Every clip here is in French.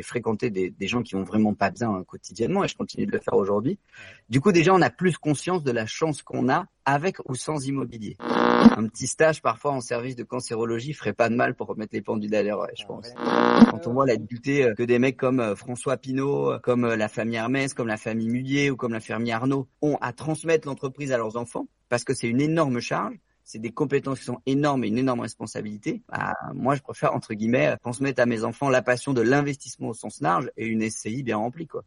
J'ai fréquenté des, des, gens qui vont vraiment pas bien hein, quotidiennement et je continue de le faire aujourd'hui. Du coup, déjà, on a plus conscience de la chance qu'on a avec ou sans immobilier. Un petit stage parfois en service de cancérologie ferait pas de mal pour remettre les pendules à l'heure, je pense. Quand on voit la difficulté euh, que des mecs comme euh, François Pinault, euh, comme la famille Hermès, comme la famille Mullier ou comme la famille Arnaud ont à transmettre l'entreprise à leurs enfants, parce que c'est une énorme charge, c'est des compétences qui sont énormes et une énorme responsabilité. Bah, moi, je préfère entre guillemets transmettre à mes enfants la passion de l'investissement au sens large et une SCI bien remplie. Quoi.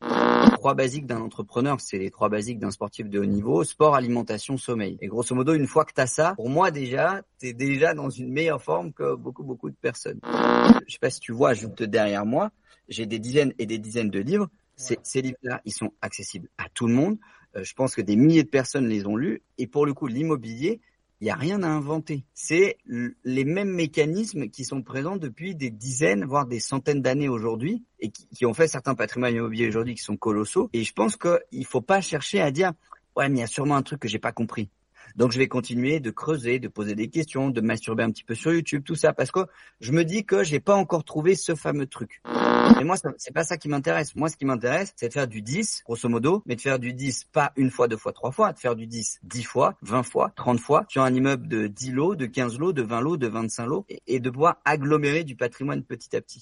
trois basiques d'un entrepreneur, c'est les trois basiques d'un sportif de haut niveau sport, alimentation, sommeil. Et grosso modo, une fois que tu as ça, pour moi déjà, tu es déjà dans une meilleure forme que beaucoup beaucoup de personnes. Je sais pas si tu vois, juste derrière moi, j'ai des dizaines et des dizaines de livres. Ces, ces livres-là, ils sont accessibles à tout le monde. Euh, je pense que des milliers de personnes les ont lus. Et pour le coup, l'immobilier, il n'y a rien à inventer. C'est les mêmes mécanismes qui sont présents depuis des dizaines, voire des centaines d'années aujourd'hui, et qui, ont fait certains patrimoines immobiliers aujourd'hui qui sont colossaux. Et je pense qu'il ne faut pas chercher à dire, ouais, mais il y a sûrement un truc que j'ai pas compris. Donc je vais continuer de creuser, de poser des questions, de masturber un petit peu sur YouTube, tout ça, parce que je me dis que j'ai pas encore trouvé ce fameux truc. Et moi, c'est pas ça qui m'intéresse. Moi, ce qui m'intéresse, c'est de faire du 10, grosso modo, mais de faire du 10 pas une fois, deux fois, trois fois, de faire du 10 10 fois, 20 fois, 30 fois, sur un immeuble de 10 lots, de 15 lots, de 20 lots, de 25 lots, et, et de pouvoir agglomérer du patrimoine petit à petit.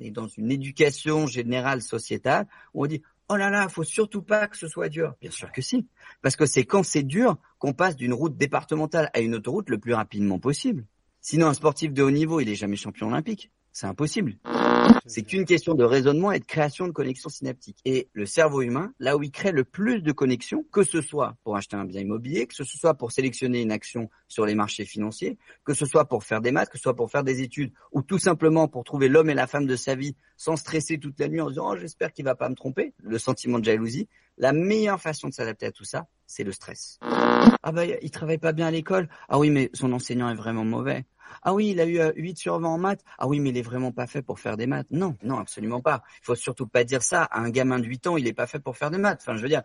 Et dans une éducation générale sociétale, on dit, oh là là, faut surtout pas que ce soit dur. Bien sûr que si. Parce que c'est quand c'est dur qu'on passe d'une route départementale à une autoroute le plus rapidement possible. Sinon, un sportif de haut niveau, il est jamais champion olympique. C'est impossible. C'est qu'une question de raisonnement et de création de connexions synaptiques. Et le cerveau humain, là où il crée le plus de connexions, que ce soit pour acheter un bien immobilier, que ce soit pour sélectionner une action sur les marchés financiers, que ce soit pour faire des maths, que ce soit pour faire des études, ou tout simplement pour trouver l'homme et la femme de sa vie sans stresser toute la nuit en disant oh, j'espère qu'il va pas me tromper, le sentiment de jalousie, la meilleure façon de s'adapter à tout ça, c'est le stress. Ah bah il travaille pas bien à l'école. Ah oui mais son enseignant est vraiment mauvais. Ah oui, il a eu 8 sur 20 en maths. Ah oui, mais il est vraiment pas fait pour faire des maths. Non, non, absolument pas. Il faut surtout pas dire ça à un gamin de 8 ans, il est pas fait pour faire des maths. Enfin, je veux dire,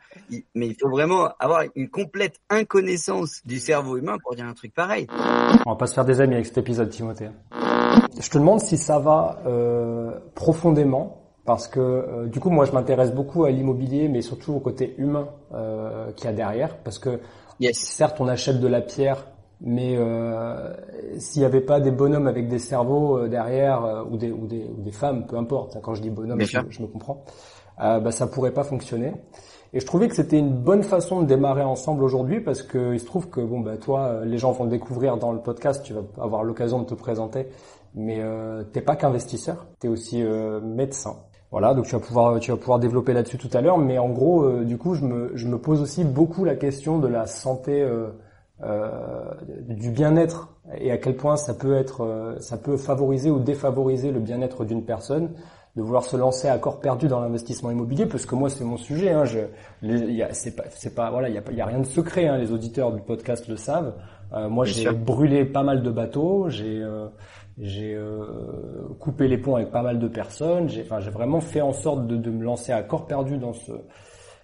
mais il faut vraiment avoir une complète inconnaissance du cerveau humain pour dire un truc pareil. On va pas se faire des amis avec cet épisode, Timothée. Je te demande si ça va euh, profondément parce que euh, du coup moi je m'intéresse beaucoup à l'immobilier mais surtout au côté humain euh, qu'il y a derrière parce que yes. certes on achète de la pierre mais euh, s'il n'y avait pas des bonhommes avec des cerveaux euh, derrière euh, ou, des, ou, des, ou, des, femmes, peu importe, quand je dis bonhomme, je, je, me comprends, euh, bah, ça pourrait pas fonctionner. Et je trouvais que c'était une bonne façon de démarrer ensemble aujourd'hui parce que il se trouve que bon bah toi, les gens vont découvrir dans le podcast, tu vas avoir l'occasion de te présenter, mais euh, t'es pas qu'investisseur, tu es aussi euh, médecin. Voilà, donc tu vas pouvoir tu vas pouvoir développer là-dessus tout à l'heure, mais en gros, du coup, je me je me pose aussi beaucoup la question de la santé euh, du bien-être et à quel point ça peut être, euh, ça peut favoriser ou défavoriser le bien-être d'une personne de vouloir se lancer à corps perdu dans l'investissement immobilier, parce que moi c'est mon sujet. Hein, je, c'est pas, c'est pas, voilà, il y a, y a, rien de secret. Hein, les auditeurs du podcast le savent. Euh, moi j'ai brûlé pas mal de bateaux, j'ai euh, j'ai euh, coupé les ponts avec pas mal de personnes. J'ai, enfin, j'ai vraiment fait en sorte de, me lancer à corps perdu dans ce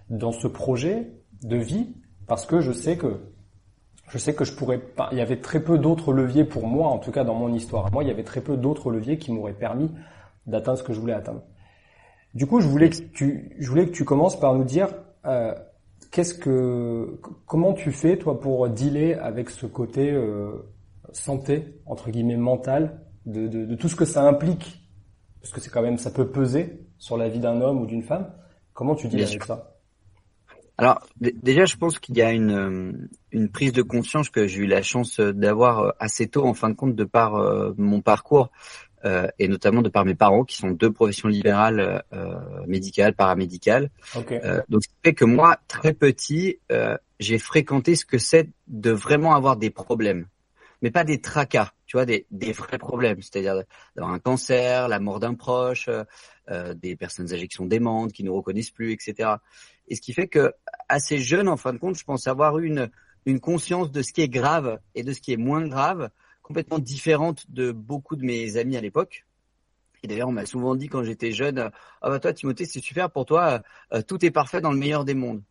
dans ce projet de vie, parce que je sais que je sais que je pourrais pas, il y avait très peu d'autres leviers pour moi, en tout cas dans mon histoire. Moi, il y avait très peu d'autres leviers qui m'auraient permis d'atteindre ce que je voulais atteindre. Du coup, je voulais que tu, je voulais que tu commences par nous dire euh, qu'est-ce que, comment tu fais toi pour dealer avec ce côté euh, santé entre guillemets mentale de, de, de, tout ce que ça implique, parce que c'est quand même ça peut peser sur la vie d'un homme ou d'une femme. Comment tu avec ça? Alors déjà, je pense qu'il y a une, euh, une prise de conscience que j'ai eu la chance d'avoir euh, assez tôt, en fin de compte, de par euh, mon parcours euh, et notamment de par mes parents, qui sont deux professions libérales, euh, médicales, paramédicales. Okay. donc, ça fait que moi, très petit, j'ai fréquenté ce que c'est de vraiment avoir des problèmes, mais pas des tracas, tu vois, des, des vrais problèmes, c'est-à-dire d'avoir un cancer, la mort d'un proche, euh, des personnes âgées qui sont démentes, qui ne reconnaissent plus, etc. Et ce qui fait que assez jeune, en fin de compte, je pense avoir une une conscience de ce qui est grave et de ce qui est moins grave, complètement différente de beaucoup de mes amis à l'époque. Et d'ailleurs, on m'a souvent dit quand j'étais jeune, ah bah toi Timothée, c'est super pour toi, euh, tout est parfait dans le meilleur des mondes.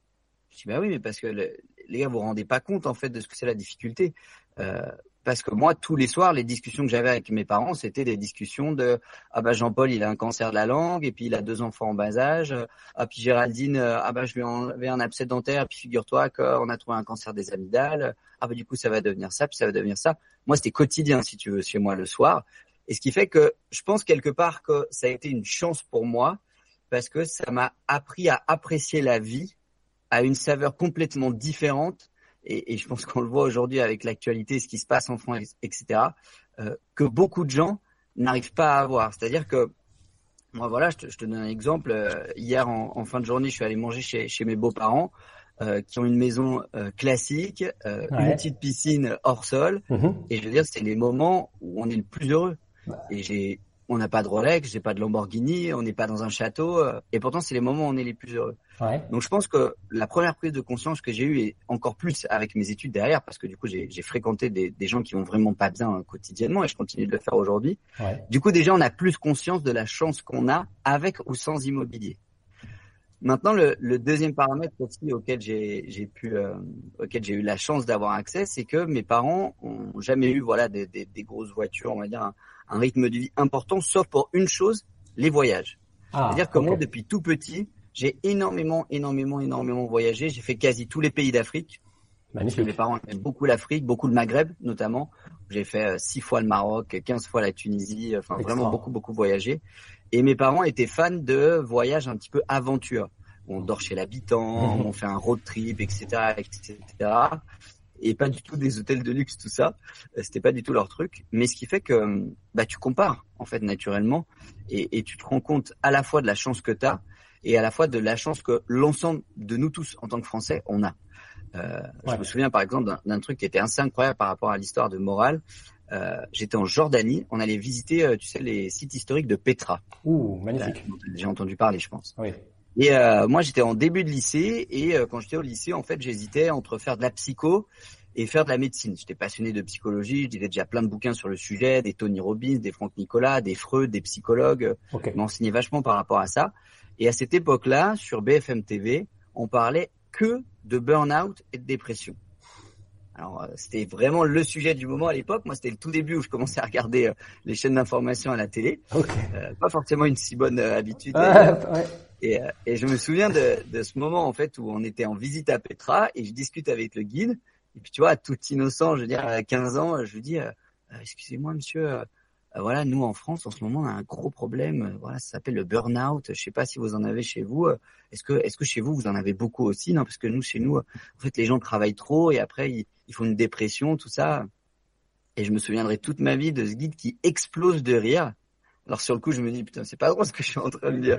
Je dis bah oui, mais parce que les gars, vous vous rendez pas compte en fait de ce que c'est la difficulté. Euh, parce que moi, tous les soirs, les discussions que j'avais avec mes parents, c'était des discussions de ah bah Jean-Paul, il a un cancer de la langue, et puis il a deux enfants en bas âge. Ah puis Géraldine, ah bah je lui ai enlevé un abcès dentaire, puis figure-toi qu'on a trouvé un cancer des amygdales. Ah bah du coup ça va devenir ça, puis ça va devenir ça. Moi, c'était quotidien, si tu veux, chez moi le soir. Et ce qui fait que je pense quelque part que ça a été une chance pour moi parce que ça m'a appris à apprécier la vie à une saveur complètement différente. Et, et je pense qu'on le voit aujourd'hui avec l'actualité, ce qui se passe en France, etc., euh, que beaucoup de gens n'arrivent pas à avoir. C'est-à-dire que moi, voilà, je te, je te, donne un exemple. Euh, hier, en, en, fin de journée, je suis allé manger chez, chez mes beaux-parents. Euh, qui ont une maison euh, classique, euh, ouais. une petite piscine hors sol. Mmh. Et je veux dire, c'est les moments où on est le plus heureux. Et j'ai, on n'a pas de Rolex, j'ai pas de Lamborghini, on n'est pas dans un château, euh, et pourtant c'est les moments où on est les plus heureux. Ouais. Donc je pense que la première prise de conscience que j'ai eue, et encore plus avec mes études derrière, parce que du coup j'ai, fréquenté des, des, gens qui vont vraiment pas bien hein, quotidiennement, et je continue de le faire aujourd'hui. Ouais. Du coup déjà on a plus conscience de la chance qu'on a avec ou sans immobilier. Maintenant, le, le, deuxième paramètre aussi auquel j'ai pu, euh, auquel j'ai eu la chance d'avoir accès, c'est que mes parents ont jamais eu voilà des, des, des grosses voitures, on va dire un, un, rythme de vie important, sauf pour une chose, les voyages. Ah, C'est-à-dire que okay. moi, depuis tout petit, j'ai énormément, énormément, énormément voyagé. J'ai fait quasi tous les pays d'Afrique. Magnifique. Mes parents aiment beaucoup l'Afrique, beaucoup le Maghreb notamment. J'ai fait euh, six fois le Maroc, quinze fois la Tunisie, enfin Extra. vraiment beaucoup, beaucoup voyagé. Et mes parents étaient fans de voyages un petit peu aventure. On dort chez l'habitant, Mhm. on fait un road trip, etc., etc. Et pas du tout des hôtels de luxe, tout ça. Euh, C'était pas du tout leur truc. Mais ce qui fait que bah tu compares en fait naturellement et, et tu te rends compte à la fois de la chance que tu as et à la fois de la chance que l'ensemble de nous tous en tant que Français on a. Euh, Ouais. Je me souviens par exemple d'un- truc qui était assez incroyable par rapport à l'histoire de morale. Euh, J'étais en Jordanie, on allait visiter, euh, tu sais, les sites historiques de Petra. Ouh, magnifique. J'ai entendu parler, je pense. Oui. Et euh, moi, j'étais en début de lycée et euh, quand j'étais au lycée, en fait, j'hésitais entre faire de la psycho et faire de la médecine. J'étais passionné de psychologie, je lisais déjà plein de bouquins sur le sujet, des Tony Robbins, des Franck Nicolas, des Freud, des psychologues. Ok. Je m'enseignais vachement par rapport à ça. Et à cette époque-là, sur BFM TV, on parlait que de burn-out et de dépression. Alors, euh, c'était vraiment le sujet du moment à l'époque. Moi, c'était le tout début où je commençais à regarder euh, les chaînes d'information à la télé. Euh, pas forcément une si bonne euh, habitude. Ah, ouais. Et, euh, et je me souviens de, de ce moment en fait où on était en visite à Petra et je discute avec le guide. Et puis tu vois, tout innocent, je veux dire, à 15 ans, je lui dis, excusez-moi monsieur, voilà, nous en France en ce moment on a un gros problème. euh, voilà, ça s'appelle le burn-out. Je sais pas si vous en avez chez vous. euh, Est-ce que, est-ce que chez vous vous en avez beaucoup aussi Non, parce que nous chez nous, euh, en fait, les gens travaillent trop et après ils, ils font une dépression, tout ça. Et je me souviendrai toute ma vie de ce guide qui explose de rire. Alors sur le coup, je me dis putain, c'est pas drôle ce que je suis en train de dire.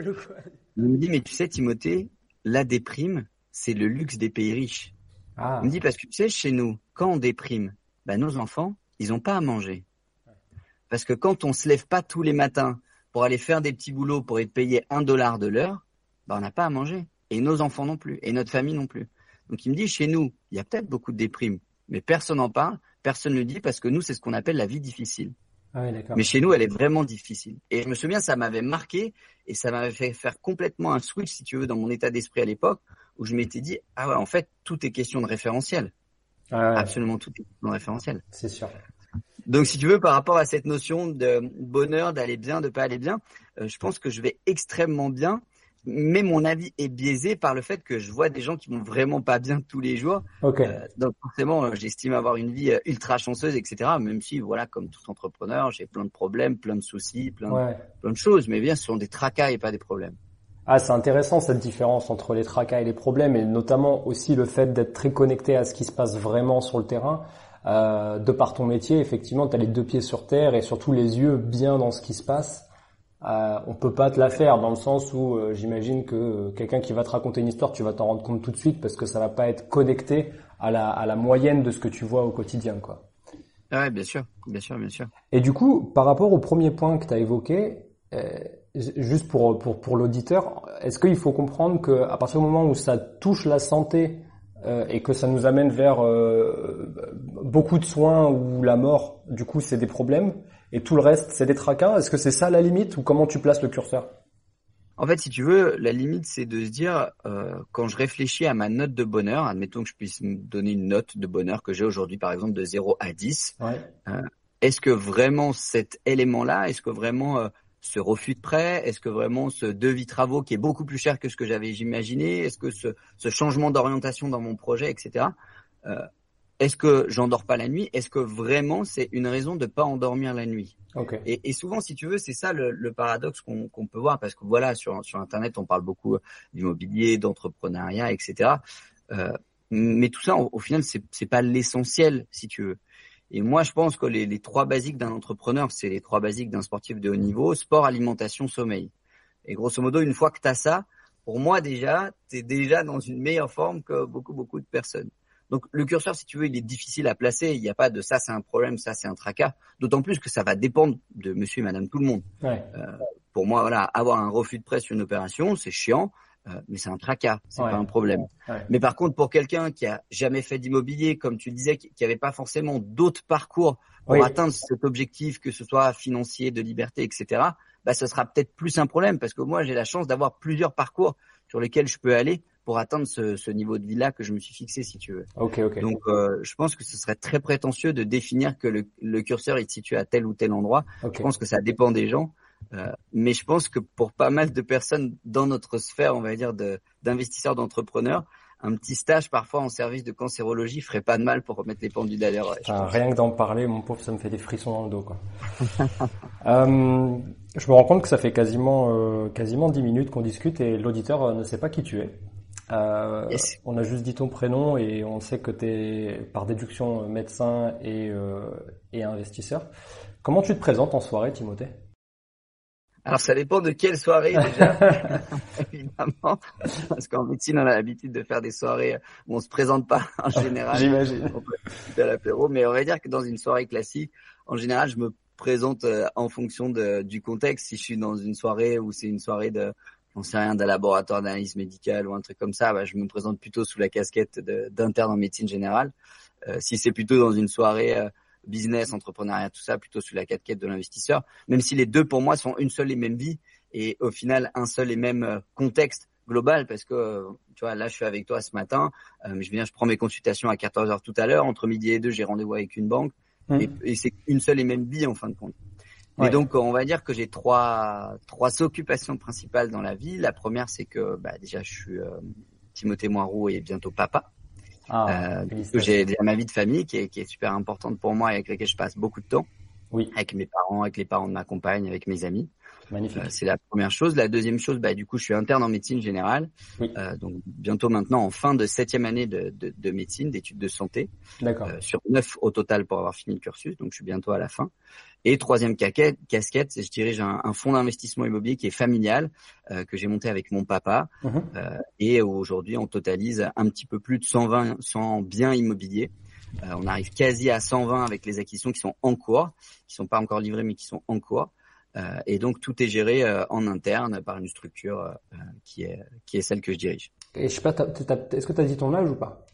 Il me dit, mais tu sais, Timothée, la déprime, c'est le luxe des pays riches. Ah, Il me dit, parce que tu sais, chez nous, quand on déprime, ben, nos enfants, ils n'ont pas à manger. Parce que quand on se lève pas tous les matins pour aller faire des petits boulots pour être payé un dollar de l'heure, ben, on n'a pas à manger. Et nos enfants non plus. Et notre famille non plus. Donc il me dit, chez nous, il y a peut-être beaucoup de déprime, mais personne n'en parle, personne ne le dit parce que nous, c'est ce qu'on appelle la vie difficile. ah oui. Mais chez nous, elle est vraiment difficile. Et je me souviens, ça m'avait marqué et ça m'avait fait faire complètement un switch, si tu veux, dans mon état d'esprit à l'époque, où je m'étais dit, ah ouais, en fait, tout est question de référentiel. Ah ouais, Absolument tout est question de référentiel. c'est sûr. Donc, si tu veux, par rapport à cette notion de bonheur, d'aller bien, de pas aller bien, euh, je pense que je vais extrêmement bien. Mais mon avis est biaisé par le fait que je vois des gens qui vont vraiment pas bien tous les jours. Ok. Euh, donc forcément, euh, j'estime avoir une vie ultra chanceuse, etc. Même si, voilà, comme tout entrepreneur, j'ai plein de problèmes, plein de soucis, plein, Ouais. plein de choses. Mais bien, ce sont des tracas et pas des problèmes. Ah, c'est intéressant cette différence entre les tracas et les problèmes, et notamment aussi le fait d'être très connecté à ce qui se passe vraiment sur le terrain. Euh, de par ton métier, effectivement, tu as les deux pieds sur terre et surtout les yeux bien dans ce qui se passe. Euh, on peut pas te la faire dans le sens où euh, j'imagine que quelqu'un qui va te raconter une histoire, tu vas t'en rendre compte tout de suite parce que ça va pas être connecté à la, à la moyenne de ce que tu vois au quotidien, quoi. Ouais, bien sûr, bien sûr, bien sûr. Et du coup, par rapport au premier point que tu as évoqué, euh, juste pour pour pour l'auditeur, est-ce qu'il faut comprendre que à partir du moment où ça touche la santé euh, et que ça nous amène vers euh, beaucoup de soins ou la mort, du coup c'est des problèmes et tout le reste c'est des tracas. Est-ce que c'est ça la limite ou comment tu places le curseur? En fait, si tu veux, la limite c'est de se dire euh, quand je réfléchis à ma note de bonheur, admettons que je puisse me donner une note de bonheur que j'ai aujourd'hui par exemple de 0 à 10. Ouais. est-ce que vraiment cet élément-là, est-ce que vraiment ce refus de prêt? Est-ce que vraiment ce devis travaux qui est beaucoup plus cher que ce que j'avais imaginé? Est-ce que ce, ce changement d'orientation dans mon projet, etc. Euh, est-ce que j'endors pas la nuit? Est-ce que vraiment c'est une raison de pas endormir la nuit? Okay. et, et, souvent, si tu veux, c'est ça le, le paradoxe qu'on peut voir parce que voilà, sur, sur Internet, on parle beaucoup d'immobilier, d'entrepreneuriat, etc. Euh, mais tout ça, au, au final, c'est c'est pas l'essentiel, si tu veux. Et moi, je pense que les, les trois basiques d'un entrepreneur, c'est les trois basiques d'un sportif de haut niveau, sport, alimentation, sommeil. Et grosso modo, une fois que tu as ça, pour moi déjà, tu es déjà dans une meilleure forme que beaucoup, beaucoup de personnes. Donc le curseur, si tu veux, il est difficile à placer. Il n'y a pas de ça, c'est un problème, ça, c'est un tracas. D'autant plus que ça va dépendre de monsieur et madame tout le monde. Ouais. Euh, pour moi, voilà, avoir un refus de prêt sur une opération, c'est chiant. Euh, mais c'est un tracas, c'est Ouais. pas un problème. Ouais. Mais par contre, pour quelqu'un qui a jamais fait d'immobilier, comme tu disais, qui n'avait pas forcément d'autres parcours pour Oui. atteindre cet objectif, que ce soit financier, de liberté, etc., bah, ce sera peut-être plus un problème parce que moi, j'ai la chance d'avoir plusieurs parcours sur lesquels je peux aller pour atteindre ce, ce niveau de vie-là que je me suis fixé, si tu veux. Ok, ok. Donc, euh, je pense que ce serait très prétentieux de définir que le, le curseur est situé à tel ou tel endroit. Je pense que ça dépend des gens. Euh, mais je pense que pour pas mal de personnes dans notre sphère, on va dire, de- d'investisseurs, d'entrepreneurs, un petit stage parfois en service de cancérologie ferait pas de mal pour remettre les pendules à l'heure. rien que d'en parler, mon pauvre, ça me fait des frissons dans le dos, quoi. Euh, je me rends compte que ça fait quasiment, euh, quasiment 10 minutes qu'on discute et l'auditeur euh, ne sait pas qui tu es. Euh, Yes. On a juste dit ton prénom et on sait que tu es par déduction médecin et, et investisseur. Comment tu te présentes en soirée, Timothée? Alors ça dépend de quelle soirée déjà, évidemment, parce qu'en médecine on a l'habitude de faire des soirées où on se présente pas en général. J'imagine. on peut à l'apéro, mais on va dire que dans une soirée classique, en général, je me présente euh, en fonction de, du contexte. Si je suis dans une soirée où c'est une soirée de, j'en sais rien, d'un laboratoire d'analyse médicale ou un truc comme ça, bah, je me présente plutôt sous la casquette d'interne en médecine générale. Euh, si c'est plutôt dans une soirée euh, business, entrepreneuriat, tout ça, plutôt sous la casquette de l'investisseur, même si les deux pour moi sont une seule et même vie et au final un seul et même euh, contexte global parce que tu vois là je suis avec toi ce matin euh, je viens je prends mes consultations à 14 heures tout à l'heure entre midi et deux j'ai rendez-vous avec une banque Hmm. et, et c'est une seule et même vie en fin de compte. Ouais. Et donc on va dire que j'ai trois trois occupations principales dans la vie. La première c'est que bah, déjà je suis euh, Timothée Moiroux et bientôt papa. Ah, Euh, j'ai déjà ma vie de famille qui est, qui est super importante pour moi et avec laquelle je passe beaucoup de temps. Oui, avec mes parents, avec les parents de ma compagne, avec mes amis. Magnifique. Euh, c'est la première chose. La deuxième chose, bah, du coup, je suis interne en médecine générale. Oui. Euh, donc bientôt maintenant en fin de septième année de, de, de médecine, d'études de santé, D'accord. euh, sur neuf au total pour avoir fini le cursus. Donc je suis bientôt à la fin. Et troisième caquette, casquette, je dirige un, un fonds d'investissement immobilier qui est familial, euh, que j'ai monté avec mon papa. Mhm. Euh, et aujourd'hui, on totalise un petit peu plus de 120, 100 biens immobiliers. Euh, on arrive quasi à 120 avec les acquisitions qui sont en cours, qui sont pas encore livrées mais qui sont en cours. Euh, et donc tout est géré euh, en interne par une structure euh, qui est qui est celle que je dirige. Et je sais pas, est-ce que tu as dit ton âge ou pas?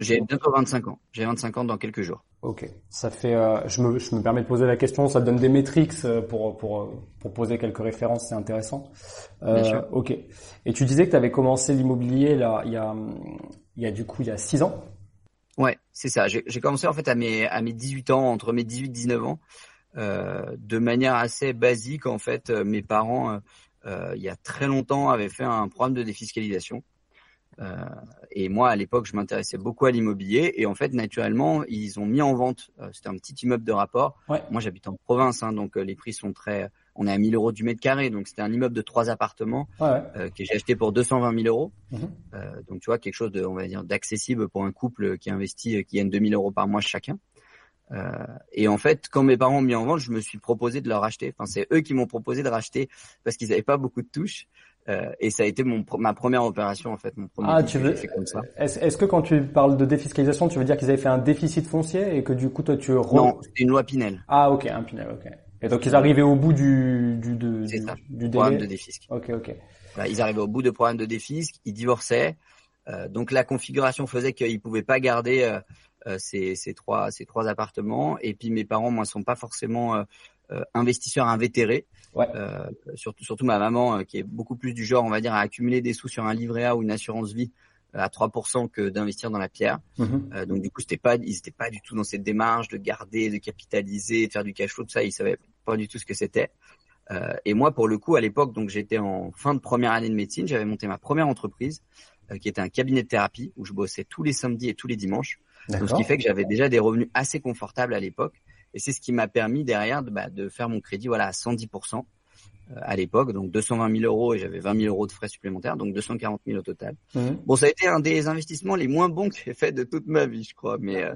J'ai bientôt 25 ans. J'ai 25 ans dans quelques jours. Ok, ça fait. euh, je me je me permets de poser la question, ça donne des métriques pour pour pour poser quelques références, c'est intéressant. Euh, Bien sûr. Ok. Et tu disais que tu avais commencé l'immobilier là, il y a il y a du coup il y a six ans? Ouais, c'est ça. J'ai j'ai commencé en fait à mes à mes 18 ans, entre mes 18 et 19 ans, de manière assez basique en fait. euh, Mes parents, euh, euh, il y a très longtemps, avaient fait un programme de défiscalisation. Euh, et moi, à l'époque, je m'intéressais beaucoup à l'immobilier. Et en fait, naturellement, ils ont mis en vente. euh, C'était un petit immeuble de rapport. Ouais. Moi, j'habite en province, hein, donc euh, les prix sont très. On est à 1000 euros du mètre carré, donc c'était un immeuble de trois appartements Ouais. euh, que j'ai acheté pour 220 000 euros. Mhm. Euh, donc tu vois quelque chose de, on va dire, d'accessible pour un couple qui investit, euh, qui gagne 2000 euros par mois chacun. Euh, et en fait, quand mes parents ont mis en vente, je me suis proposé de leur acheter. Enfin, c'est eux qui m'ont proposé de racheter parce qu'ils n'avaient pas beaucoup de touches. Euh, et ça a été mon, ma première opération en fait, mon premier. Ah, tu veux. comme ça. Est-ce que quand tu parles de défiscalisation, tu veux dire qu'ils avaient fait un déficit foncier et que du coup toi tu re... Non, une loi Pinel. Ah ok, un Pinel, ok. Et donc ils arrivaient au bout du du de, du, ça, du programme de défisque. Ok, ok. ils arrivaient au bout de programme de défisque, ils divorçaient. Euh, donc la configuration faisait qu'ils pouvaient pas garder euh, ces, ces, trois ces trois appartements. Et puis mes parents, moi, sont pas forcément investisseurs invétérés. Ouais. surtout surtout ma maman, qui est beaucoup plus du genre, on va dire, à accumuler des sous sur un livret A ou une assurance vie à 3% que d'investir dans la pierre. Mm-hmm. donc du coup, c'était pas, ils étaient pas du tout dans cette démarche de garder, de capitaliser, de faire du cash flow, tout ça. Ils savaient pas du tout ce que c'était. Euh, et moi, pour le coup, à l'époque, donc j'étais en fin de première année de médecine, j'avais monté ma première entreprise euh, qui était un cabinet de thérapie où je bossais tous les samedis et tous les dimanches. Donc, ce qui fait que j'avais déjà des revenus assez confortables à l'époque. Et c'est ce qui m'a permis derrière de, bah, de, faire mon crédit voilà à 110% euh, à l'époque, donc 220 000 euros et j'avais 20 000 euros de frais supplémentaires, donc 240 000 au total. Mmh. Bon, ça a été un des investissements les moins bons que j'ai fait de toute ma vie, je crois. Mais euh,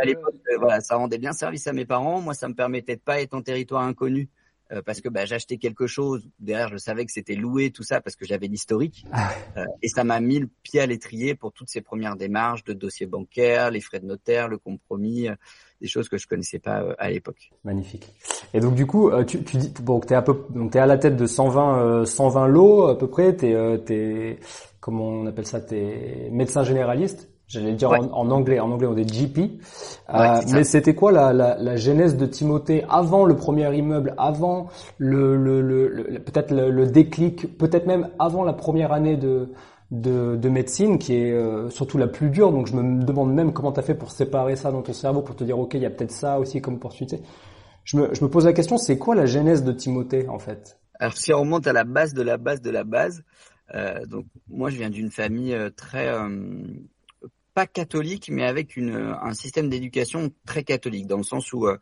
à l'époque, voilà, ça rendait bien service à mes parents. Moi, ça me permettait de pas être en territoire inconnu euh, parce que bah, j'achetais quelque chose. Derrière, je savais que c'était loué, tout ça, parce que j'avais l'historique. Ah. Euh, et ça m'a mis le pied à l'étrier pour toutes ces premières démarches de dossier bancaire, les frais de notaire, le compromis, euh, des choses que je connaissais pas euh, à l'époque. Magnifique. Et donc du coup, tu, tu dis bon, t'es à peu, donc t'es à la tête de 120, 120 lots à peu près. T'es, t'es, comment on appelle ça, t'es médecin généraliste. J'allais dire en, en, anglais, en anglais on dit GP. Euh, mais c'était quoi la, la, la, genèse de Timothée avant le premier immeuble, avant le, le, le, peut-être le, déclic, peut-être même avant la première année de, de, de médecine, qui est euh, surtout la plus dure. Donc je me demande même comment tu as fait pour séparer ça dans ton cerveau, pour te dire ok, il y a peut-être ça aussi comme opportunité. Je me, je me pose la question, c'est quoi la genèse de Timothée en fait? Alors si on remonte à la base de la base de la base, euh, donc moi je viens d'une famille euh, très pas catholique, mais avec une, un système d'éducation très catholique, dans le sens où euh,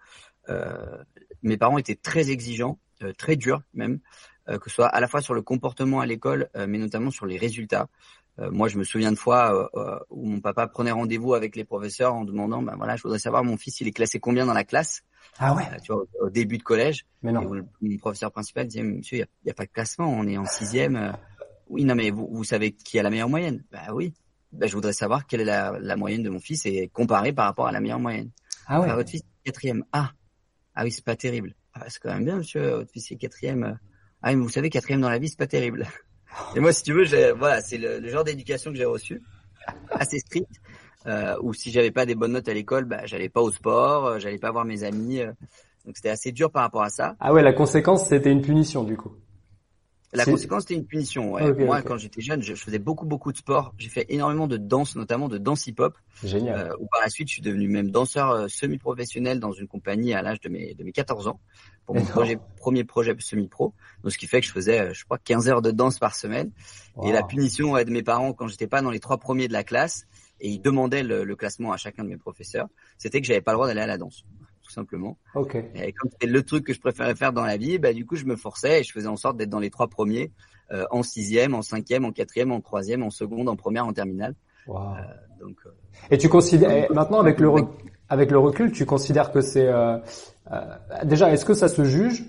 euh mes parents étaient très exigeants, euh, très durs même, euh, que ce soit à la fois sur le comportement à l'école, mais notamment sur les résultats. moi, je me souviens de fois où mon papa prenait rendez-vous avec les professeurs en demandant, ben voilà, je voudrais savoir mon fils, il est classé combien dans la classe? Ah ouais. tu vois, au début de collège. Mais non. Et mon professeur principal disait, monsieur, il n'y a, a, pas de classement, on est en sixième. oui, non, mais vous, vous savez qui a la meilleure moyenne? Bah oui ben, je voudrais savoir quelle est la, la, moyenne de mon fils et comparer par rapport à la meilleure moyenne. Ah ouais. Ah, votre fils est quatrième. Ah, ah oui, c'est pas terrible. Ah, c'est quand même bien, monsieur. Votre fils est quatrième. Ah, mais vous savez, quatrième dans la vie, c'est pas terrible. Et moi, si tu veux, voilà, c'est le, le, genre d'éducation que j'ai reçu, assez strict. Euh, où si j'avais pas des bonnes notes à l'école, bah, j'allais pas au sport, euh, j'allais pas voir mes amis. Euh, donc c'était assez dur par rapport à ça. Ah ouais, la conséquence, c'était une punition du coup. La conséquence, c'était une punition. Ouais. Moi, quand j'étais jeune, je, faisais beaucoup, beaucoup de sport. J'ai fait énormément de danse, notamment de danse hip-hop. Génial. Euh, où par la suite, je suis devenu même danseur euh, semi-professionnel dans une compagnie à l'âge de mes, de mes 14 ans pour mon projet, premier projet semi-pro. Donc, ce qui fait que je faisais, euh, je crois, 15 heures de danse par semaine. Wow. Et la punition ouais, de mes parents quand j'étais pas dans les trois premiers de la classe et ils demandaient le, le classement à chacun de mes professeurs, c'était que j'avais pas le droit d'aller à la danse simplement. Ok. Et comme c'était le truc que je préférais faire dans la vie, bah du coup je me forçais et je faisais en sorte d'être dans les trois premiers, euh, en sixième, en cinquième, en quatrième, en troisième, en seconde, en première, en terminale. Wow. Euh, donc. Euh, et tu considères maintenant avec le avec le recul, tu considères que c'est déjà est-ce que ça se juge?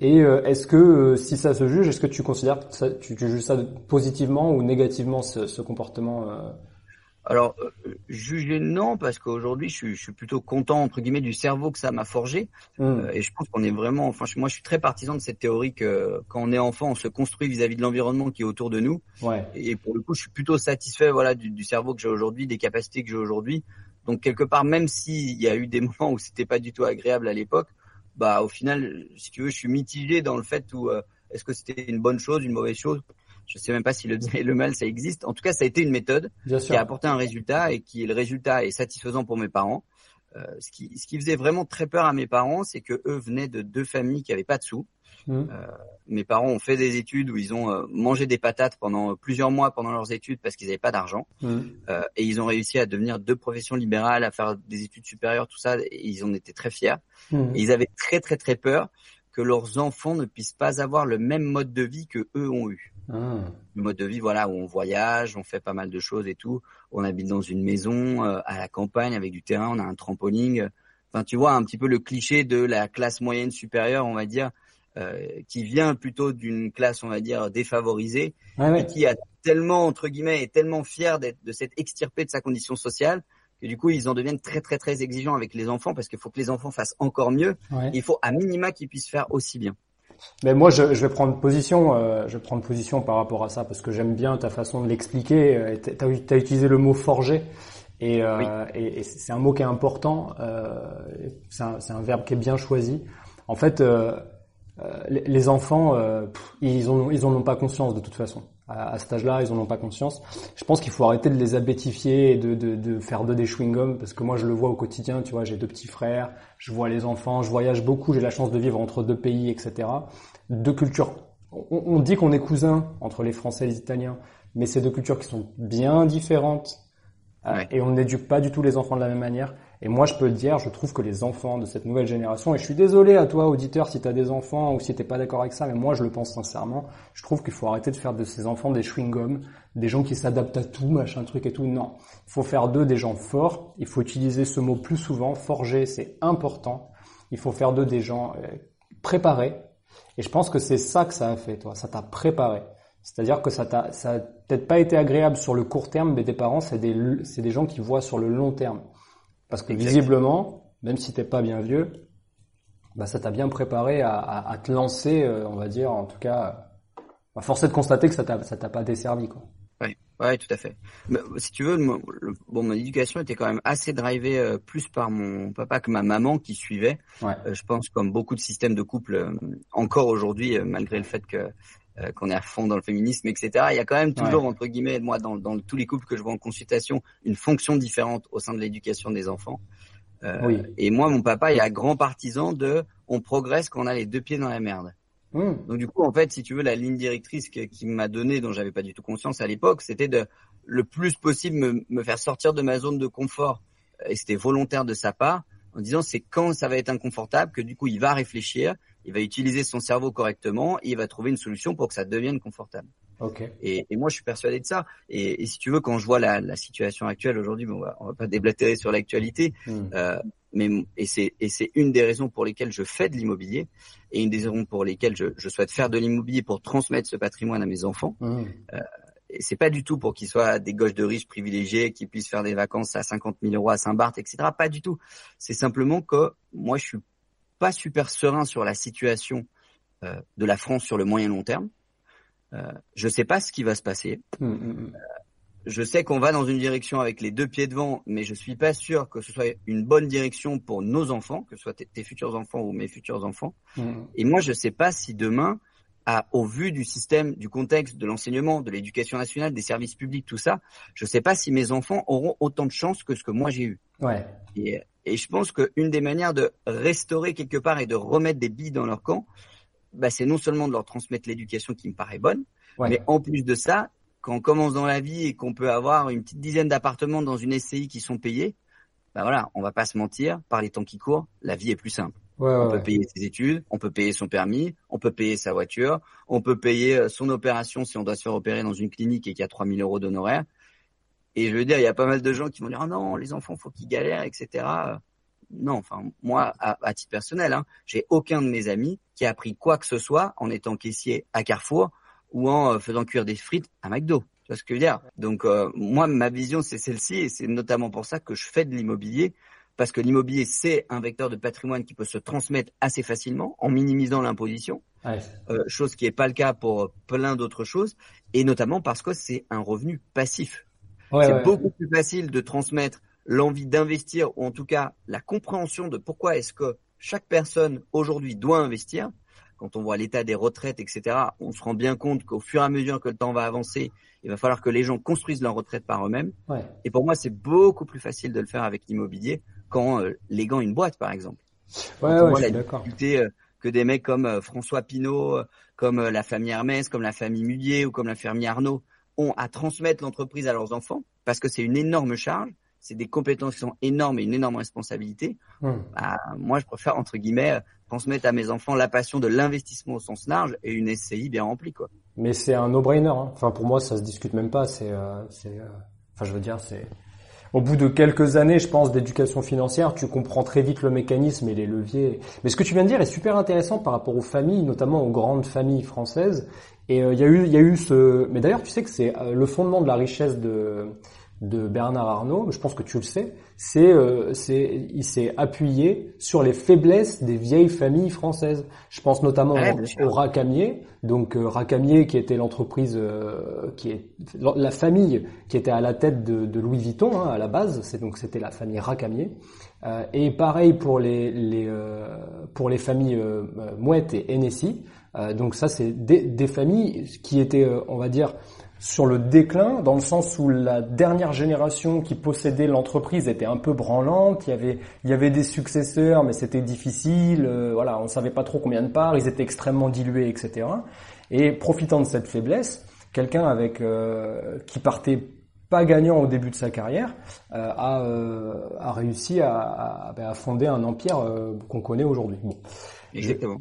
Et est-ce que si ça se juge, est-ce que tu considères que ça, tu, tu, juges ça positivement ou négativement ce, ce comportement alors, euh, juger non, parce qu'aujourd'hui, je suis, je suis, plutôt content entre guillemets du cerveau que ça m'a forgé, mmh. euh, et je pense qu'on est vraiment. Enfin, moi, je suis très partisan de cette théorie que quand on est enfant, on se construit vis-à-vis de l'environnement qui est autour de nous. Ouais. Et pour le coup, je suis plutôt satisfait, voilà, du, du cerveau que j'ai aujourd'hui, des capacités que j'ai aujourd'hui. Donc quelque part, même s'il y a eu des moments où c'était pas du tout agréable à l'époque, bah au final, si tu veux, je suis mitigé dans le fait où euh, est-ce que c'était une bonne chose, une mauvaise chose? Je sais même pas si le bien et le mal ça existe. En tout cas, ça a été une méthode Bien qui a apporté un résultat et qui le résultat est satisfaisant pour mes parents. Euh, ce qui ce qui faisait vraiment très peur à mes parents, c'est que eux venaient de deux familles qui avaient pas de sous. Mmh. Euh, mes parents ont fait des études où ils ont euh, mangé des patates pendant plusieurs mois pendant leurs études parce qu'ils n'avaient pas d'argent mmh. et ils ont réussi à devenir deux professions libérales, à faire des études supérieures, tout ça. Et ils en étaient très fiers. Mmh. Et ils avaient très très très peur que leurs enfants ne puissent pas avoir le même mode de vie que eux ont eu. Mmh. Le mode de vie, voilà, où on voyage, on fait pas mal de choses et tout. On habite dans une maison euh, à la campagne avec du terrain, on a un trampoline. Enfin, tu vois un petit peu le cliché de la classe moyenne supérieure, on va dire, euh, qui vient plutôt d'une classe, on va dire, défavorisée, ouais. et qui a tellement entre guillemets est tellement fier d'être de s'être extirpé de sa condition sociale que du coup ils en deviennent très très très exigeants avec les enfants parce qu'il faut que les enfants fassent encore mieux. Ouais. Il faut à minima qu'ils puissent faire aussi bien. Mais moi, je, je, vais prendre position. Euh, je vais prendre position par rapport à ça parce que j'aime bien ta façon de l'expliquer. Tu as, as, utilisé le mot forger. Et, euh, et, et c'est un mot qui est important. Euh, c'est un, un, verbe qui est bien choisi. En fait, euh, euh les, enfants, euh, ils ont, ils en ont pas conscience de toute façon. À, à cet âge-là, ils en ont pas conscience. Je pense qu'il faut arrêter de les abétifier et de, de, de faire de des chewing-gums parce que moi, je le vois au quotidien. Tu vois, j'ai deux petits frères, je vois les enfants, je voyage beaucoup, j'ai la chance de vivre entre deux pays, etc. Deux cultures. On, on dit qu'on est cousins entre les Français et les Italiens, mais c'est deux cultures qui sont bien différentes Ouais. Et on n'éduque pas du tout les enfants de la même manière. Et moi, je peux le dire, je trouve que les enfants de cette nouvelle génération, et je suis désolé à toi, auditeur, si tu as des enfants ou si t'es pas d'accord avec ça, mais moi, je le pense sincèrement, je trouve qu'il faut arrêter de faire de ces enfants des chewing-gums, des gens qui s'adaptent à tout, machin truc et tout. Non. Il faut faire d'eux des gens forts. Il faut utiliser ce mot plus souvent. Forger, c'est important. Il faut faire d'eux des gens euh, préparés. Et je pense que c'est ça que ça a fait, toi. Ça t'a préparé. C'est-à-dire que ça t'a, ça a peut-être pas été agréable sur le court terme, mais tes parents, c'est des, c'est des gens qui voient sur le long terme. Parce que Exactement. visiblement, même si t'es pas bien vieux, bah ça t'a bien préparé à, à, à te lancer, euh, on va dire, en tout cas, à force de constater que ça t'a, ça t'a pas desservi, quoi. Oui, ouais, tout à fait. Mais, si tu veux, le, bon, mon éducation était quand même assez drivée euh, plus par mon papa que ma maman qui suivait. Ouais. Euh, je pense comme beaucoup de systèmes de couple euh, encore aujourd'hui, malgré le fait que euh, qu'on est à fond dans le féminisme, etc. Il y a quand même toujours, ouais. entre guillemets, moi, dans, dans, tous les couples que je vois en consultation, une fonction différente au sein de l'éducation des enfants. Euh, oui. Et moi, mon papa est un grand partisan de on progresse quand on a les deux pieds dans la merde. Mmh. Donc du coup, en fait, si tu veux, la ligne directrice qui m'a donnée, dont j'avais pas du tout conscience à l'époque, c'était de le plus possible me, me, faire sortir de ma zone de confort. Et c'était volontaire de sa part, en disant c'est quand ça va être inconfortable que du coup il va réfléchir, il va utiliser son cerveau correctement et il va trouver une solution pour que ça devienne confortable. Okay. Et, et, moi, je suis persuadé de ça. Et, et si tu veux, quand je vois la, la situation actuelle aujourd'hui, bon, on va, on va pas déblatérer sur l'actualité, mm. euh, mais et c'est et c'est une des raisons pour lesquelles je fais de l'immobilier et une des raisons pour lesquelles je, je souhaite faire de l'immobilier pour transmettre ce patrimoine à mes enfants. Mm. Euh, et c'est pas du tout pour qu'ils soient des gauches de riches privilégiés, qui puissent faire des vacances à 50 000 euros à Saint-Barth, etc. Pas du tout. C'est simplement que moi, je suis pas super serein sur la situation euh, de la France sur le moyen long terme. Euh, je sais pas ce qui va se passer. Mmh, mmh. Euh, je sais qu'on va dans une direction avec les deux pieds devant, mais je suis pas sûr que ce soit une bonne direction pour nos enfants, que ce soit tes, tes futurs enfants ou mes futurs enfants. Mmh. Et moi, je sais pas si demain, à, au vu du système, du contexte, de l'enseignement, de l'éducation nationale, des services publics, tout ça, je sais pas si mes enfants auront autant de chance que ce que moi j'ai eu. Ouais. Et, et je pense qu'une des manières de restaurer quelque part et de remettre des billes dans leur camp, bah, c'est non seulement de leur transmettre l'éducation qui me paraît bonne, ouais. mais en plus de ça, quand on commence dans la vie et qu'on peut avoir une petite dizaine d'appartements dans une SCI qui sont payés, bah voilà, on va pas se mentir, par les temps qui courent, la vie est plus simple. Ouais, on ouais, peut payer ses études, on peut payer son permis, on peut payer sa voiture, on peut payer euh, son opération si on doit se faire opérer dans une clinique et qu'il y a 3000 euros d'honoraires. Et je veux dire, il y a pas mal de gens qui vont dire, ah non, les enfants, faut qu'ils galèrent, etc. Non, enfin, moi, à, à titre personnel, hein, j'ai aucun de mes amis qui a appris quoi que ce soit en étant caissier à Carrefour ou en euh, faisant cuire des frites à McDo. Tu vois ce que je veux dire? Donc, euh, moi, ma vision, c'est celle-ci, et c'est notamment pour ça que je fais de l'immobilier, parce que l'immobilier, c'est un vecteur de patrimoine qui peut se transmettre assez facilement en minimisant l'imposition, ouais. euh, chose qui n'est pas le cas pour plein d'autres choses, et notamment parce que c'est un revenu passif. Ouais, c'est ouais. beaucoup plus facile de transmettre l'envie d'investir, ou en tout cas la compréhension de pourquoi est-ce que chaque personne aujourd'hui doit investir. Quand on voit l'état des retraites, etc., on se rend bien compte qu'au fur et à mesure que le temps va avancer, il va falloir que les gens construisent leur retraite par eux-mêmes. Ouais. Et pour moi, c'est beaucoup plus facile de le faire avec l'immobilier qu'en euh, léguant une boîte, par exemple. Ouais, Quand on ouais, voit je la difficulté euh, que des mecs comme euh, François Pinault, euh, comme la famille Hermès, comme la famille Mullier ou comme la famille Arnaud ont à transmettre l'entreprise à leurs enfants, parce que c'est une énorme charge, c'est des compétences qui sont énormes et une énorme responsabilité. Hum. Bah, moi, je préfère entre guillemets transmettre à mes enfants la passion de l'investissement au sens large et une SCI bien remplie, quoi. Mais c'est un no-brainer. Hein. Enfin, pour moi, ça se discute même pas. C'est, euh, c'est, euh... enfin, je veux dire, c'est. Au bout de quelques années, je pense, d'éducation financière, tu comprends très vite le mécanisme et les leviers. Mais ce que tu viens de dire est super intéressant par rapport aux familles, notamment aux grandes familles françaises. Et il euh, y a eu, il y a eu ce. Mais d'ailleurs, tu sais que c'est euh, le fondement de la richesse de de Bernard Arnault, je pense que tu le sais, c'est euh, c'est il s'est appuyé sur les faiblesses des vieilles familles françaises. Je pense notamment au, Racamier, donc euh, Racamier qui était l'entreprise euh, qui est la famille qui était à la tête de, de Louis Vuitton hein, à la base, c'est donc c'était la famille Racamier. Euh, et pareil pour les, les pour les familles Mouette et Hennessy. donc ça c'est des, des familles qui étaient on va dire sur le déclin, dans le sens où la dernière génération qui possédait l'entreprise était un peu branlante. Il y avait, il y avait des successeurs, mais c'était difficile. Euh, voilà, on savait pas trop combien de parts. Ils étaient extrêmement dilués, etc. Et profitant de cette faiblesse, quelqu'un avec euh, qui partait pas gagnant au début de sa carrière euh, a, a réussi à, à, à, fonder un empire qu'on connaît aujourd'hui. Exactement.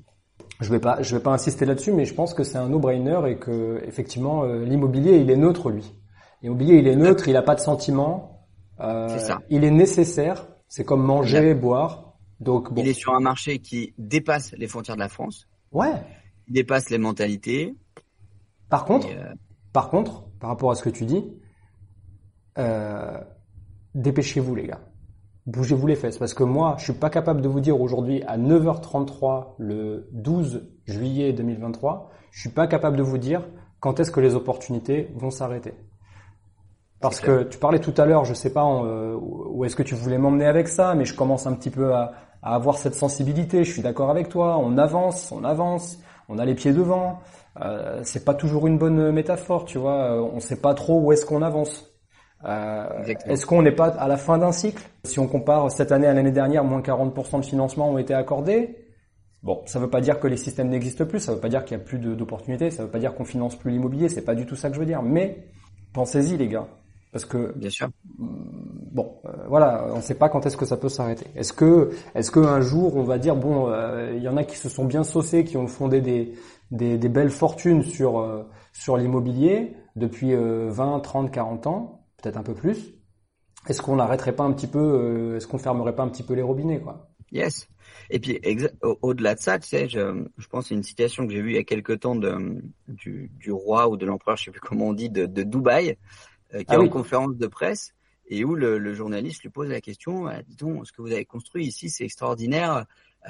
Je vais pas, je vais pas insister là-dessus, mais je pense que c'est un no-brainer et que effectivement euh, l'immobilier il est neutre lui. L'immobilier il est neutre, il n'a pas de sentiment. Euh, ça. Il est nécessaire. C'est comme manger, boire. Donc bon. il est sur un marché qui dépasse les frontières de la France. Ouais. Il dépasse les mentalités. Par contre, euh... par contre, par rapport à ce que tu dis, euh, dépêchez-vous les gars bougez-vous les fesses. Parce que moi, je suis pas capable de vous dire aujourd'hui à 9h33 le 12 juillet 2023, je suis pas capable de vous dire quand est-ce que les opportunités vont s'arrêter. Parce que tu parlais tout à l'heure, je sais pas euh, où est-ce que tu voulais m'emmener avec ça, mais je commence un petit peu à, avoir cette sensibilité. Je suis d'accord avec toi. On avance, on avance, on a les pieds devant. Euh, c'est pas toujours une bonne métaphore, tu vois. On sait pas trop où est-ce qu'on avance. Euh, Est-ce qu'on n'est pas à la fin d'un cycle? Si on compare cette année à l'année dernière, moins 40% de financement ont été accordés. Bon, ça ne veut pas dire que les systèmes n'existent plus, ça ne veut pas dire qu'il n'y a plus d'opportunités, ça ne veut pas dire qu'on finance plus l'immobilier, c'est pas du tout ça que je veux dire. Mais pensez-y les gars, parce que bien sûr. Bon, euh, voilà, on ne sait pas quand est-ce que ça peut s'arrêter. Est-ce que, est-ce que un jour on va dire bon, euh, il y en a qui se sont bien saucés, qui ont fondé des des, des belles fortunes sur euh, sur l'immobilier depuis 20, 30, 40 ans peut-être un peu plus. Est-ce qu'on n'arrêterait pas un petit peu, euh, est-ce qu'on fermerait pas un petit peu les robinets, quoi? Yes. Et puis au-delà de ça, tu sais, je, je pense à une citation que j'ai vue il y a quelque temps de, du, du roi ou de l'empereur, je sais plus comment on dit, de, de Dubaï, euh, qui ah est en conférence de presse et où le, le, journaliste lui pose la question ah, Dis donc, ce que vous avez construit ici, c'est extraordinaire.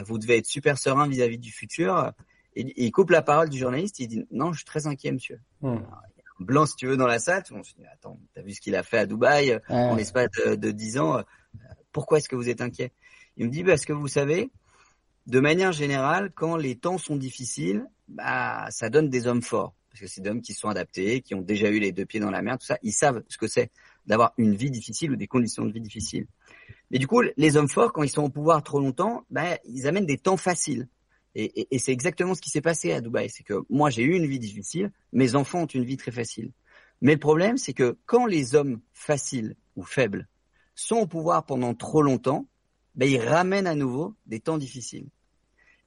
Vous devez être super serein vis-à-vis du futur. Et, il coupe la parole du journaliste. Il dit Non, je suis très inquiet, monsieur. Hmm blanc, si tu veux, dans la salle. On se dit, attends, t'as vu ce qu'il a fait à Dubaï en l'espace de, de 10 ans. Euh, pourquoi est-ce que vous êtes inquiet? Il me dit, parce que vous savez, de manière générale, quand les temps sont difficiles, bah, ça donne des hommes forts. Parce que c'est des hommes qui sont adaptés, qui ont déjà eu les deux pieds dans la mer, tout ça. Ils savent ce que c'est d'avoir une vie difficile ou des conditions de vie difficiles. Mais du coup, les hommes forts, quand ils sont au pouvoir trop longtemps, bah, ils amènent des temps faciles. Et, et, et c'est exactement ce qui s'est passé à Dubaï. C'est que moi, j'ai eu une vie difficile, mes enfants ont une vie très facile. Mais le problème, c'est que quand les hommes faciles ou faibles sont au pouvoir pendant trop longtemps, ben, ils ramènent à nouveau des temps difficiles.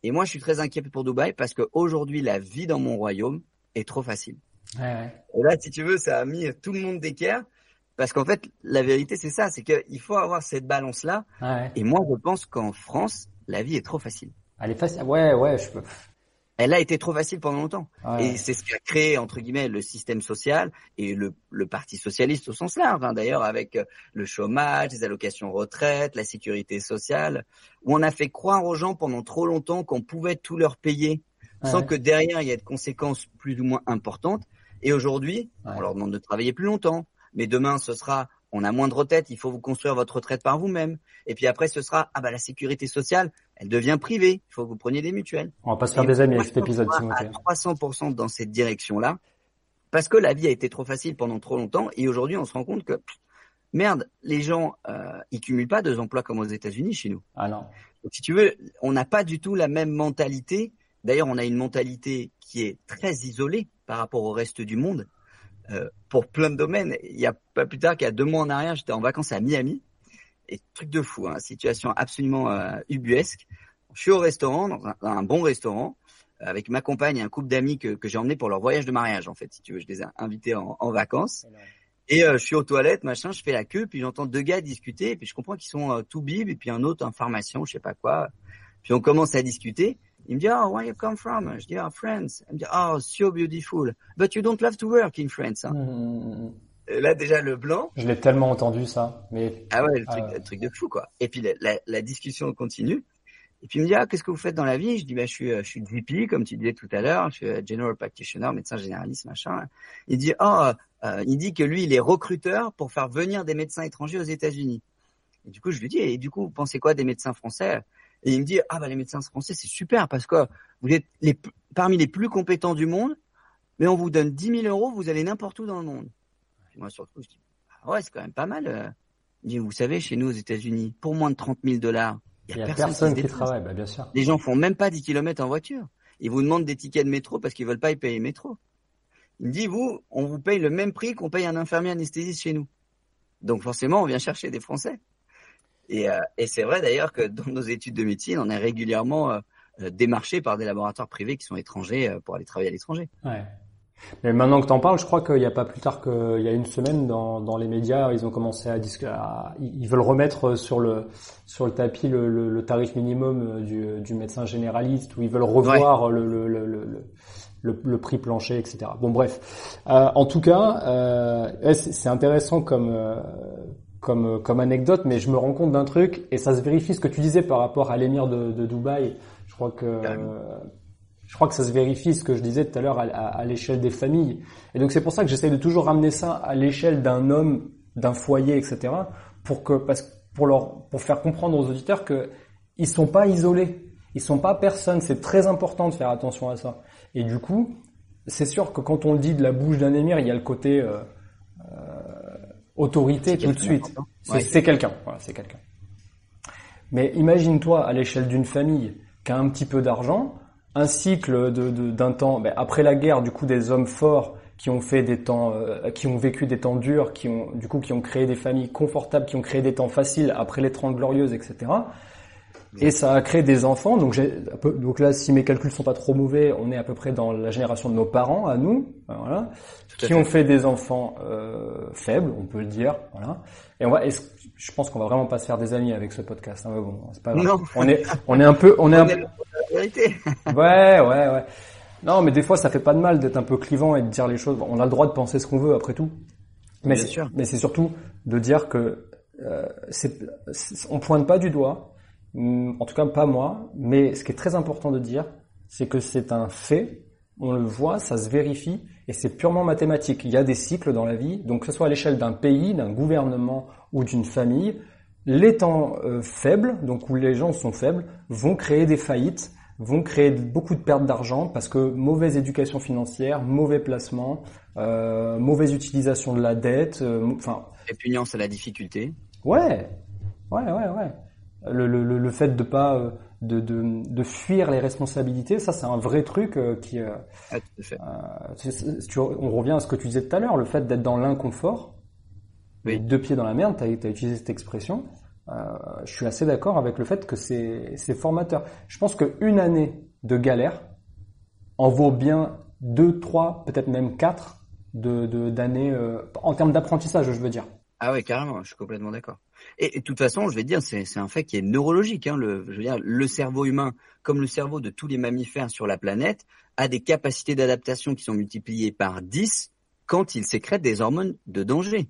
Et moi, je suis très inquiet pour Dubaï parce qu'aujourd'hui, la vie dans mon royaume est trop facile. Ouais. Et là, si tu veux, ça a mis tout le monde d'équerre. Parce qu'en fait, la vérité, c'est ça, c'est qu'il faut avoir cette balance-là. Ouais. Et moi, je pense qu'en France, la vie est trop facile. Elle est facile. Ouais, ouais, je peux. Elle a été trop facile pendant longtemps. Ouais. Et c'est ce qui a créé, entre guillemets, le système social et le, le Parti socialiste au sens large, hein, d'ailleurs, avec euh, le chômage, les allocations retraite, la sécurité sociale, où on a fait croire aux gens pendant trop longtemps qu'on pouvait tout leur payer ouais. sans que derrière il y ait de conséquences plus ou moins importantes. Et aujourd'hui, on leur demande de travailler plus longtemps. Mais demain, ce sera on a moins de retraite, il faut vous construire votre retraite par vous-même. Et puis après, ce sera, ah bah la sécurité sociale, elle devient privée, il faut que vous preniez des mutuelles. On va pas se faire et des amis avec cet épisode, Timothée. À 300% dans cette direction-là, parce que la vie a été trop facile pendant trop longtemps, et aujourd'hui, on se rend compte que, merde, les gens, euh, ils cumulent pas deux emplois comme aux États-Unis chez nous. Ah non. Donc, si tu veux, on n'a pas du tout la même mentalité. D'ailleurs, on a une mentalité qui est très isolée par rapport au reste du monde. Euh, pour plein de domaines. Il y a pas plus tard qu'il y a deux mois en arrière, j'étais en vacances à Miami. Et truc de fou, hein, situation absolument euh, ubuesque. Je suis au restaurant, dans un, dans un bon restaurant, avec ma compagne et un couple d'amis que, que j'ai emmenés pour leur voyage de mariage, en fait, si tu veux. Je les ai invités en, en vacances. Et euh, je suis aux toilettes, machin, je fais la queue, puis j'entends deux gars discuter, et puis je comprends qu'ils sont euh, tout bib, et puis un autre en pharmacien, je sais pas quoi. Puis on commence à discuter. Il me dit, oh, where you come from? Je dis, oh, France. Il me dit, oh, so beautiful. But you don't love to work in France. Hein? Mmh. là déjà le blanc. Je l'ai tellement entendu ça, mais ah ouais, le truc, le truc de fou quoi. Et puis la, la, la discussion continue. Et puis il me dit ah qu'est-ce que vous faites dans la vie? Je dis bah je suis je suis VP comme tu disais tout à l'heure, je suis general practitioner, médecin généraliste machin. Il dit oh euh, il dit que lui il est recruteur pour faire venir des médecins étrangers aux États-Unis. Et du coup je lui dis et du coup vous pensez quoi des médecins français? Et il me dit ah bah les médecins français c'est super parce que vous êtes les parmi les plus compétents du monde, mais on vous donne 10 000 euros, vous allez n'importe où dans le monde. Et moi surtout je dis ah ouais c'est quand même pas mal. euh. Il dit vous savez chez nous aux États-Unis pour moins de 30 000 dollars il y a personne, qui, qui travaille, bah, bien sûr. Les gens font même pas 10 km en voiture. Ils vous demandent des tickets de métro parce qu'ils veulent pas y payer métro. Il me dit, vous, on vous paye le même prix qu'on paye un infirmier anesthésiste chez nous. Donc forcément, on vient chercher des Français. Et, euh, et c'est vrai d'ailleurs que dans nos études de médecine, on est régulièrement euh, démarché par des laboratoires privés qui sont étrangers euh, pour aller travailler à l'étranger. Ouais. Mais maintenant que tu en parles, je crois qu'il n'y a pas plus tard qu'il y a une semaine dans, dans les médias, ils ont commencé à discuter, ils veulent remettre sur le sur le tapis le, le, le tarif minimum du, du, médecin généraliste, ou ils veulent revoir ouais. le, le, le, prix plancher, etc. Bon, bref. Euh, en tout cas, euh, c'est intéressant comme euh, comme comme anecdote, mais je me rends compte d'un truc et ça se vérifie ce que tu disais par rapport à l'émir de, de Dubaï. Je crois que je crois que ça se vérifie ce que je disais tout à l'heure à, à, à l'échelle des familles. Et donc c'est pour ça que j'essaie de toujours ramener ça à l'échelle d'un homme, d'un foyer, etc. Pour que parce pour leur pour faire comprendre aux auditeurs que ils sont pas isolés, ils sont pas personne. C'est très important de faire attention à ça. Et du coup, c'est sûr que quand on le dit de la bouche d'un émir, il y a le côté euh, euh, autorité tout de suite. C'est quelqu'un, voilà, c'est quelqu'un. Mais imagine-toi à l'échelle d'une famille qui a un petit peu d'argent un cycle de, de, d'un temps ben après la guerre du coup des hommes forts qui ont fait des temps euh, qui ont vécu des temps durs qui ont du coup qui ont créé des familles confortables qui ont créé des temps faciles après les trente glorieuses etc et ça a créé des enfants donc j'ai donc là si mes calculs sont pas trop mauvais on est à peu près dans la génération de nos parents à nous voilà qui ont fait des enfants euh, faibles on peut le dire voilà et on va et je pense qu'on va vraiment pas se faire des amis avec ce podcast hein, mais bon c'est pas grave. Non. on est on est un peu on est un peu vérité. ouais, ouais, ouais. Non, mais des fois, ça fait pas de mal d'être un peu clivant et de dire les choses. On a le droit de penser ce qu'on veut après tout. Mais c'est sûr. Mais c'est surtout de dire que euh, c'est, on pointe pas du doigt. En tout cas, pas moi. Mais ce qui est très important de dire, c'est que c'est un fait. On le voit, ça se vérifie, et c'est purement mathématique. Il y a des cycles dans la vie, donc que ce soit à l'échelle d'un pays, d'un gouvernement ou d'une famille, les temps euh, faibles, donc où les gens sont faibles, vont créer des faillites, vont créer beaucoup de pertes d'argent parce que mauvaise éducation financière, mauvais placement, euh, mauvaise utilisation de la dette, enfin. Euh, Répugnance à la difficulté. Ouais, ouais, ouais, ouais. Le, le, le fait de pas euh, de, de, de, fuir les responsabilités, ça c'est un vrai truc euh, qui. Euh, ah, tout à fait. Tu, on revient à ce que tu disais tout à l'heure, le fait d'être dans l'inconfort, oui. les deux pieds dans la merde. Tu as, as, utilisé cette expression. je suis assez d'accord avec le fait que c'est formateur. Je pense qu'une année de galère en vaut bien deux, trois, peut-être même quatre de d'années en termes d'apprentissage, je veux dire. Ah ouais, carrément, je suis complètement d'accord. Et, de toute façon, je vais te dire, c'est un fait qui est neurologique. Hein, le, je veux dire, le cerveau humain, comme le cerveau de tous les mammifères sur la planète, a des capacités d'adaptation qui sont multipliées par 10 quand il sécrète des hormones de danger.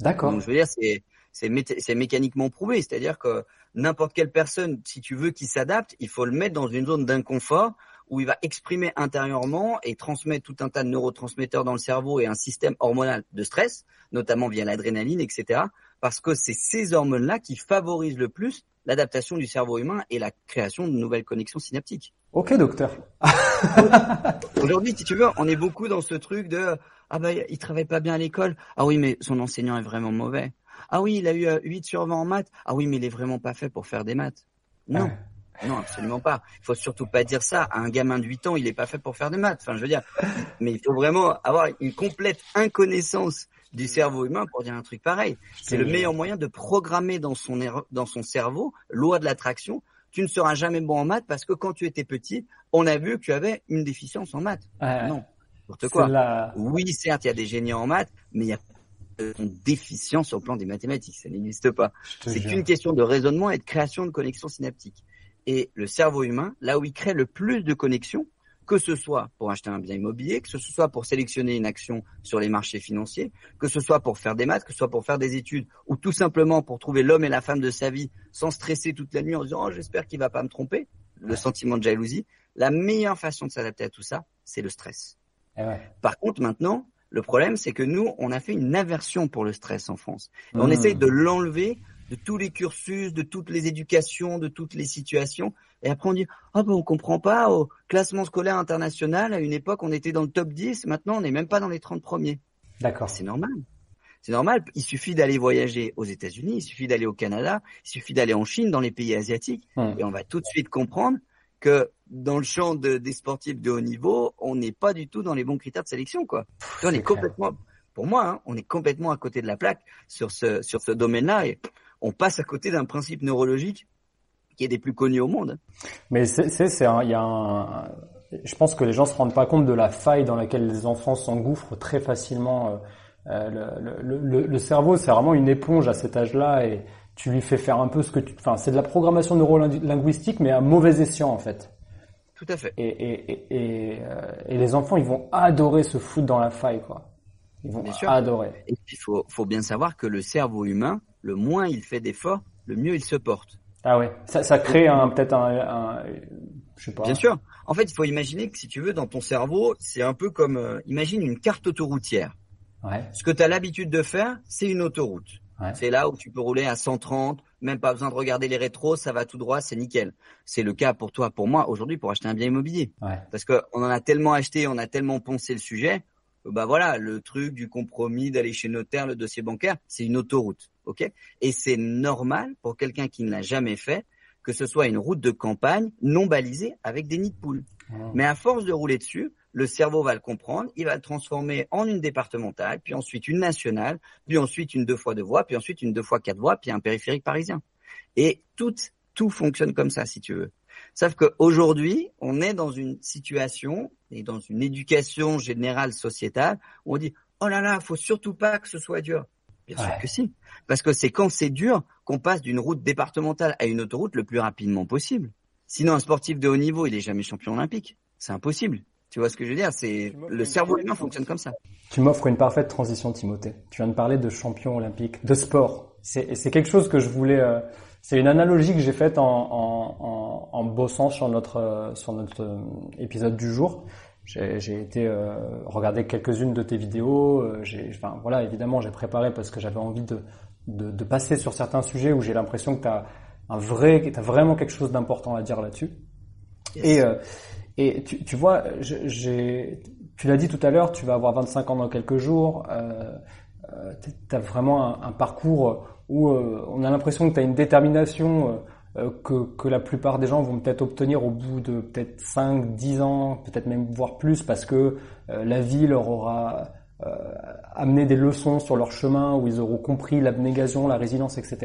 D'accord. Donc je veux dire, c'est c'est mé mécaniquement prouvé, c'est-à-dire que n'importe quelle personne, si tu veux qu'il s'adapte, il faut le mettre dans une zone d'inconfort où il va exprimer intérieurement et transmettre tout un tas de neurotransmetteurs dans le cerveau et un système hormonal de stress, notamment via l'adrénaline, etc. Parce que c'est ces hormones-là qui favorisent le plus l'adaptation du cerveau humain et la création de nouvelles connexions synaptiques. Ok, docteur. Aujourd'hui, si tu veux, on est beaucoup dans ce truc de ah bah il travaille pas bien à l'école. Ah oui, mais son enseignant est vraiment mauvais. Ah oui, il a eu 8 sur 20 en maths. Ah oui, mais il est vraiment pas fait pour faire des maths. Non. Ouais. Non, absolument pas. Il faut surtout pas dire ça à un gamin de 8 ans, il est pas fait pour faire des maths. Enfin, je veux dire, mais il faut vraiment avoir une complète inconnaissance du cerveau humain pour dire un truc pareil. C'est le meilleur moyen de programmer dans son dans son cerveau loi de l'attraction. Tu ne seras jamais bon en maths parce que quand tu étais petit, on a vu que tu avais une déficience en maths. Ouais. Non, n'importe quoi. La... Oui, certes, il y a des génies en maths, mais il y a une déficience sur le plan des mathématiques. Ça n'existe pas. C'est qu'une question de raisonnement et de création de connexions synaptiques. Et le cerveau humain, là où il crée le plus de connexions, que ce soit pour acheter un bien immobilier, que ce soit pour sélectionner une action sur les marchés financiers, que ce soit pour faire des maths, que ce soit pour faire des études, ou tout simplement pour trouver l'homme et la femme de sa vie sans stresser toute la nuit en disant oh, j'espère qu'il va pas me tromper, le sentiment de jalousie. La meilleure façon de s'adapter à tout ça, c'est le stress. Eh ouais. Par contre, maintenant, le problème, c'est que nous, on a fait une aversion pour le stress en France. Et On Mmh. essaye de l'enlever de tous les cursus, de toutes les éducations, de toutes les situations. Et après, on dit, ah ben, on comprend pas, au classement scolaire international, à une époque, on était dans le top 10, maintenant, on n'est même pas dans les 30 premiers. D'accord. C'est normal. C'est normal. Il suffit d'aller voyager aux États-Unis, il suffit d'aller au Canada, il suffit d'aller en Chine, dans les pays asiatiques, Hmm. et on va tout de suite comprendre que dans le champ de- des sportifs de haut niveau, on n'est pas du tout dans les bons critères de sélection, quoi. On est complètement, pour moi, hein, on est complètement à côté de la plaque sur ce sur ce domaine-là, et on passe à côté d'un principe neurologique qui est des plus connus au monde. Mais c'est, c'est, il y a un, je pense que les gens se rendent pas compte de la faille dans laquelle les enfants s'engouffrent très facilement. euh, euh, le, le, le, le cerveau, c'est vraiment une éponge à cet âge-là et tu lui fais faire un peu ce que tu, enfin, c'est de la programmation neurolinguistique, mais à mauvais escient en fait. Tout à fait. Et, et, et, et, euh, et les enfants, ils vont adorer se foutre dans la faille, quoi. Ils vont Bien sûr. adorer. Et il faut, faut bien savoir que le cerveau humain, le moins il fait d'efforts, le mieux il se porte. Ah ouais. Ça, ça crée un, peut-être un, un, je sais pas. Bien sûr. En fait, il faut imaginer que si tu veux, dans ton cerveau, c'est un peu comme, euh, imagine une carte autoroutière. Ouais. Ce que tu as l'habitude de faire, c'est une autoroute. Ouais. C'est là où tu peux rouler à 130, même pas besoin de regarder les rétros, ça va tout droit, c'est nickel. C'est le cas pour toi, pour moi, aujourd'hui, pour acheter un bien immobilier. Ouais. Parce que on en a tellement acheté, on a tellement poncé le sujet, que bah voilà, le truc du compromis, d'aller chez notaire, le dossier bancaire, c'est une autoroute, ok? Et c'est normal pour quelqu'un qui ne l'a jamais fait que ce soit une route de campagne non balisée avec des nids de poules. Mmh. Mais à force de rouler dessus, le cerveau va le comprendre, il va le transformer en une départementale, puis ensuite une nationale, puis ensuite une deux fois deux voies, puis ensuite une deux fois quatre voies, puis un périphérique parisien. Et tout, tout fonctionne comme ça, si tu veux. Sauf qu'aujourd'hui, on est dans une situation et dans une éducation générale sociétale où on dit oh là là, faut surtout pas que ce soit dur. Bien sûr que si, parce que c'est quand c'est dur qu'on passe d'une route départementale à une autoroute le plus rapidement possible. Sinon, un sportif de haut niveau, il est jamais champion olympique. C'est impossible. Tu vois ce que je veux dire? C'est le cerveau humain fonctionne comme ça. Tu m'offres une parfaite transition, Timothée. Tu viens de parler de champion olympique, de sport. C'est c'est quelque chose que je voulais. euh, c'est une analogie que j'ai faite en, en, en, en bossant sur notre euh, sur notre euh, épisode du jour. J'ai été euh, regarder quelques-unes de tes vidéos. euh, enfin voilà, évidemment, j'ai préparé parce que j'avais envie de, de de passer sur certains sujets où j'ai l'impression que tu as un vrai, que t'as vraiment quelque chose d'important à dire là-dessus. Et, euh, et tu, tu vois, j'ai, tu l'as dit tout à l'heure, tu vas avoir 25 ans dans quelques jours. Euh, euh, tu as vraiment un, un parcours où euh, on a l'impression que tu as une détermination que, que la plupart des gens vont peut-être obtenir au bout de peut-être 5, 10 ans, peut-être même voire plus, parce que euh, la vie leur aura euh, amené des leçons sur leur chemin, où ils auront compris l'abnégation, la résilience, etc.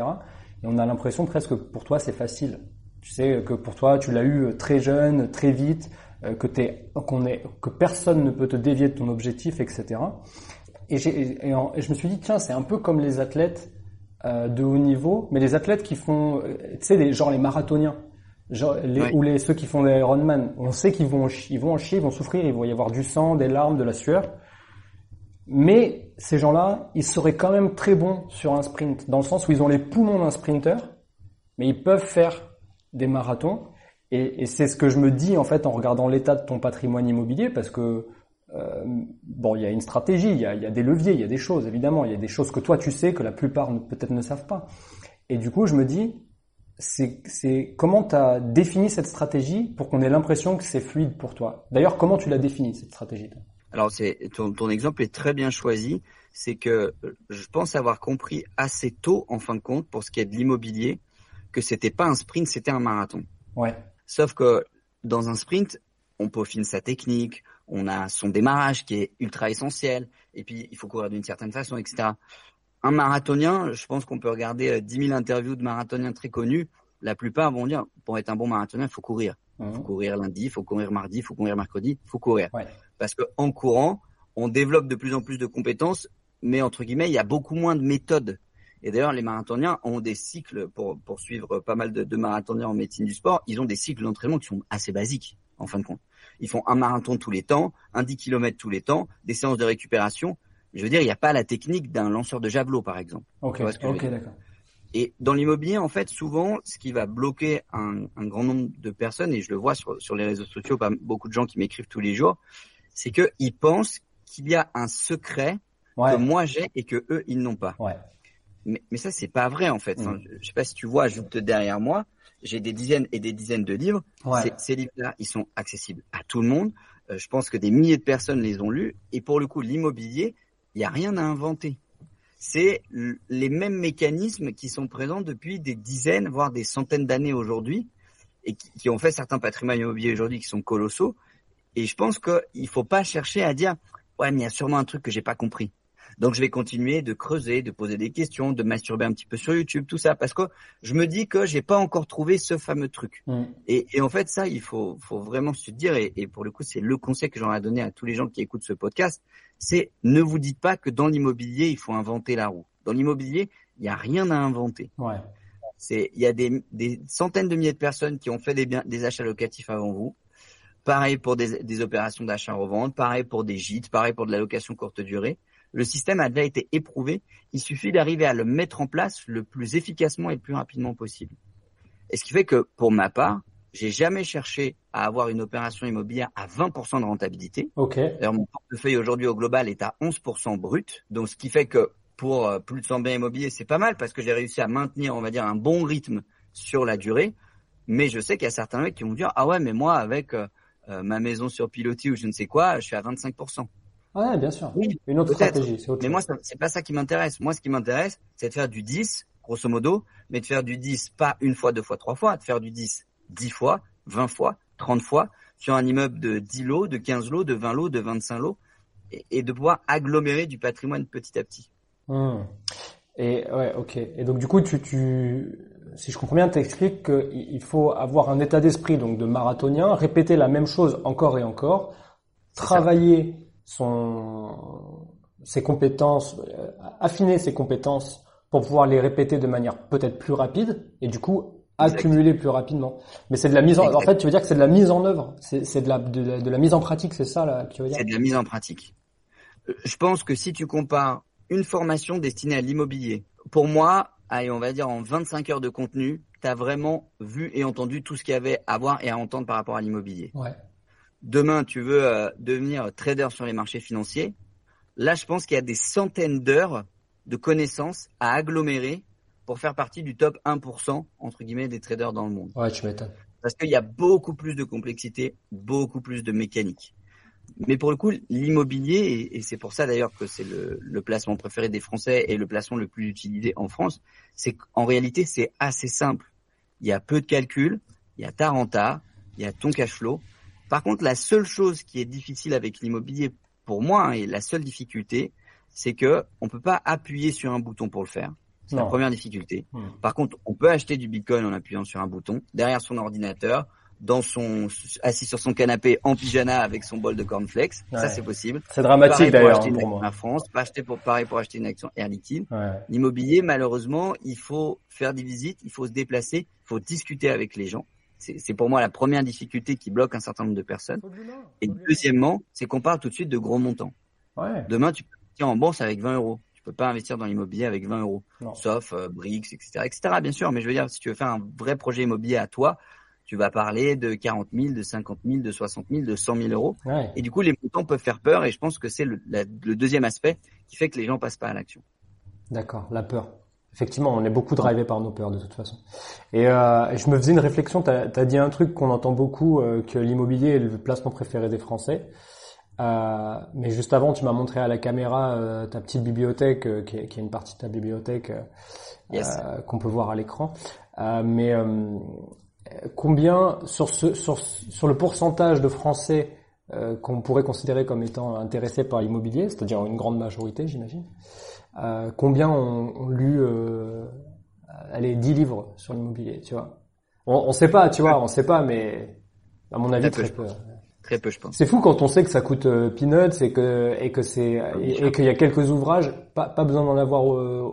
Et on a l'impression presque que pour toi c'est facile. Tu sais que pour toi tu l'as eu très jeune, très vite, euh, que t'es, qu'on est, que personne ne peut te dévier de ton objectif, etc. Et, et je me suis dit tiens c'est un peu comme les athlètes euh, de haut niveau, mais les athlètes qui font, euh, tu sais, les, genre les marathoniens, genre les, ou les ceux qui font des Ironman. On sait qu'ils vont, ils vont en chier, ils vont souffrir, il va y avoir du sang, des larmes, de la sueur. Mais ces gens-là, ils seraient quand même très bons sur un sprint, dans le sens où ils ont les poumons d'un sprinter, mais ils peuvent faire des marathons. Et, et c'est ce que je me dis en fait en regardant l'état de ton patrimoine immobilier, parce que euh, bon, il y a une stratégie, il y a, il y a des leviers, il y a des choses évidemment, il y a des choses que toi tu sais que la plupart peut-être ne savent pas. Et du coup, je me dis, c'est comment tu as défini cette stratégie pour qu'on ait l'impression que c'est fluide pour toi? D'ailleurs, comment tu l'as défini cette stratégie Alors, ton, ton exemple est très bien choisi. C'est que je pense avoir compris assez tôt, en fin de compte, pour ce qui est de l'immobilier, que c'était pas un sprint, c'était un marathon. Ouais, Sauf que dans un sprint, on peaufine sa technique, on a son démarrage qui est ultra essentiel, et puis il faut courir d'une certaine façon, etc. Un marathonien, je pense qu'on peut regarder euh, 10 000 interviews de marathoniens très connus. La plupart vont dire, pour être un bon marathonien, il faut courir. Il faut Mhm. courir lundi, il faut courir mardi, il faut courir mercredi, il faut courir. Ouais. Parce que en courant, on développe de plus en plus de compétences, mais entre guillemets, il y a beaucoup moins de méthodes. Et d'ailleurs, les marathoniens ont des cycles, pour, pour suivre pas mal de, de marathoniens en médecine du sport, ils ont des cycles d'entraînement qui sont assez basiques, en fin de compte. Ils font un marathon tous les temps, un 10 km tous les temps, des séances de récupération. Je veux dire, il n'y a pas la technique d'un lanceur de javelot, par exemple. Ok, ok, d'accord. Et dans l'immobilier, en fait, souvent, ce qui va bloquer un, un, grand nombre de personnes, et je le vois sur, sur les réseaux sociaux, pas beaucoup de gens qui m'écrivent tous les jours, c'est qu'ils pensent qu'il y a un secret que moi j'ai et que eux ils n'ont pas. Ouais. Mais, mais ça c'est pas vrai en fait. Mm. je sais pas si tu vois, juste derrière moi, j'ai des dizaines et des dizaines de livres. Ouais. Ces livres-là, ils sont accessibles à tout le monde. Euh, je pense que des milliers de personnes les ont lus. Et pour le coup, l'immobilier, il n'y a rien à inventer c'est les mêmes mécanismes qui sont présents depuis des dizaines, voire des centaines d'années aujourd'hui, et qui, ont fait certains patrimoines immobiliers aujourd'hui qui sont colossaux. Et je pense qu'il faut pas chercher à dire ouais mais il y a sûrement un truc que j'ai pas compris. Donc je vais continuer de creuser, de poser des questions, de masturber un petit peu sur YouTube, tout ça, parce que je me dis que j'ai pas encore trouvé ce fameux truc. Mm. Et, et, en fait ça, il faut, faut vraiment se dire, et, et pour le coup c'est le conseil que j'en ai donné à tous les gens qui écoutent ce podcast, c'est ne vous dites pas que dans l'immobilier, il faut inventer la roue. Dans l'immobilier, il n'y a rien à inventer. Ouais. C'est, il y a des, des, centaines de milliers de personnes qui ont fait des, biens, des achats locatifs avant vous. Pareil pour des, des opérations d'achat-revente, pareil pour des gîtes, pareil pour de la location courte durée. Le système a déjà été éprouvé. Il suffit d'arriver à le mettre en place le plus efficacement et le plus rapidement possible. Et ce qui fait que, pour ma part, j'ai jamais cherché à avoir une opération immobilière à 20% de rentabilité. Ok. D'ailleurs, mon portefeuille aujourd'hui au global est à 11% brut. Donc, ce qui fait que pour euh, plus de 100 biens immobiliers, c'est pas mal parce que j'ai réussi à maintenir, on va dire, un bon rythme sur la durée. Mais je sais qu'il y a certains mecs qui vont dire, ah ouais, mais moi, avec euh, euh, ma maison sur pilotis ou je ne sais quoi, je suis à 25%. Ouais, bien sûr. Oui, une autre stratégie. mais moi, c'est pas ça qui m'intéresse. Moi, ce qui m'intéresse, c'est de faire du 10, grosso modo, mais de faire du 10 pas une fois, deux fois, trois fois, de faire du 10 10 fois, 20 fois, 30 fois sur un immeuble de 10 lots, de 15 lots, de 20 lots, de 25 lots et, de pouvoir agglomérer du patrimoine petit à petit. Hmm. Et ouais, ok. Et donc du coup, tu, tu si je comprends bien, tu expliques qu'il faut avoir un état d'esprit donc de marathonien, répéter la même chose encore et encore, travailler son ses compétences, euh, affiner ses compétences pour pouvoir les répéter de manière peut-être plus rapide et du coup accumuler plus rapidement. Mais c'est de la mise en, en fait, tu veux dire que c'est de la mise en œuvre, c'est de la, de la, mise en pratique, c'est ça là que tu veux dire? C'est de la mise en pratique. Euh, je pense que si tu compares une formation destinée à l'immobilier, pour moi, allez, on va dire en 25 heures de contenu, tu as vraiment vu et entendu tout ce qu'il y avait à voir et à entendre par rapport à l'immobilier. Ouais. Demain, tu veux euh, devenir trader sur les marchés financiers. Là, je pense qu'il y a des centaines d'heures de connaissances à agglomérer pour faire partie du top 1% entre guillemets des traders dans le monde. Ouais, tu m'étonnes. Parce qu'il y a beaucoup plus de complexité, beaucoup plus de mécanique. Mais pour le coup, l'immobilier, et, c'est pour ça d'ailleurs que c'est le, le, placement préféré des Français et le placement le plus utilisé en France, c'est qu'en réalité, c'est assez simple. Il y a peu de calculs, il y a ta renta, il y a ton cash flow. Par contre, la seule chose qui est difficile avec l'immobilier pour moi, hein, et la seule difficulté, c'est que on peut pas appuyer sur un bouton pour le faire. C'est la première difficulté. Hmm. Par contre, on peut acheter du Bitcoin en appuyant sur un bouton derrière son ordinateur, dans son assis sur son canapé en pyjama avec son bol de cornflakes. Ça, c'est possible. C'est dramatique d'ailleurs pour, moi. En France, pas acheter pour pareil pour acheter une action Air Liquide. L'immobilier, malheureusement, il faut faire des visites, il faut se déplacer, il faut discuter avec les gens. C'est pour moi la première difficulté qui bloque un certain nombre de personnes. Et deuxièmement, c'est qu'on parle tout de suite de gros montants. Demain, tu peux partir en bourse avec 20 euros. Tu peux pas investir dans l'immobilier avec 20 euros, sauf euh, BRICS, etc., etc. Bien sûr, mais je veux dire, si tu veux faire un vrai projet immobilier à toi, tu vas parler de 40 000, de 50 000, de 60 000, de 100 000 euros. Et du coup, les montants peuvent faire peur. Et je pense que c'est le, le, deuxième aspect qui fait que les gens passent pas à l'action. D'accord, la peur. Effectivement, on est beaucoup drivé par nos peurs de toute façon. Et euh, je me faisais une réflexion. Tu as, dit un truc qu'on entend beaucoup, euh, que l'immobilier est le placement préféré des Français. Euh, mais juste avant, tu m'as montré à la caméra euh, ta petite bibliothèque, euh, qui, est, qui, est, une partie de ta bibliothèque qu'on peut voir à l'écran. mais combien sur, ce, sur, sur le pourcentage de Français qu'on pourrait considérer comme étant intéressés par l'immobilier, c'est-à-dire une grande majorité, j'imagine, combien ont, ont lu allez, 10 livres sur l'immobilier, tu vois? On ne sait pas, tu vois, on sait pas, mais à mon avis, très peu. Très peu, je pense. C'est fou quand on sait que ça coûte euh, peanuts et que et que c'est et, qu'il y a quelques ouvrages, pas pas besoin d'en avoir euh,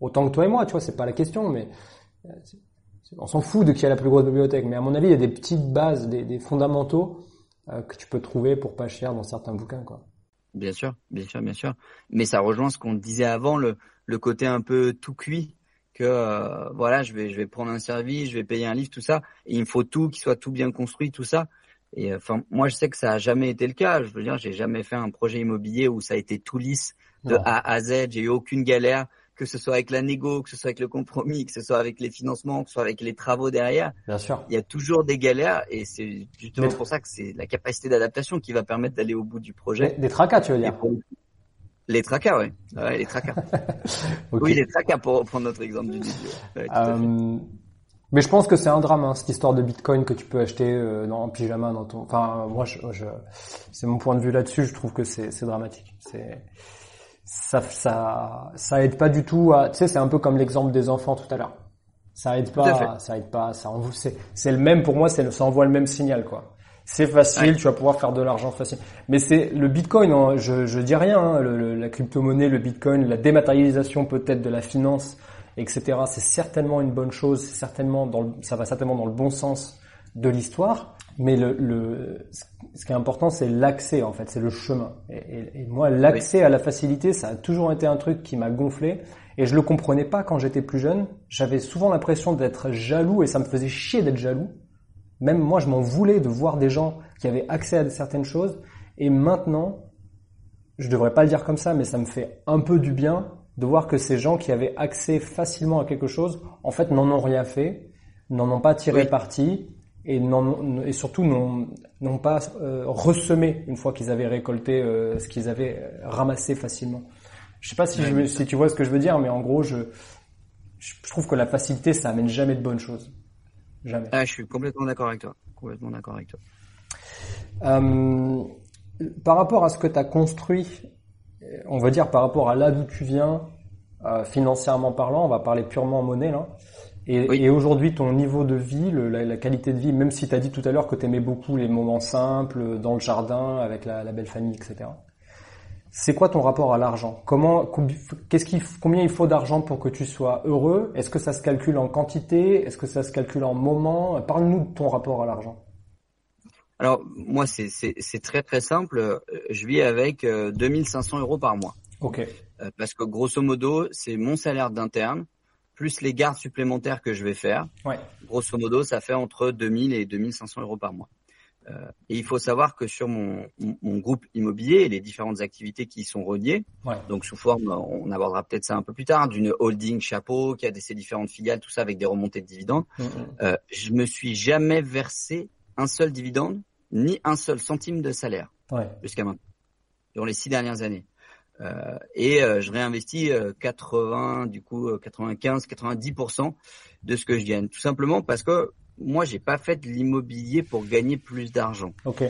autant que toi et moi, tu vois, c'est pas la question, mais euh, on s'en fout de qui a la plus grosse bibliothèque. Mais à mon avis, il y a des petites bases, des, des fondamentaux que tu peux trouver pour pas cher dans certains bouquins, quoi. Bien sûr, bien sûr, bien sûr. Mais ça rejoint ce qu'on disait avant, le, le côté un peu tout cuit, que euh, voilà, je vais, je vais prendre un service, je vais payer un livre, tout ça, et il me faut tout, qui soit tout bien construit, tout ça. Et enfin, moi, je sais que ça a jamais été le cas. Je veux dire, j'ai jamais fait un projet immobilier où ça a été tout lisse de A à Z. J'ai eu aucune galère, que ce soit avec la négo, que ce soit avec le compromis, que ce soit avec les financements, que ce soit avec les travaux derrière. Bien sûr. Il y a toujours des galères, et c'est justement pour ça que c'est la capacité d'adaptation qui va permettre d'aller au bout du projet. Des, tracas, tu veux dire Les tracas, ouais. ouais les tracas. Oui, les tracas pour prendre notre exemple du début. Euh, mais je pense que c'est un drame, hein, cette histoire de Bitcoin que tu peux acheter euh, dans en pyjama dans ton. Enfin, moi, je, je... c'est mon point de vue là-dessus. Je trouve que c'est dramatique. C'est ça, ça, ça aide pas du tout à. Tu sais, c'est un peu comme l'exemple des enfants tout à l'heure. Ça aide pas, ça aide pas. Ça c'est c'est le même pour moi. C'est ça envoie le même signal quoi. C'est facile, tu vas pouvoir faire de l'argent facile. Mais c'est le Bitcoin. Hein, je je dis rien. Hein, le, la crypto-monnaie, le Bitcoin, la dématérialisation peut-être de la finance etc. C'est certainement une bonne chose, certainement dans le, ça va certainement dans le bon sens de l'histoire. Mais le, le, ce qui est important, c'est l'accès en fait, c'est le chemin. Et, et, moi, l'accès à la facilité, ça a toujours été un truc qui m'a gonflé. Et je le comprenais pas quand j'étais plus jeune. J'avais souvent l'impression d'être jaloux et ça me faisait chier d'être jaloux. Même moi, je m'en voulais de voir des gens qui avaient accès à certaines choses. Et maintenant, je devrais pas le dire comme ça, mais ça me fait un peu du bien de voir que ces gens qui avaient accès facilement à quelque chose, en fait, n'en ont rien fait, n'en ont pas tiré parti et, et surtout n'ont pas euh, ressemé une fois qu'ils avaient récolté euh, ce qu'ils avaient euh, ramassé facilement. Je sais pas si, je, si tu vois ce que je veux dire, mais en gros, je, je trouve que la facilité, ça amène jamais de bonnes choses. Jamais. Ah, je suis complètement d'accord avec toi. Complètement d'accord avec toi. Euh, par rapport à ce que tu as construit on va dire par rapport à là d'où tu viens, euh, financièrement parlant, on va parler purement en monnaie là. Et, aujourd'hui, ton niveau de vie, la, qualité de vie, même si tu as dit tout à l'heure que tu aimais beaucoup les moments simples, dans le jardin, avec la, belle famille, etc. C'est quoi ton rapport à l'argent? Comment, qu'est-ce qu'il, combien il faut d'argent pour que tu sois heureux? Est-ce que ça se calcule en quantité? Est-ce que ça se calcule en moments Parle-nous de ton rapport à l'argent. Alors moi c'est c'est très très simple. Euh, je vis avec 2500 euh, euros par mois. Ok. Euh, parce que grosso modo c'est mon salaire d'interne plus les gardes supplémentaires que je vais faire. Ouais. Grosso modo ça fait entre 2000 et 2500 euros par mois. et il faut savoir que sur mon, mon, groupe immobilier et les différentes activités qui y sont reliées, ouais. donc sous forme, on abordera peut-être ça un peu plus tard, d'une holding chapeau qui a des, ses différentes filiales, tout ça avec des remontées de dividendes, mm -hmm. je me suis jamais versé un seul dividende ni un seul centime de salaire ouais. jusqu'à maintenant, durant les six dernières années. Euh, et euh, je réinvestis euh, 80, du coup 95, euh, 90% de ce que je gagne, tout simplement parce que moi j'ai pas fait de l'immobilier pour gagner plus d'argent. Ok.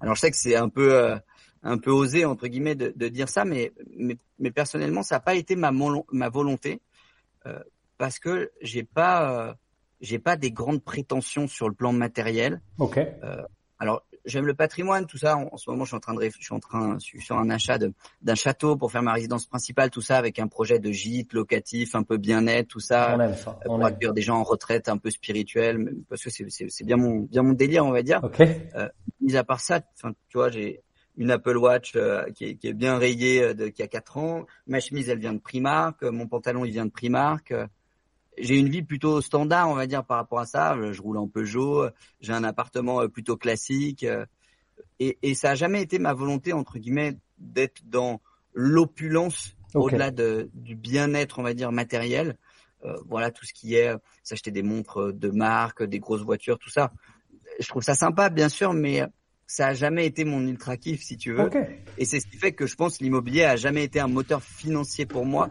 Alors je sais que c'est un peu un peu osé entre guillemets de, de dire ça, mais, mais, mais personnellement ça n'a pas été ma ma volonté parce que j'ai pas j'ai pas des grandes prétentions sur le plan matériel. Ok. Alors, j'aime le patrimoine, tout ça. En, ce moment, je suis en train de, je suis en train, je suis sur un achat d'un château pour faire ma résidence principale, tout ça avec un projet de gîte locatif, un peu bien-être, tout ça, on aime ça. On pour accueillir des gens en retraite, un peu spirituel, parce que c'est bien mon, bien mon délire, on va dire. Ok. Euh, mis à part ça, enfin, tu vois, j'ai une Apple Watch euh, qui, est, qui, est, bien rayée, euh, de, qui a 4 ans. Ma chemise, elle vient de Primark. Mon pantalon, il vient de Primark j'ai une vie plutôt standard, on va dire, par rapport à ça. Je roule en Peugeot, j'ai un appartement euh, plutôt classique, euh, et, et ça a jamais été ma volonté entre guillemets d'être dans l'opulence au-delà de, du bien-être, on va dire matériel. Euh, voilà tout ce qui est s'acheter des montres de marque, des grosses voitures, tout ça. Je trouve ça sympa, bien sûr, mais ça a jamais été mon ultra kiff, si tu veux. Et c'est ce qui fait que je pense l'immobilier a jamais été un moteur financier pour moi.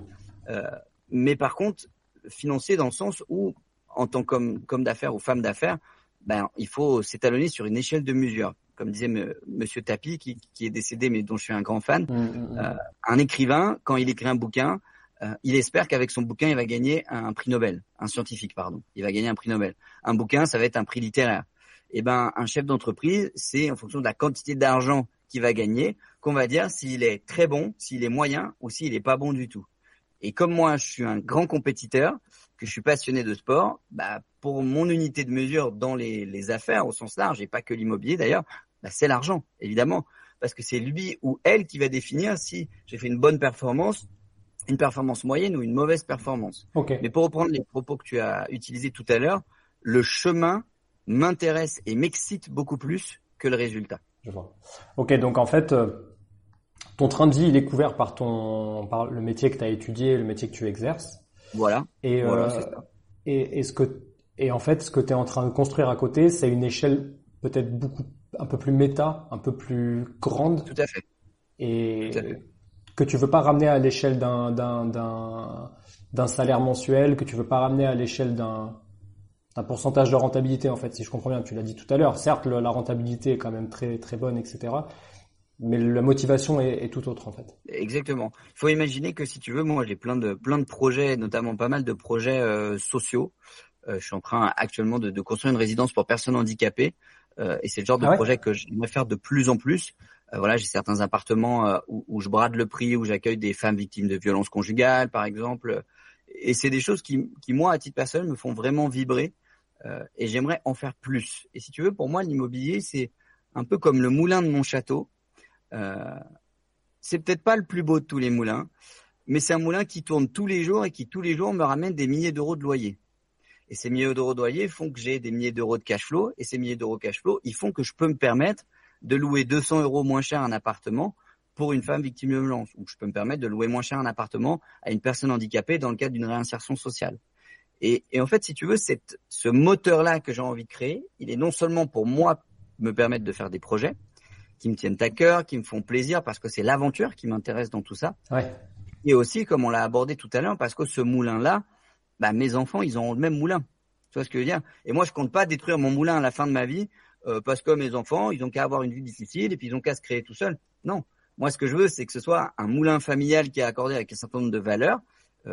Euh, mais par contre, financier dans le sens où, en tant qu'homme d'affaires ou femme d'affaires, ben, il faut s'étalonner sur une échelle de mesure. Comme disait Monsieur Tapi, qui, qui, est décédé, mais dont je suis un grand fan, mmh, mmh, mmh. Euh, un écrivain, quand il écrit un bouquin, euh, il espère qu'avec son bouquin, il va gagner un, prix Nobel, un scientifique, pardon. Il va gagner un prix Nobel. Un bouquin, ça va être un prix littéraire. Et eh ben, un chef d'entreprise, c'est en fonction de la quantité d'argent qu'il va gagner qu'on va dire s'il est très bon, s'il est moyen ou s'il est pas bon du tout. Et comme moi, je suis un grand compétiteur, que je suis passionné de sport, bah, pour mon unité de mesure dans les, les affaires au sens large, et pas que l'immobilier d'ailleurs, bah, C'est l'argent, évidemment, parce que c'est lui ou elle qui va définir si j'ai fait une bonne performance, une performance moyenne ou une mauvaise performance. Mais pour reprendre les propos que tu as utilisés tout à l'heure, le chemin m'intéresse et m'excite beaucoup plus que le résultat. Je vois. Ok, donc en fait, euh, ton train de vie, il est couvert par ton, par le métier que tu as étudié, le métier que tu exerces. Voilà. Et, euh, et, et, ce que, et en fait, ce que tu es en train de construire à côté, c'est une échelle peut-être beaucoup, un peu plus méta, un peu plus grande. Tout à fait. Et que tu veux pas ramener à l'échelle d'un, d'un, d'un, d'un salaire mensuel, que tu veux pas ramener à l'échelle d'un, un pourcentage de rentabilité en fait, si je comprends bien. Tu l'as dit tout à l'heure. Certes, la rentabilité est quand même très très bonne, etc. Mais la motivation est, tout autre en fait. Exactement. Il faut imaginer que si tu veux, moi j'ai plein de plein de projets, notamment pas mal de projets euh, sociaux. Euh, je suis en train actuellement de, construire une résidence pour personnes handicapées euh, et c'est le genre de ah projet que j'aimerais faire de plus en plus. voilà, j'ai certains appartements où, où, je brade le prix, où j'accueille des femmes victimes de violences conjugales, par exemple. Et c'est des choses qui, qui, moi, à titre personnel, me font vraiment vibrer euh, et j'aimerais en faire plus. Et si tu veux, pour moi, l'immobilier, c'est un peu comme le moulin de mon château. Euh, c'est peut-être pas le plus beau de tous les moulins, mais c'est un moulin qui tourne tous les jours et qui tous les jours me ramène des milliers d'euros de loyer. Et ces milliers d'euros de loyer font que j'ai des milliers d'euros de cash flow, et ces milliers d'euros de cash flow, ils font que je peux me permettre de louer 200 euros moins cher un appartement pour une femme victime de violence, ou je peux me permettre de louer moins cher un appartement à une personne handicapée dans le cadre d'une réinsertion sociale. Et, en fait, si tu veux, ce moteur-là que j'ai envie de créer, il est non seulement pour moi me permettre de faire des projets qui me tiennent à cœur, qui me font plaisir, parce que c'est l'aventure qui m'intéresse dans tout ça. Ouais. Et aussi, comme on l'a abordé tout à l'heure, parce que ce moulin-là, bah, mes enfants, ils ont le même moulin. Tu vois ce que je veux dire? Et moi, je compte pas détruire mon moulin à la fin de ma vie, euh, parce que mes enfants, ils ont qu'à avoir une vie difficile et puis ils ont qu'à se créer tout seuls. Non. Moi, ce que je veux, c'est que ce soit un moulin familial qui est accordé avec un certain nombre de valeurs,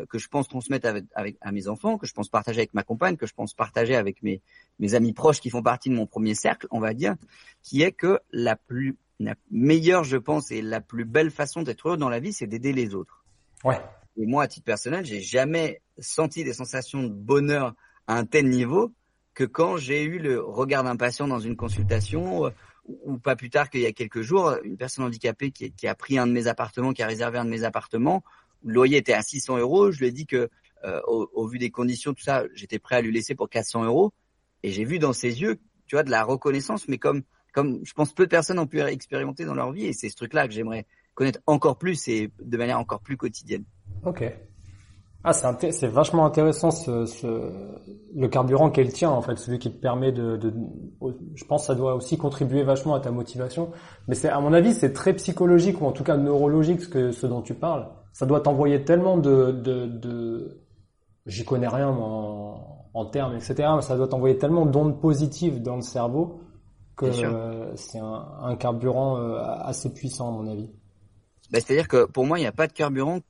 que je pense transmettre avec, avec, à mes enfants, que je pense partager avec ma compagne, que je pense partager avec mes, mes amis proches qui font partie de mon premier cercle, on va dire, qui est que la plus la meilleure, je pense, et la plus belle façon d'être heureux dans la vie, c'est d'aider les autres. Ouais. Et moi, à titre personnel, j'ai jamais senti des sensations de bonheur à un tel niveau que quand j'ai eu le regard d'un patient dans une consultation, euh, ou, pas plus tard qu'il y a quelques jours, une personne handicapée qui, qui, a pris un de mes appartements, qui a réservé un de mes appartements, le loyer était à 600 euros. Je lui ai dit que, euh, au, vu des conditions, tout ça, j'étais prêt à lui laisser pour 400 euros. Et j'ai vu dans ses yeux, tu vois, de la reconnaissance, mais comme, comme je pense peu de personnes ont pu expérimenter dans leur vie. Et c'est ce truc-là que j'aimerais connaître encore plus et de manière encore plus quotidienne. Ok. Ah, c'est, c'est vachement intéressant ce, ce, le carburant qu'elle tient en fait, celui qui te permet de, de, je pense que ça doit aussi contribuer vachement à ta motivation. Mais c'est, à mon avis, c'est très psychologique ou en tout cas neurologique ce que ce dont tu parles ça doit t'envoyer tellement de, de, de... j'y connais rien en, en termes, etc. Mais ça doit t'envoyer tellement d'ondes positives dans le cerveau que c'est un, un, carburant euh, assez puissant à mon avis. Bah, C'est-à-dire que pour moi, il n'y a pas de carburant.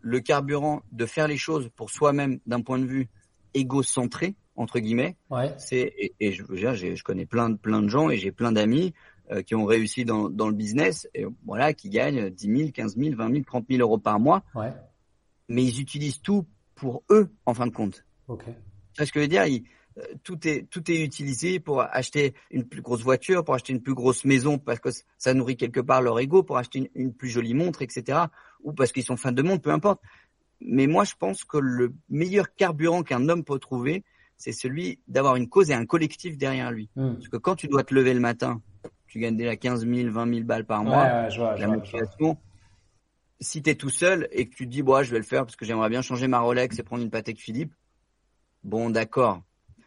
Le carburant de faire les choses pour soi-même d'un point de vue égocentré entre guillemets. Ouais. C'est et, et, je, je, je connais plein de plein de gens et j'ai plein d'amis euh, qui ont réussi dans, dans le business, et voilà, qui gagnent 10 000, 15 000, 20 000, 30 000 euros par mois. Ouais. Mais ils utilisent tout pour eux, en fin de compte. Ok. Tu ce que je veux dire? Euh, tout est tout est utilisé pour acheter une plus grosse voiture, pour acheter une plus grosse maison parce que ça nourrit quelque part leur ego, pour acheter une, une plus jolie montre, etc. Ou parce qu'ils sont fans de monde, peu importe. Mais moi, je pense que le meilleur carburant qu'un homme peut trouver, c'est celui d'avoir une cause et un collectif derrière lui. Hmm. Parce que quand tu dois te lever le matin tu gagnes déjà 15 000, 20 000 balles par mois. Ouais, je vois, la motivation. Si tu es tout seul et que tu te dis, bon, je vais le faire parce que j'aimerais bien changer ma Rolex et prendre une Patek Philippe, bon, d'accord.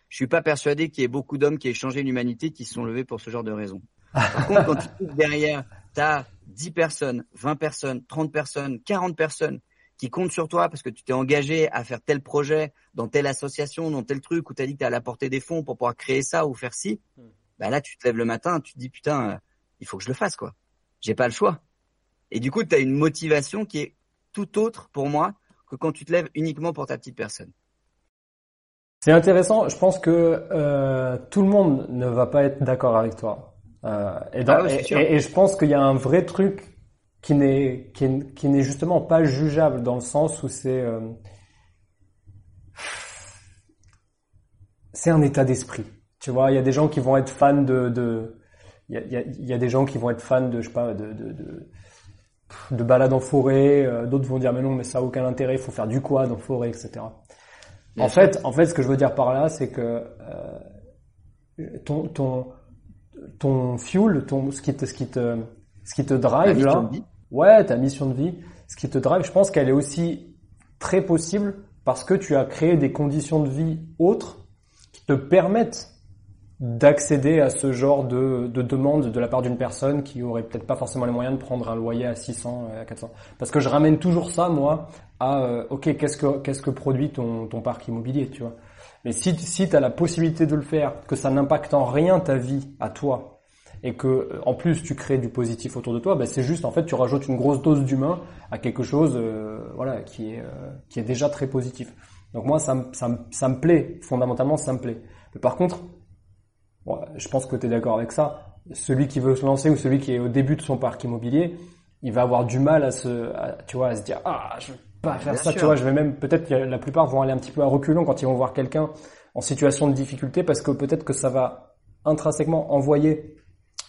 Je suis pas persuadé qu'il y ait beaucoup d'hommes qui aient changé l'humanité qui se sont levés pour ce genre de raison. Par contre, quand tu trouves derrière, tu as 10 personnes, 20 personnes, 30 personnes, 40 personnes qui comptent sur toi parce que tu t'es engagé à faire tel projet dans telle association, dans tel truc, où tu as dit que tu allais apporter des fonds pour pouvoir créer ça ou faire ci, hmm bah là tu te lèves le matin, tu te dis putain, euh, il faut que je le fasse quoi. J'ai pas le choix. Et du coup, tu as une motivation qui est tout autre pour moi que quand tu te lèves uniquement pour ta petite personne. C'est intéressant. Je pense que euh, tout le monde ne va pas être d'accord avec toi. Euh, et, ah et, je pense qu'il y a un vrai truc qui n'est qui, qui n'est justement pas jugeable dans le sens où c'est euh, c'est un état d'esprit. Tu vois, il y a des gens qui vont être fans de, de il y a, y, des gens qui vont être fans de, je sais pas, de, de, de, de balades en forêt, euh, d'autres vont dire mais non, mais ça a aucun intérêt, il faut faire du quad en forêt, etc. en fait, en fait, ce que je veux dire par là, c'est que euh, ton, ton, ton fuel, ton, ce qui te, ce qui te, ce qui te drive là, ouais, ta mission de vie, ce qui te drive, je pense qu'elle est aussi très possible parce que tu as créé des conditions de vie autres qui te permettent d'accéder à ce genre de, de demande de la part d'une personne qui aurait peut-être pas forcément les moyens de prendre un loyer à 600, à 400. Parce que je ramène toujours ça, moi, à euh, ok, qu'est-ce que qu'est-ce que produit ton, ton parc immobilier, tu vois. Mais si si tu as la possibilité de le faire, que ça n'impacte en rien ta vie à toi, et que en plus tu crées du positif autour de toi, ben c'est juste en fait tu rajoutes une grosse dose d'humain à quelque chose, euh, voilà, qui est euh, qui est déjà très positif. Donc moi ça ça, ça me plaît fondamentalement, ça me plaît. Mais par contre Bon, je pense que tu es d'accord avec ça. Celui qui veut se lancer ou celui qui est au début de son parc immobilier, il va avoir du mal à se, tu vois, à se dire ah je vais pas faire ça, tu vois, je vais même peut-être la plupart vont aller un petit peu à reculons quand ils vont voir quelqu'un en situation de difficulté parce que peut-être que ça va intrinsèquement envoyer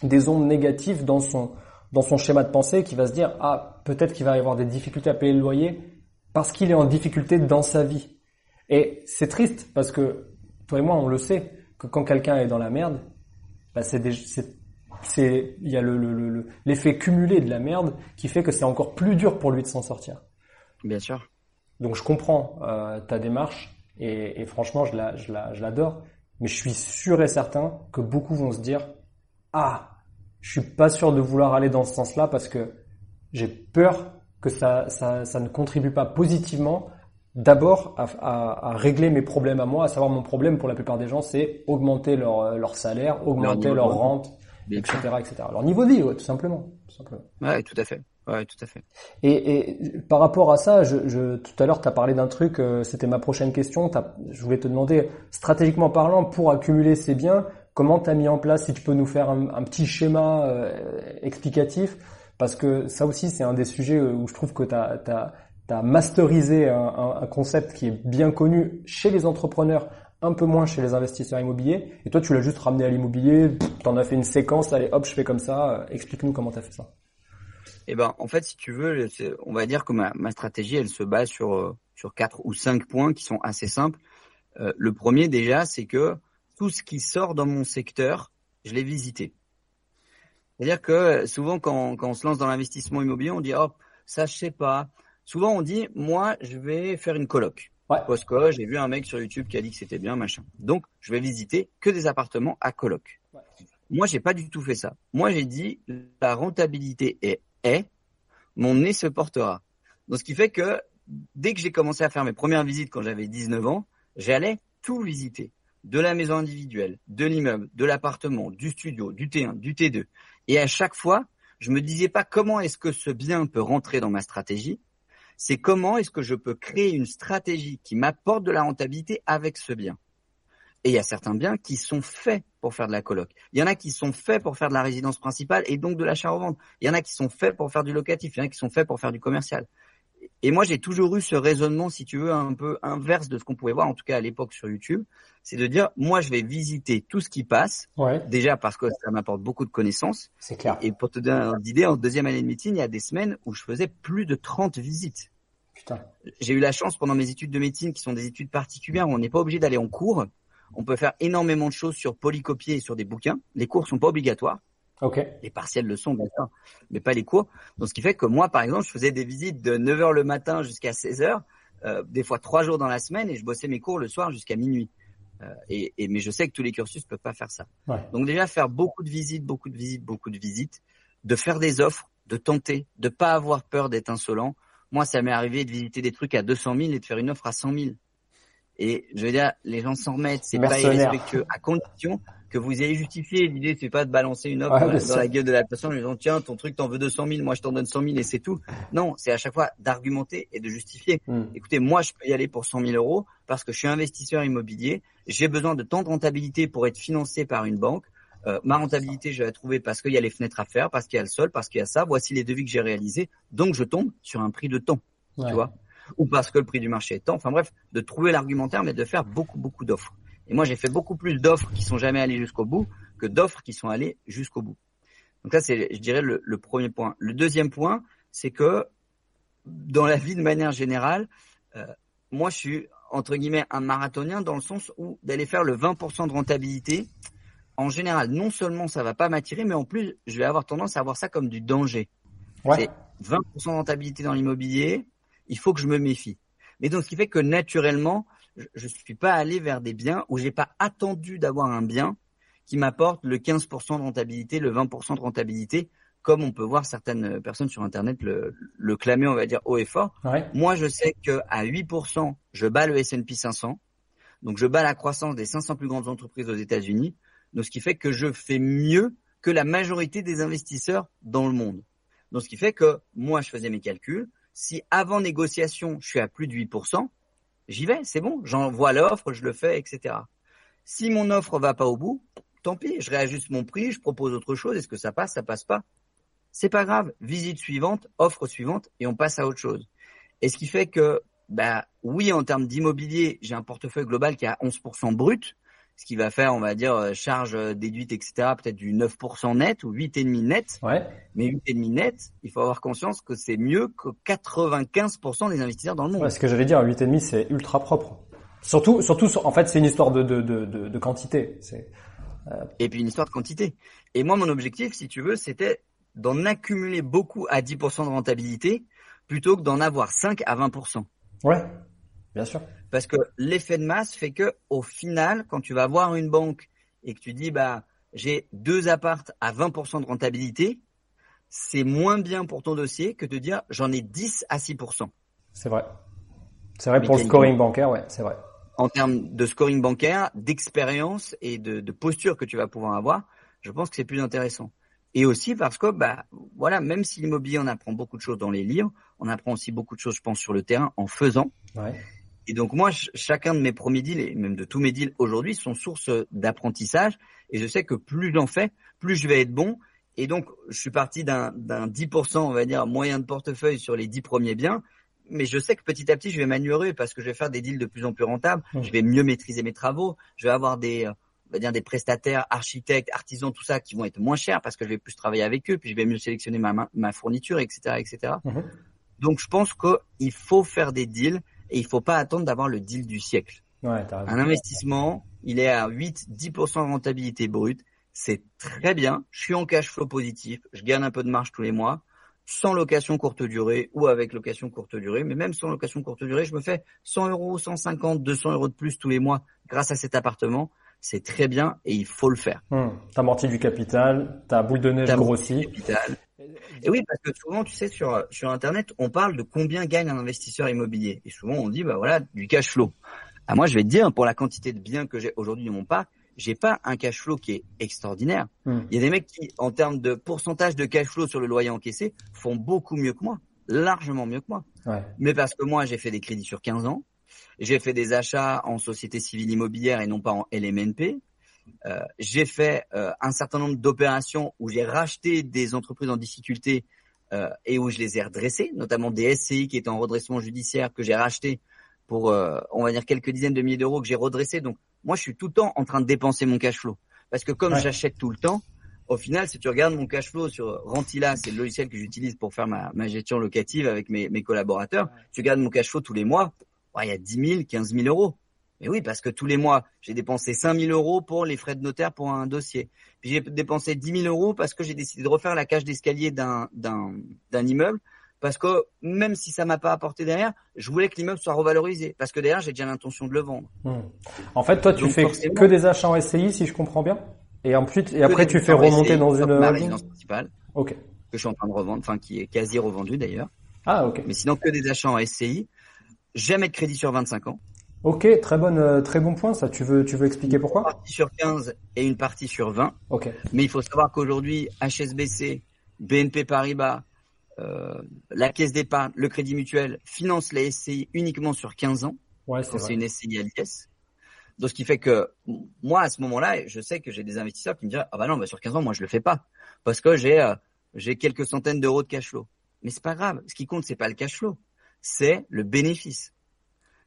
des ondes négatives dans son dans son schéma de pensée qui va se dire ah peut-être qu'il va y avoir des difficultés à payer le loyer parce qu'il est en difficulté dans sa vie. Et c'est triste parce que toi et moi on le sait que quand quelqu'un est dans la merde, bah c'est c'est il y a le l'effet le, cumulé de la merde qui fait que c'est encore plus dur pour lui de s'en sortir. Bien sûr. Donc je comprends euh, ta démarche et, et, franchement je la je la je l'adore, mais je suis sûr et certain que beaucoup vont se dire ah je suis pas sûr de vouloir aller dans ce sens-là parce que j'ai peur que ça, ça ça ne contribue pas positivement d'abord à, à, à, régler mes problèmes à moi, à savoir mon problème pour la plupart des gens, c'est augmenter leur, euh, leur salaire, augmenter leur, rente, etc., etc. Leur niveau de vie, ouais, tout simplement. Tout simplement. Ouais, tout à fait. Ouais, tout à fait. Et, et par rapport à ça, je, je tout à l'heure, tu as parlé d'un truc, euh, c'était ma prochaine question. Je voulais te demander, stratégiquement parlant, pour accumuler ces biens, comment tu as mis en place, si tu peux nous faire un, un petit schéma euh, explicatif, parce que ça aussi, c'est un des sujets où je trouve que tu as, tu as masterisé un, un, concept qui est bien connu chez les entrepreneurs, un peu moins chez les investisseurs immobiliers, et toi tu l'as juste ramené à l'immobilier, tu en as fait une séquence, allez hop, je fais comme ça, explique-nous comment tu as fait ça. Eh ben, en fait, si tu veux, on va dire que ma, ma, stratégie, elle se base sur euh, sur quatre ou cinq points qui sont assez simples. Euh, le premier déjà, c'est que tout ce qui sort dans mon secteur, je l'ai visité. C'est-à-dire que souvent, quand, quand on se lance dans l'investissement immobilier, on dit, oh, ça, je sais pas, souvent on dit, moi, je vais faire une coloc. Ouais. post j'ai vu un mec sur YouTube qui a dit que c'était bien, machin. Donc, je vais visiter que des appartements à coloc. Ouais. Moi, j'ai pas du tout fait ça. Moi, j'ai dit, la rentabilité est, est, mon nez se portera. Donc, ce qui fait que dès que j'ai commencé à faire mes premières visites quand j'avais 19 ans, j'allais tout visiter. De la maison individuelle, de l'immeuble, de l'appartement, du studio, du T1, du T2. Et à chaque fois, je me disais pas comment est-ce que ce bien peut rentrer dans ma stratégie, c'est comment est-ce que je peux créer une stratégie qui m'apporte de la rentabilité avec ce bien. Et il y a certains biens qui sont faits pour faire de la coloc. Il y en a qui sont faits pour faire de la résidence principale et donc de l'achat-revente. Il y en a qui sont faits pour faire du locatif. Il y en a qui sont faits pour faire du commercial. Et moi, j'ai toujours eu ce raisonnement, si tu veux, un peu inverse de ce qu'on pouvait voir, en tout cas à l'époque sur YouTube. C'est de dire, moi, je vais visiter tout ce qui passe. Ouais. Déjà parce que ça m'apporte beaucoup de connaissances. C'est clair. Et pour te donner une idée, en deuxième année de médecine, il y a des semaines où je faisais plus de 30 visites. Putain. J'ai eu la chance pendant mes études de médecine, qui sont des études particulières, où on n'est pas obligé d'aller en cours. On peut faire énormément de choses sur polycopier et sur des bouquins. Les cours sont pas obligatoires. Okay. Les partiels le sont, bien sûr, mais pas les cours. Donc, ce qui fait que moi, par exemple, je faisais des visites de 9h le matin jusqu'à 16h, euh, des fois trois jours dans la semaine, et je bossais mes cours le soir jusqu'à minuit. Euh, et, et, mais je sais que tous les cursus peuvent pas faire ça. Ouais. Donc déjà, faire beaucoup de visites, beaucoup de visites, beaucoup de visites, de faire des offres, de tenter, de pas avoir peur d'être insolent. Moi, ça m'est arrivé de visiter des trucs à 200 000 et de faire une offre à 100 000. Et je veux dire, les gens s'en remettent, c'est pas irrespectueux, à condition que vous ayez justifié. L'idée, c'est pas de balancer une offre ouais, dans, la gueule de la personne en lui disant tiens, ton truc, t'en veux 200 000, moi je t'en donne 100 000 et c'est tout. Non, c'est à chaque fois d'argumenter et de justifier. Mm. Écoutez, moi je peux y aller pour 100 000 euros parce que je suis investisseur immobilier. J'ai besoin de tant de rentabilité pour être financé par une banque. Euh, ma rentabilité, je vais la trouver parce qu'il y a les fenêtres à faire, parce qu'il y a le sol, parce qu'il y a ça. Voici les devis que j'ai réalisés. Donc je tombe sur un prix de temps. Ouais. Tu vois ou parce que le prix du marché est temps. Enfin bref, de trouver l'argumentaire, mais de faire beaucoup, beaucoup d'offres. Et moi, j'ai fait beaucoup plus d'offres qui sont jamais allées jusqu'au bout que d'offres qui sont allées jusqu'au bout. Donc ça, c'est, je dirais, le, le, premier point. Le deuxième point, c'est que dans la vie de manière générale, euh, moi, je suis entre guillemets un marathonien dans le sens où d'aller faire le 20% de rentabilité, en général, non seulement ça va pas m'attirer, mais en plus, je vais avoir tendance à voir ça comme du danger. Ouais. 20% de rentabilité dans l'immobilier, il faut que je me méfie. Mais donc, ce qui fait que naturellement, je ne suis pas allé vers des biens où j'ai pas attendu d'avoir un bien qui m'apporte le 15% de rentabilité, le 20% de rentabilité, comme on peut voir certaines personnes sur Internet le, le clamer, on va dire, haut et fort. Moi, je sais que à 8%, je bats le S&P 500. Donc, je bats la croissance des 500 plus grandes entreprises aux États-Unis. Donc, ce qui fait que je fais mieux que la majorité des investisseurs dans le monde. Donc, ce qui fait que moi, je faisais mes calculs. Si avant négociation, je suis à plus de 8%, j'y vais, c'est bon. J'envoie l'offre, je le fais, etc. Si mon offre va pas au bout, tant pis, je réajuste mon prix, je propose autre chose. Est-ce que ça passe, ça passe pas? C'est pas grave. Visite suivante, offre suivante, et on passe à autre chose. Et ce qui fait que, bah oui, en termes d'immobilier, j'ai un portefeuille global qui est à 11% brut, ce qui va faire, on va dire, euh, charge euh, déduite, etc., peut-être du 9% net ou 8,5 net. Ouais. Mais 8,5 net, il faut avoir conscience que c'est mieux que 95% des investisseurs dans le monde. Ouais, ce que j'allais dire, 8,5 c'est ultra propre. Surtout, surtout, en fait, c'est une histoire de, de, de, quantité. C'est et puis une histoire de quantité. Et moi, mon objectif, si tu veux, c'était d'en accumuler beaucoup à 10% de rentabilité plutôt que d'en avoir 5 à 20%. Ouais, bien sûr. Parce que l'effet de masse fait que au final, quand tu vas voir une banque et que tu dis bah j'ai deux appartes à 20% de rentabilité, c'est moins bien pour ton dossier que de dire j'en ai 10 à 6%. C'est vrai. C'est vrai pour le scoring bancaire, ouais, c'est vrai en termes de scoring bancaire, d'expérience et de, de, posture que tu vas pouvoir avoir, je pense que c'est plus intéressant. Et aussi parce que, bah, voilà, même si l'immobilier, on apprend beaucoup de choses dans les livres, on apprend aussi beaucoup de choses, je pense, sur le terrain en faisant. Ouais. Et donc moi, chacun de mes premiers deals et même de tous mes deals aujourd'hui sont source d'apprentissage. Et je sais que plus j'en fais, plus je vais être bon. Et donc, je suis parti d'un 10%, on va dire, moyen de portefeuille sur les 10 premiers biens mais je sais que petit à petit, je vais m'améliorer parce que je vais faire des deals de plus en plus rentables. Mmh. Je vais mieux maîtriser mes travaux. Je vais avoir des, on va dire des prestataires, architectes, artisans, tout ça, qui vont être moins chers parce que je vais plus travailler avec eux, puis je vais mieux sélectionner ma, ma fourniture, etc., etc. Mmh. Donc, je pense qu'il faut faire des deals et il faut pas attendre d'avoir le deal du siècle. Ouais, Un investissement, il est à 8-10% de rentabilité brute. C'est très bien. Je suis en cash flow positif. Je gagne un peu de marge tous les mois sans location courte durée ou avec location courte durée. Mais même sans location courte durée, je me fais 100 euros, 150, 200 euros de plus tous les mois grâce à cet appartement. C'est très bien et il faut le faire. Hum, t'as amorti du capital, ta boule de neige grossit. Et oui, parce que souvent, tu sais, sur, sur Internet, on parle de combien gagne un investisseur immobilier. Et souvent, on dit, bah voilà, du cash flow. Ah, moi, je vais te dire, pour la quantité de biens que j'ai aujourd'hui dans mon parc, j'ai pas un cash flow qui est extraordinaire. Hmm. Il y a des mecs qui, en termes de pourcentage de cash flow sur le loyer encaissé, font beaucoup mieux que moi, largement mieux que moi. Ouais. Mais parce que moi, j'ai fait des crédits sur 15 ans, j'ai fait des achats en société civile immobilière et non pas en LMNP. Euh, j'ai fait euh, un certain nombre d'opérations où j'ai racheté des entreprises en difficulté euh, et où je les ai redressées, notamment des SCI qui étaient en redressement judiciaire que j'ai racheté pour, on va dire, quelques dizaines de milliers d'euros que j'ai redressés. Donc, moi, je suis tout le temps en train de dépenser mon cash flow. Parce que comme j'achète tout le temps, au final, si tu regardes mon cash flow sur Rentila, c'est le logiciel que j'utilise pour faire ma, ma, gestion locative avec mes, mes collaborateurs, tu regardes mon cash flow tous les mois, il y a 10 000, 15 000 euros. Mais oui, parce que tous les mois, j'ai dépensé 5 000 euros pour les frais de notaire pour un dossier. Puis j'ai dépensé 10 000 euros parce que j'ai décidé de refaire la cage d'escalier d'un, d'un, d'un immeuble parce que même si ça m'a pas apporté derrière, je voulais que l'immeuble soit revalorisé parce que derrière j'ai déjà l'intention de le vendre. Hmm. En fait, toi tu fais que des achats en SCI si je comprends bien, et ensuite et après tu fais remonter dans une ma résidence principale. Ok. Que je suis en train de revendre, enfin qui est quasi revendue d'ailleurs. Ah ok. Mais sinon que des achats en SCI, jamais de crédit sur 25 ans. Ok, très bonne, euh, très bon point. Ça, tu veux, tu veux expliquer pourquoi Une partie sur 15 et une partie sur 20. Ok. Mais il faut savoir qu'aujourd'hui, HSBC, BNP Paribas, euh, la caisse d'épargne, le crédit mutuel finance la SCI uniquement sur 15 ans. Ouais, c'est une SCI à l'IS. Donc, ce qui fait que moi, à ce moment-là, je sais que j'ai des investisseurs qui me disent, ah bah non, bah sur 15 ans, moi, je le fais pas. Parce que j'ai, euh, j'ai quelques centaines d'euros de cash flow. Mais c'est pas grave. Ce qui compte, c'est pas le cash flow. C'est le bénéfice.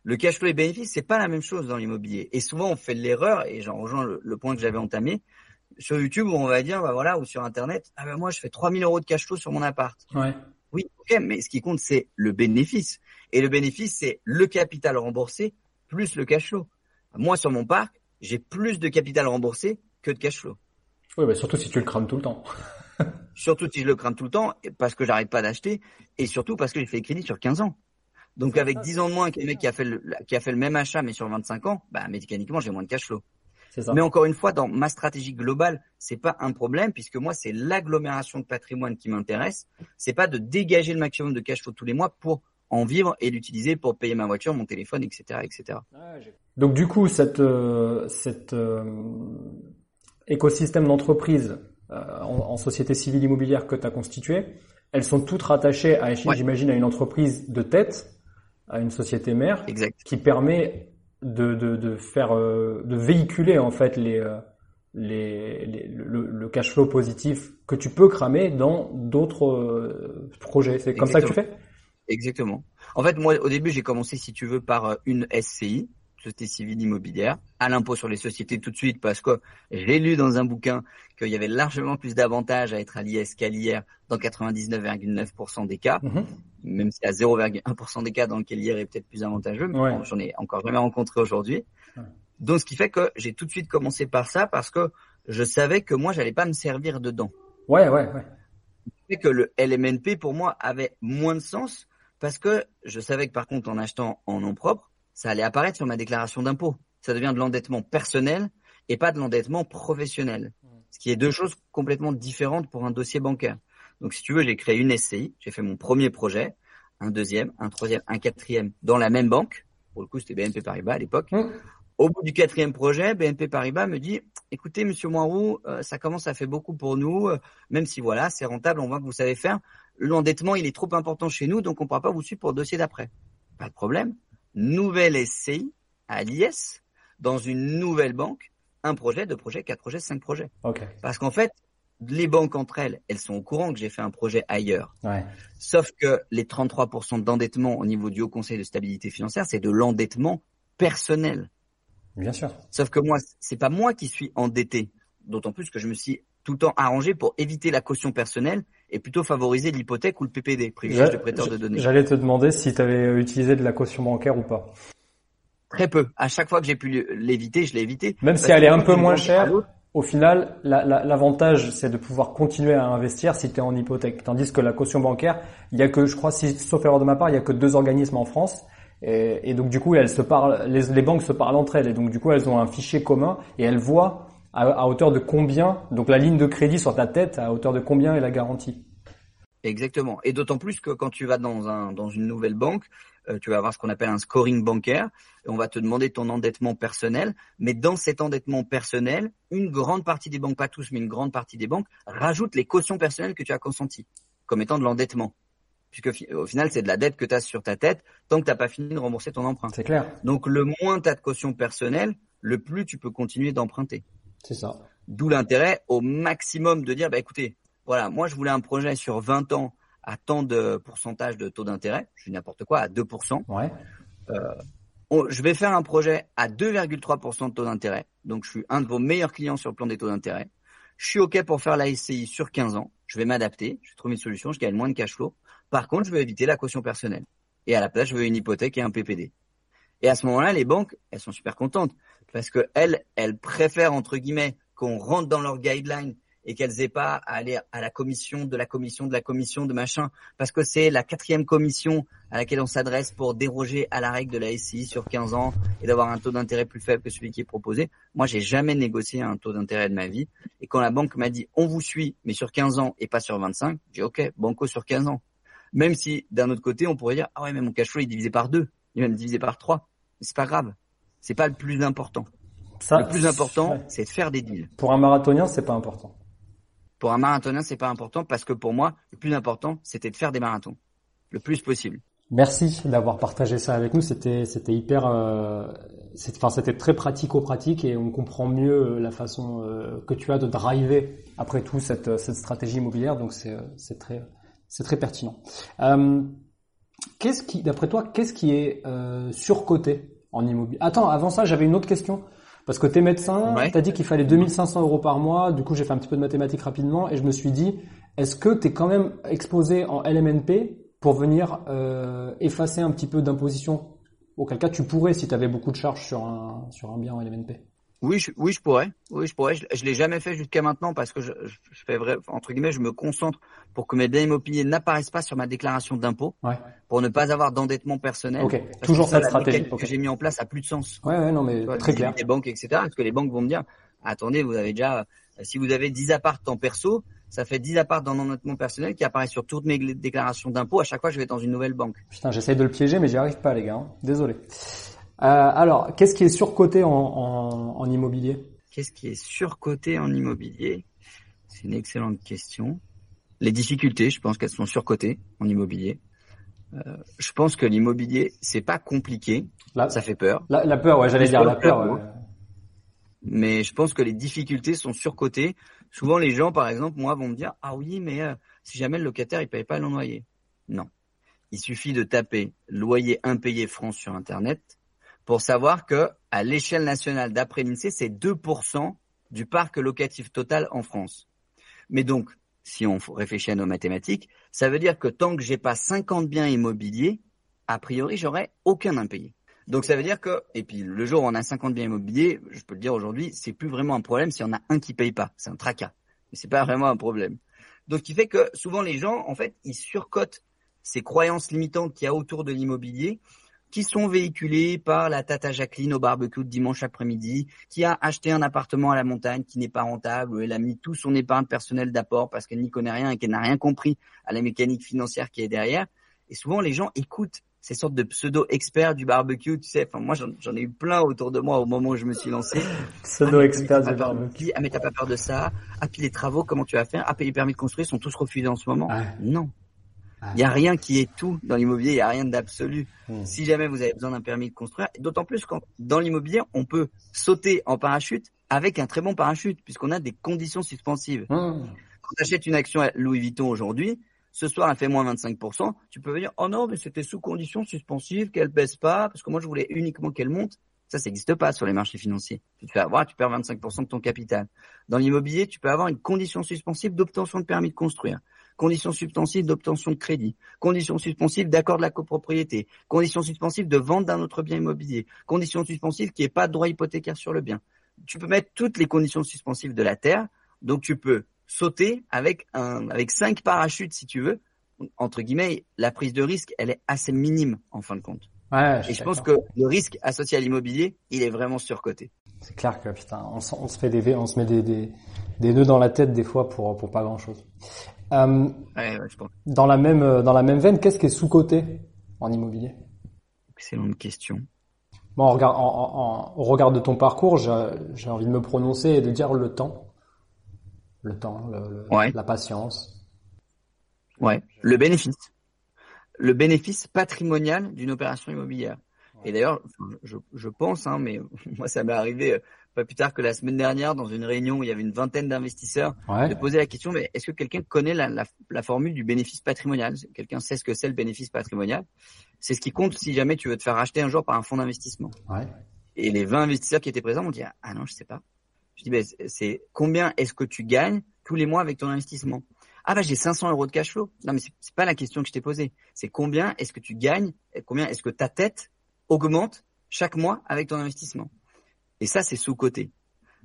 Le cash flow et bénéfice, c'est pas la même chose dans l'immobilier. Et souvent, on fait l'erreur, et j'en rejoins le, point que j'avais entamé, sur YouTube, on va dire, bah voilà, ou sur Internet, ah ben moi, je fais 3000 euros de cash flow sur mon appart. Ouais. Oui, ok, mais ce qui compte, c'est le bénéfice. Et le bénéfice, c'est le capital remboursé plus le cash flow. Moi, sur mon parc, j'ai plus de capital remboursé que de cash flow. Oui, mais surtout si tu le crames tout le temps. surtout si je le crame tout le temps, parce que j'arrête pas d'acheter, et surtout parce que j'ai fait le crédit sur 15 ans. Donc avec 10 ans de moins qu'un mec qui a fait le, qui a fait le même achat mais sur 25 ans, bah mécaniquement j'ai moins de cash flow. Ça. Mais encore une fois, dans ma stratégie globale, c'est pas un problème puisque moi c'est l'agglomération de patrimoine qui m'intéresse. C'est pas de dégager le maximum de cash flow tous les mois pour en vivre et l'utiliser pour payer ma voiture, mon téléphone, etc., etc. Donc du coup, cette, euh, cette euh, écosystème d'entreprise euh, en, société civile immobilière que tu as constitué, elles sont toutes rattachées à, j'imagine, à une entreprise de tête, à une société mère, qui permet de, de, de faire, euh, de véhiculer en fait les, euh, les, les le, le, cash flow positif que tu peux cramer dans d'autres projets. C'est comme ça que tu fais? Exactement. En fait, moi, au début, j'ai commencé, si tu veux, par une SCI, société civile immobilière, à l'impôt sur les sociétés tout de suite parce que j'ai lu dans un bouquin qu'il y avait largement plus d'avantages à être à l'IS qu'à l'IR dans 99,9% des cas, mhm. même si à 0,1% des cas dans lequel l'IR est peut-être plus avantageux, mais j'en ai encore jamais rencontré aujourd'hui. Donc ce qui fait que j'ai tout de suite commencé par ça parce que je savais que moi j'allais pas me servir dedans. Ouais, ouais, ouais. Ce que le LMNP pour moi avait moins de sens parce que je savais que par contre en achetant en nom propre, ça allait apparaître sur ma déclaration d'impôt. Ça devient de l'endettement personnel et pas de l'endettement professionnel. Ce qui est deux choses complètement différentes pour un dossier bancaire. Donc, si tu veux, j'ai créé une SCI, j'ai fait mon premier projet, un deuxième, un troisième, un quatrième dans la même banque. Pour le coup, c'était BNP Paribas à l'époque. Mmh. Au bout du quatrième projet, BNP Paribas me dit, écoutez, monsieur Moirou, euh, ça commence à faire beaucoup pour nous, euh, même si voilà, c'est rentable, on voit que vous savez faire. L'endettement, il est trop important chez nous, donc on ne pourra pas vous suivre pour le dossier d'après. Pas de problème nouvelle SCI à l'IS dans une nouvelle banque, un projet, deux projets, quatre projets, cinq projets. Parce qu'en fait, les banques entre elles, elles sont au courant que j'ai fait un projet ailleurs. Sauf que les 33% d'endettement au niveau du Haut Conseil de stabilité financière, c'est de l'endettement personnel. Bien sûr. Sauf que moi, c'est pas moi qui suis endetté. D'autant plus que je me suis tout le temps arrangé pour éviter la caution personnelle et plutôt favoriser l'hypothèque ou le PPD, privilège de prêteur de données. J'allais te demander si tu avais utilisé de la caution bancaire ou pas. Très peu. À chaque fois que j'ai pu l'éviter, je l'ai évité. Même si elle est un peu moins chère, au final, l'avantage, c'est de pouvoir continuer à investir si tu es en hypothèque. Tandis que la caution bancaire, il y a que, je crois, si, sauf erreur de ma part, il y a que deux organismes en France. Et, et donc du coup, elles se parlent, les, les banques se parlent entre elles. Et donc du coup, elles ont un fichier commun et elles voient à, hauteur de combien Donc la ligne de crédit sur ta tête, à hauteur de combien est la garantie Exactement. Et d'autant plus que quand tu vas dans un dans une nouvelle banque, euh, tu vas avoir ce qu'on appelle un scoring bancaire. Et on va te demander ton endettement personnel. Mais dans cet endettement personnel, une grande partie des banques, pas tous, mais une grande partie des banques, rajoutent les cautions personnelles que tu as consenties comme étant de l'endettement. Puisque au final, c'est de la dette que tu as sur ta tête tant que tu n'as pas fini de rembourser ton emprunt. C'est clair. Donc le moins tu as de caution personnelle, le plus tu peux continuer d'emprunter. C'est ça. D'où l'intérêt au maximum de dire, bah écoutez, voilà, moi je voulais un projet sur 20 ans à tant de pourcentage de taux d'intérêt, je dis n'importe quoi, à 2%. Ouais. Euh, je vais faire un projet à 2,3% de taux d'intérêt. Donc je suis un de vos meilleurs clients sur le plan des taux d'intérêt. Je suis OK pour faire la SCI sur 15 ans. Je vais m'adapter, je vais trouver une solution, je gagne moins de cash flow. Par contre, je veux éviter la caution personnelle. Et à la place, je veux une hypothèque et un PPD. Et à ce moment-là, les banques, elles sont super contentes parce que elles, elles préfèrent entre guillemets qu'on rentre dans leurs guidelines et qu'elles aient pas à aller à la commission de la commission de la commission de machin, parce que c'est la quatrième commission à laquelle on s'adresse pour déroger à la règle de la SCI sur 15 ans et d'avoir un taux d'intérêt plus faible que celui qui est proposé. Moi, j'ai jamais négocié un taux d'intérêt de ma vie. Et quand la banque m'a dit on vous suit, mais sur 15 ans et pas sur 25, j'ai dit ok, banco sur 15 ans. Même si d'un autre côté, on pourrait dire ah ouais, mais mon cash flow est divisé par deux, il est même divisé par trois. C'est pas grave. C'est pas le plus important. Ça, le plus important, c'est de faire des deals. Pour un marathonien, c'est pas important. Pour un marathonien, c'est pas important parce que pour moi, le plus important, c'était de faire des marathons le plus possible. Merci d'avoir partagé ça avec nous. C'était c'était hyper, euh, enfin c'était très pratico-pratique et on comprend mieux la façon euh, que tu as de driver après tout cette stratégie immobilière. Donc c'est très c'est très pertinent. Euh, d'après toi, qu'est-ce qui est euh, surcoté en immobilier? Attends, avant ça, j'avais une autre question Parce que t'es médecin, Ouais. t'as dit qu'il fallait 2500 euros par mois. Du coup, j'ai fait un petit peu de mathématiques rapidement et je me suis dit, est-ce que t'es quand même exposé en LMNP pour venir euh, effacer un petit peu d'imposition? Auquel cas, tu pourrais si tu avais beaucoup de charges sur un sur un bien en LMNP. Oui, je, oui, je pourrais. Oui, je pourrais. Je, je l'ai jamais fait jusqu'à maintenant parce que je, je fais vrai, entre guillemets, je me concentre pour que mes biens immobiliers n'apparaissent pas sur ma déclaration d'impôt, Ouais. pour ne pas avoir d'endettement personnel. Ok. Parce Toujours cette stratégie. que j'ai mis en place a plus de sens. Ouais, ouais, non, mais vois, très clair. Les banques, etc. Parce que les banques vont me dire, attendez, vous avez déjà, euh, si vous avez 10 apparts en perso, ça fait 10 apparts dans l'endettement personnel qui apparaissent sur toutes mes déclarations d'impôt. À chaque fois, je vais dans une nouvelle banque. Putain, j'essaye de le piéger, mais j'y arrive pas, les gars. hein. Désolé. Euh, alors, qu'est-ce qui est surcoté en, en, en immobilier? Qu'est-ce qui est surcoté en immobilier? C'est une excellente question. Les difficultés, je pense qu'elles sont surcotées en immobilier. Euh, je pense que l'immobilier, c'est pas compliqué, la, ça fait peur, la, la peur, ouais, j'allais dire la peur. peur, ouais. mais je pense que les difficultés sont surcotées. Souvent, les gens, par exemple, moi, vont me dire ah oui, mais euh, si jamais le locataire il paye pas le loyer, non. Il suffit de taper loyer impayé France sur Internet pour savoir que à l'échelle nationale, d'après l'INSEE, c'est 2% du parc locatif total en France. Mais donc, si on réfléchit à nos mathématiques, ça veut dire que tant que j'ai pas 50 biens immobiliers, a priori, j'aurais aucun impayé. Donc ça veut dire que, et puis le jour où on a 50 biens immobiliers, je peux le dire aujourd'hui, c'est plus vraiment un problème si on a un qui paye pas. C'est un tracas. Mais c'est pas vraiment un problème. Donc ce qui fait que souvent les gens, en fait, ils surcotent ces croyances limitantes qu'il y a autour de l'immobilier, qui sont véhiculées par la tata Jacqueline au barbecue de dimanche après-midi, qui a acheté un appartement à la montagne qui n'est pas rentable, où elle a mis tout son épargne personnelle d'apport parce qu'elle n'y connaît rien et qu'elle n'a rien compris à la mécanique financière qui est derrière. Et souvent les gens écoutent ces sortes de pseudo-experts du barbecue, tu sais. Enfin, moi, j'en ai eu plein autour de moi au moment où je me suis lancé. Pseudo-expert Ah, du barbecue. Ah, mais t'as pas peur de ça? Ah, puis les travaux, comment tu vas faire? Ah, puis les permis de construire sont tous refusés en ce moment? Non. Il y a rien qui est tout dans l'immobilier, il y a rien d'absolu. Hmm. Si jamais vous avez besoin d'un permis de construire, d'autant plus quand dans l'immobilier, on peut sauter en parachute avec un très bon parachute, puisqu'on a des conditions suspensives. Mmh. Quand tu achètes une action à Louis Vuitton aujourd'hui, ce soir elle fait moins 25%, tu peux venir, oh non, mais c'était sous condition suspensive, qu'elle baisse pas, parce que moi je voulais uniquement qu'elle monte. Ça, ça n'existe pas sur les marchés financiers. Tu te fais avoir, tu perds 25% de ton capital. Dans l'immobilier, tu peux avoir une condition suspensive d'obtention de permis de construire, condition suspensive d'obtention de crédit, condition suspensive d'accord de la copropriété, condition suspensive de vente d'un autre bien immobilier, condition suspensive qui est pas de droit hypothécaire sur le bien. Tu peux mettre toutes les conditions suspensives de la terre, donc tu peux sauter avec un, avec cinq parachutes si tu veux. Entre guillemets, la prise de risque, elle est assez minime en fin de compte. Ouais, Et je pense que le risque associé à l'immobilier, il est vraiment surcoté. C'est clair que putain, on, se- on se fait des, on se met des, des, des nœuds dans la tête des fois pour pour pas grand chose. Euh, Ouais, ouais, je pense. dans la même euh, dans la même veine, qu'est-ce qui est sous coté en immobilier? Excellente question. Bon, en regard, en, en- en- au regard de ton parcours, j'ai envie de me prononcer et de dire le temps, le temps, le- le- Ouais. la patience. Ouais. Le bénéfice. Le bénéfice patrimonial d'une opération immobilière. Et d'ailleurs, je, je pense, hein, mais moi ça m'est arrivé euh, pas plus tard que la semaine dernière dans une réunion où il y avait une vingtaine d'investisseurs Ouais. de poser la question, mais est-ce que quelqu'un connaît la, la, la formule du bénéfice patrimonial? Quelqu'un sait ce que c'est le bénéfice patrimonial? C'est ce qui compte si jamais tu veux te faire racheter un jour par un fonds d'investissement. Ouais. Et les 20 investisseurs qui étaient présents m'ont dit ah non je sais pas. Je dis ben c'est- combien est-ce que tu gagnes tous les mois avec ton investissement Ah bah j'ai 500 euros de cash flow. Non mais c'est pas la question que je t'ai posée. C'est combien est-ce que tu gagnes et Combien est-ce que ta tête augmente chaque mois avec ton investissement? Et ça c'est sous côté.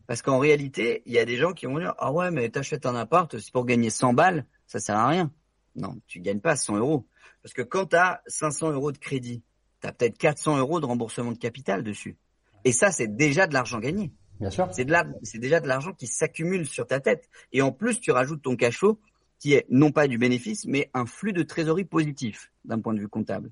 Parce qu'en réalité il y a des gens qui vont dire ah ouais mais t'achètes un appart c'est pour gagner 100 balles ça sert à rien. Non tu gagnes pas 100 euros parce que quand tu as 500 euros de crédit tu as peut-être 400 euros de remboursement de capital dessus. Et ça, c'est déjà de l'argent gagné. Bien sûr. C'est de la- c'est déjà de l'argent qui s'accumule sur ta tête. Et en plus, tu rajoutes ton cash flow, qui est non pas du bénéfice, mais un flux de trésorerie positif d'un point de vue comptable.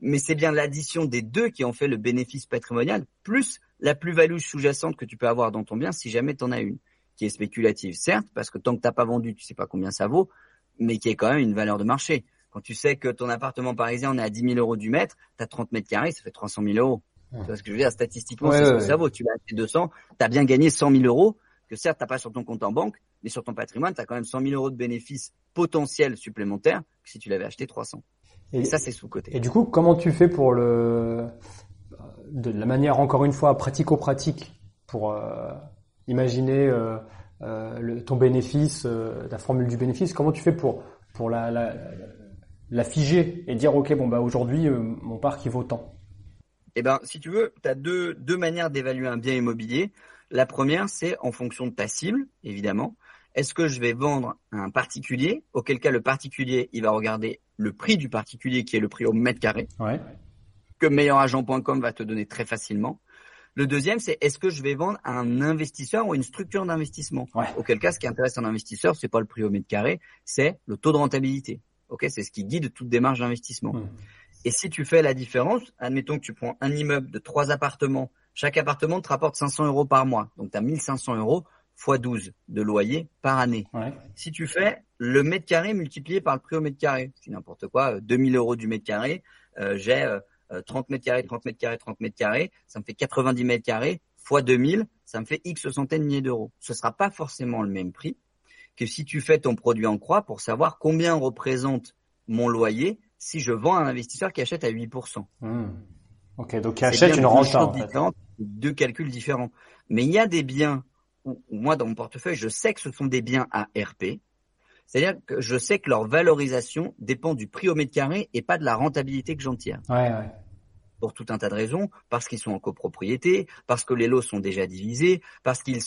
Mais c'est bien l'addition des deux qui en fait le bénéfice patrimonial, plus la plus-value sous-jacente que tu peux avoir dans ton bien si jamais tu en as une, qui est spéculative, certes, parce que tant que t'as pas vendu, tu sais pas combien ça vaut, mais qui est quand même une valeur de marché. Quand tu sais que ton appartement parisien, on est à 10 000 euros du mètre, tu as 30 mètres carrés, ça fait 300 000 euros. Ouais. Tu vois ce que je veux dire? Statistiquement, Ouais, c'est ce que ça vaut. Tu l'as acheté 200, tu as bien gagné 100 000 euros, que certes, tu pas sur ton compte en banque, mais sur ton patrimoine, tu as quand même 100 000 euros de bénéfices potentiels supplémentaires que si tu l'avais acheté 300. Et, Et ça, c'est sous-côté. et du coup, comment tu fais pour le, de la manière encore une fois pratico-pratique pour euh, imaginer euh, le, ton bénéfice, la formule du bénéfice? Comment tu fais pour pour la, la, la figer et dire ok bon bah aujourd'hui mon parc il vaut tant? Eh ben si tu veux, tu as deux deux manières d'évaluer un bien immobilier. La première, c'est en fonction de ta cible, évidemment. Est-ce que je vais vendre à un particulier Auquel cas, le particulier, il va regarder le prix du particulier, qui est le prix au mètre carré, ouais. que meilleuragent.com va te donner très facilement. Le deuxième, c'est est-ce que je vais vendre à un investisseur ou une structure d'investissement? Ouais. Auquel cas, ce qui intéresse un investisseur, c'est pas le prix au mètre carré, c'est le taux de rentabilité. Ok, c'est ce qui guide toute démarche d'investissement. Et si tu fais la différence, admettons que tu prends un immeuble de trois appartements, chaque appartement te rapporte 500 euros par mois, donc tu as 1500 euros fois 12 de loyer par année. Ouais. Si tu fais le mètre carré multiplié par le prix au mètre carré, c'est n'importe quoi, 2000 euros du mètre carré, euh, j'ai euh, 30 mètres carrés, 30 mètres carrés, 30 mètres carrés, ça me fait 90 mètres carrés fois 2000, ça me fait X centaines de milliers d'euros. Ce sera pas forcément le même prix que si tu fais ton produit en croix pour savoir combien représente mon loyer si je vends à un investisseur qui achète à 8%. Mmh. Ok, donc qui achète une rente. En fait. Deux calculs différents. Mais il y a des biens où, où, moi, dans mon portefeuille, je sais que ce sont des biens à RP. C'est-à-dire que je sais que leur valorisation dépend du prix au mètre carré et pas de la rentabilité que j'en tire. Ouais, ouais. Pour tout un tas de raisons, parce qu'ils sont en copropriété, parce que les lots sont déjà divisés, parce qu'ils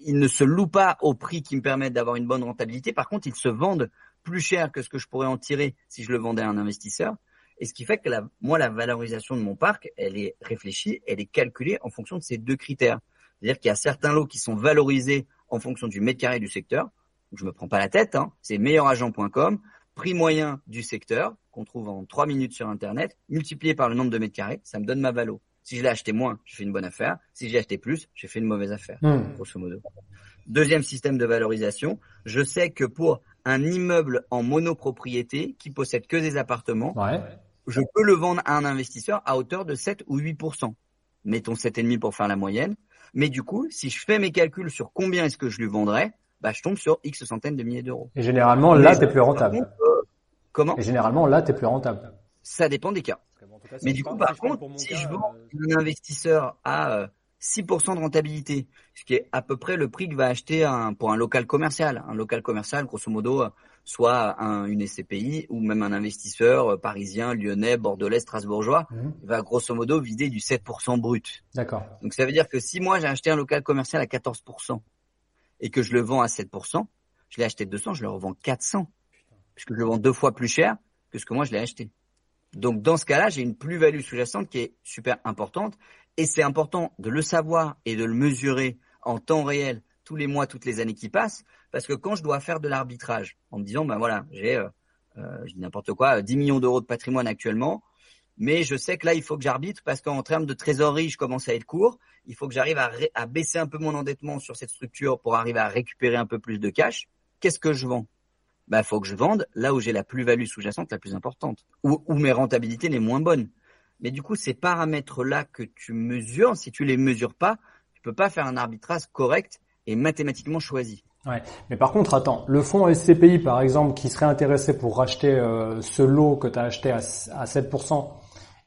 ils ne se louent pas au prix qui me permettent d'avoir une bonne rentabilité. Par contre, ils se vendent plus cher que ce que je pourrais en tirer si je le vendais à un investisseur. Et ce qui fait que la, moi, la valorisation de mon parc, elle est réfléchie, elle est calculée en fonction de ces deux critères. C'est-à-dire qu'il y a certains lots qui sont valorisés en fonction du mètre carré du secteur. Je me prends pas la tête, hein. c'est meilleuragent.com, prix moyen du secteur, qu'on trouve en trois minutes sur Internet, multiplié par le nombre de mètres carrés, ça me donne ma valo. Si je l'ai acheté moins, j'ai fait une bonne affaire. Si j'ai acheté plus, j'ai fait une mauvaise affaire, mmh. grosso modo. Deuxième système de valorisation, je sais que pour un immeuble en monopropriété qui possède que des appartements, ouais. je peux le vendre à un investisseur à hauteur de 7 ou 8%. Mettons 7,5 pour faire la moyenne. Mais du coup, si je fais mes calculs sur combien est-ce que je lui vendrais, bah, je tombe sur X centaines de milliers d'euros. Et généralement, là, t'es plus rentable. Contre, euh, comment Et généralement, là, t'es plus rentable. Ça dépend des cas. Cas, Mais du coup, par contre, si cas, je vends euh... un investisseur à euh, 6% de rentabilité, ce qui est à peu près le prix que va acheter un, pour un local commercial. Un local commercial, grosso modo, soit un, une SCPI ou même un investisseur euh, parisien, lyonnais, bordelais, strasbourgeois, Mmh. va grosso modo vider du 7% brut. D'accord. Donc ça veut dire que si moi j'ai acheté un local commercial à 14% et que je le vends à 7%, je l'ai acheté 200, je le revends 400, puisque je le vends deux fois plus cher que ce que moi je l'ai acheté. Donc dans ce cas-là, j'ai une plus-value sous-jacente qui est super importante et c'est important de le savoir et de le mesurer en temps réel tous les mois, toutes les années qui passent, parce que quand je dois faire de l'arbitrage en me disant, ben voilà, j'ai, euh, euh, je dis n'importe quoi, 10 millions d'euros de patrimoine actuellement, mais je sais que là, il faut que j'arbitre parce qu'en termes de trésorerie, je commence à être court. Il faut que j'arrive à, baisser un peu mon endettement sur cette structure pour arriver à récupérer un peu plus de cash. Qu'est-ce que je vends? Bah, faut que je vende là où j'ai la plus-value sous-jacente la plus importante, où, où mes rentabilités les moins bonnes. Mais du coup, ces paramètres-là que tu mesures, si tu les mesures pas, tu peux pas faire un arbitrage correct et mathématiquement choisi. Ouais. Mais par contre, attends, le fonds SCPI, par exemple, qui serait intéressé pour racheter euh, ce lot que tu as acheté à, à 7%,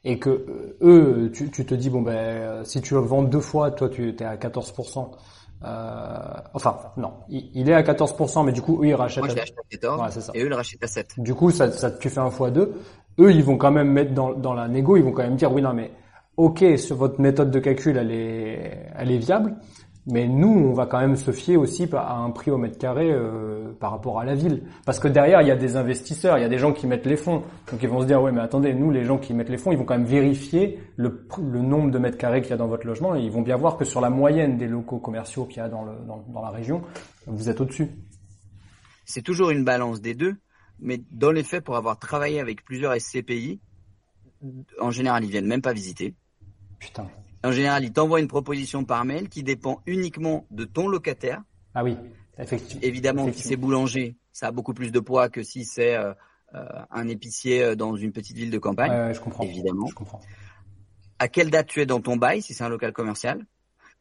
et que euh, eux, tu, tu, te dis, bon, ben, si tu le vends deux fois, toi, tu es à 14%. Euh, enfin, non, il, il, est à 14%, mais du coup, eux, ils rachètent. Moi, je acheté à 14, ouais, ça. et eux, ils le rachètent à 7. Du coup, ça, ça, tu fais un fois deux. Eux, ils vont quand même mettre dans, dans la négo, ils vont quand même dire, oui, non, mais ok, sur votre méthode de calcul, elle est, elle est viable, mais nous, on va quand même se fier aussi à un prix au mètre carré euh, par rapport à la ville. Parce que derrière, il y a des investisseurs, il y a des gens qui mettent les fonds. Donc ils vont se dire, ouais, mais attendez, nous, les gens qui mettent les fonds, ils vont quand même vérifier le, le nombre de mètres carrés qu'il y a dans votre logement et ils vont bien voir que sur la moyenne des locaux commerciaux qu'il y a dans, le, dans, dans la région, vous êtes au-dessus. C'est toujours une balance des deux, mais dans les faits, pour avoir travaillé avec plusieurs SCPI, en général, ils viennent même pas visiter. Putain. En général, il t'envoie une proposition par mail qui dépend uniquement de ton locataire. Ah oui, effectivement. Évidemment, effectivement. si c'est boulanger, ça a beaucoup plus de poids que si c'est euh, euh, un épicier dans une petite ville de campagne. Ouais, je comprends. Évidemment. Je comprends. À quelle date tu es dans ton bail, si c'est un local commercial?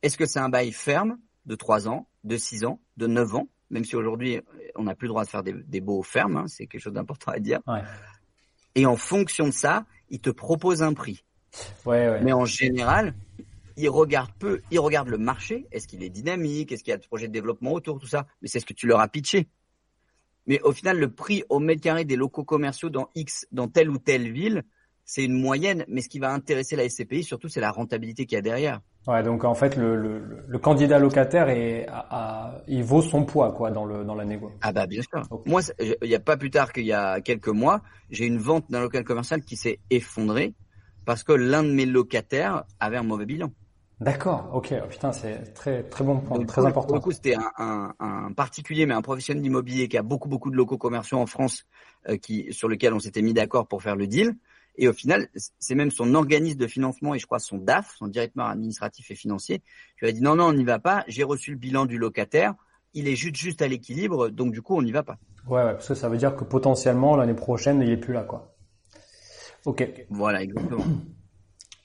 Est-ce que c'est un bail ferme de 3 ans, de 6 ans, de 9 ans? Même si aujourd'hui, on n'a plus le droit de faire des, des baux fermes, hein, c'est quelque chose d'important à dire. Ouais. Et en fonction de ça, il te propose un prix. Ouais, ouais. Mais en général, il regarde peu, il regarde le marché. Est-ce qu'il est dynamique? Est-ce qu'il y a de projets de développement autour, tout ça? Mais c'est ce que tu leur as pitché. Mais au final, le prix au mètre carré des locaux commerciaux dans X, dans telle ou telle ville, c'est une moyenne. Mais ce qui va intéresser la SCPI, surtout, c'est la rentabilité qu'il y a derrière. Ouais, donc en fait, le, le, le candidat locataire est, à, il vaut son poids quoi dans le dans la négo. Ah bah bien sûr. Moi, il n'y a pas plus tard qu'il y a quelques mois, j'ai une vente d'un local commercial qui s'est effondrée parce que l'un de mes locataires avait un mauvais bilan. D'accord, ok, oh, putain, c'est très très bon point, très important. Pour le coup, c'était un, un, un, particulier, mais un professionnel d'immobilier qui a beaucoup beaucoup de locaux commerciaux en France, euh, qui sur lequel on s'était mis d'accord pour faire le deal. Et au final, c'est même son organisme de financement et je crois son DAF, son directeur administratif et financier, qui a dit non non, on n'y va pas. J'ai reçu le bilan du locataire, il est juste juste à l'équilibre, donc du coup on n'y va pas. Ouais, ouais, parce que ça veut dire que potentiellement l'année prochaine il est plus là quoi. Ok. Voilà, exactement.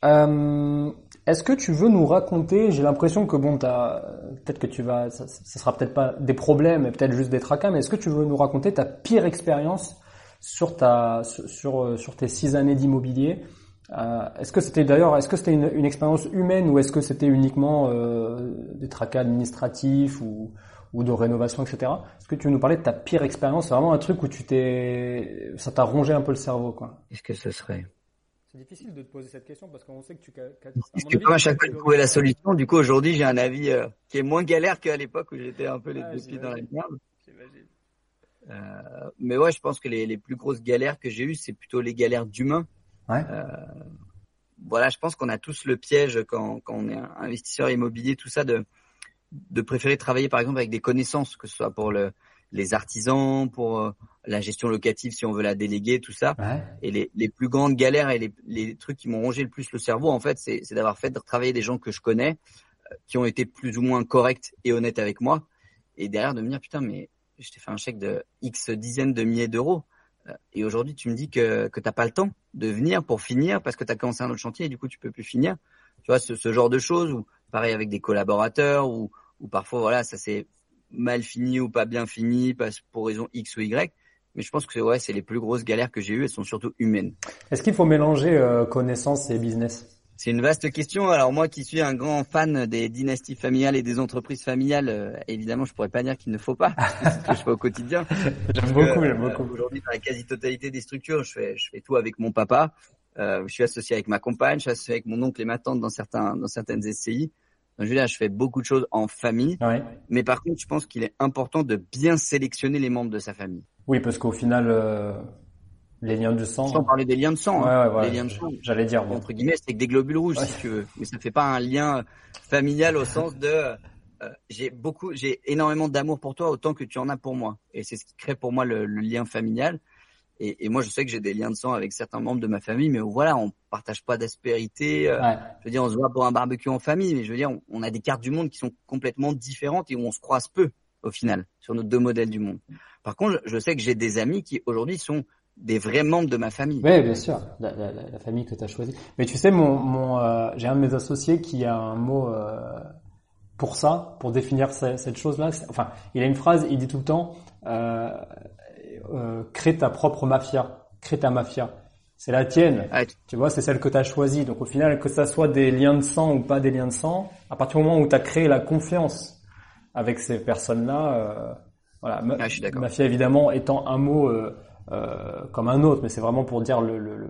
Euh, est-ce que tu veux nous raconter J'ai l'impression que bon, peut-être que tu vas, ça, ça sera peut-être pas des problèmes, mais peut-être juste des tracas. Mais est-ce que tu veux nous raconter ta pire expérience sur ta, sur, sur tes six années d'immobilier? Euh, Est-ce que c'était d'ailleurs, est-ce que c'était une, une, expérience humaine ou est-ce que c'était uniquement euh, des tracas administratifs ou, ou de rénovation, etc. Est-ce que tu veux nous parler de ta pire expérience C'est vraiment un truc où tu t'es, ça t'a rongé un peu le cerveau, quoi? Qu'est-ce que ce serait? C'est difficile de te poser cette question parce qu'on sait que tu. Parce que comme à chaque fois trouver la solution, du coup aujourd'hui j'ai un avis euh, qui est moins galère qu'à l'époque où j'étais un peu les deux pieds dans la merde. Euh, mais ouais, je pense que les, les plus grosses galères que j'ai eues, c'est plutôt les galères d'humains. Ouais. Euh, voilà, je pense qu'on a tous le piège quand, quand on est investisseur immobilier, tout ça, de, de préférer travailler par exemple avec des connaissances, que ce soit pour le, les artisans, pour euh, la gestion locative si on veut la déléguer, tout ça. Ouais. Et les, les, plus grandes galères et les, les trucs qui m'ont rongé le plus le cerveau, en fait, c'est d'avoir fait de travailler des gens que je connais, euh, qui ont été plus ou moins corrects et honnêtes avec moi, et derrière de me dire putain mais je t'ai fait un chèque de X dizaines de milliers d'euros. Euh, et aujourd'hui, tu me dis que, que t'as pas le temps de venir pour finir parce que tu as commencé un autre chantier et du coup, tu peux plus finir. Tu vois, ce, ce genre de choses ou pareil avec des collaborateurs ou, ou parfois, voilà, ça s'est mal fini ou pas bien fini parce, pour raison X ou Y. Mais je pense que ouais, c'est les plus grosses galères que j'ai eues. Elles sont surtout humaines. Est-ce qu'il faut mélanger euh, connaissances et business? C'est une vaste question. Alors moi qui suis un grand fan des dynasties familiales et des entreprises familiales, euh, évidemment je pourrais pas dire qu'il ne faut pas. Ce que je fais au quotidien. j'aime beaucoup, j'aime beaucoup. Euh, Aujourd'hui dans la quasi-totalité des structures, je fais, je fais tout avec mon papa. Euh, je suis associé avec ma compagne, je suis associé avec mon oncle et ma tante dans certains, dans certaines SCI. Je veux dire, je fais beaucoup de choses en famille. Ouais. Mais par contre, je pense qu'il est important de bien sélectionner les membres de sa famille. Oui, parce qu'au final, euh, les liens de sang. Sans parler des liens de sang. Ouais, hein. ouais, ouais. Les liens de sang. J'allais dire. Entre guillemets, c'est que des globules rouges, si tu veux. Mais ça fait pas un lien familial au sens de euh, j'ai beaucoup, j'ai énormément d'amour pour toi autant que tu en as pour moi. Et c'est ce qui crée pour moi le, le lien familial. Et, et, moi, je sais que j'ai des liens de sang avec certains membres de ma famille, mais voilà, on partage pas d'aspérité. euh, Ouais. Je veux dire, on se voit pour un barbecue en famille, mais je veux dire, on, on a des cartes du monde qui sont complètement différentes et où on se croise peu au final sur nos deux modèles du monde. Par contre, je, je sais que j'ai des amis qui aujourd'hui sont des vrais membres de ma famille. Oui, bien sûr, la, la, la- la famille que tu as choisie. Mais tu sais, mon, mon, euh, j'ai un de mes associés qui a un mot euh, pour ça, pour définir ce- cette chose-là. Enfin, il a une phrase, il dit tout le temps, euh, euh, crée ta propre mafia, crée ta mafia. C'est la tienne, Ah, tu- vois, c'est celle que tu as choisie. Donc au final, que ça soit des liens de sang ou pas des liens de sang, à partir du moment où tu as créé la confiance avec ces personnes-là, euh, voilà. Ma- Ah, je suis d'accord. Mafia évidemment étant un mot euh, euh, comme un autre, mais c'est vraiment pour dire le, le, le,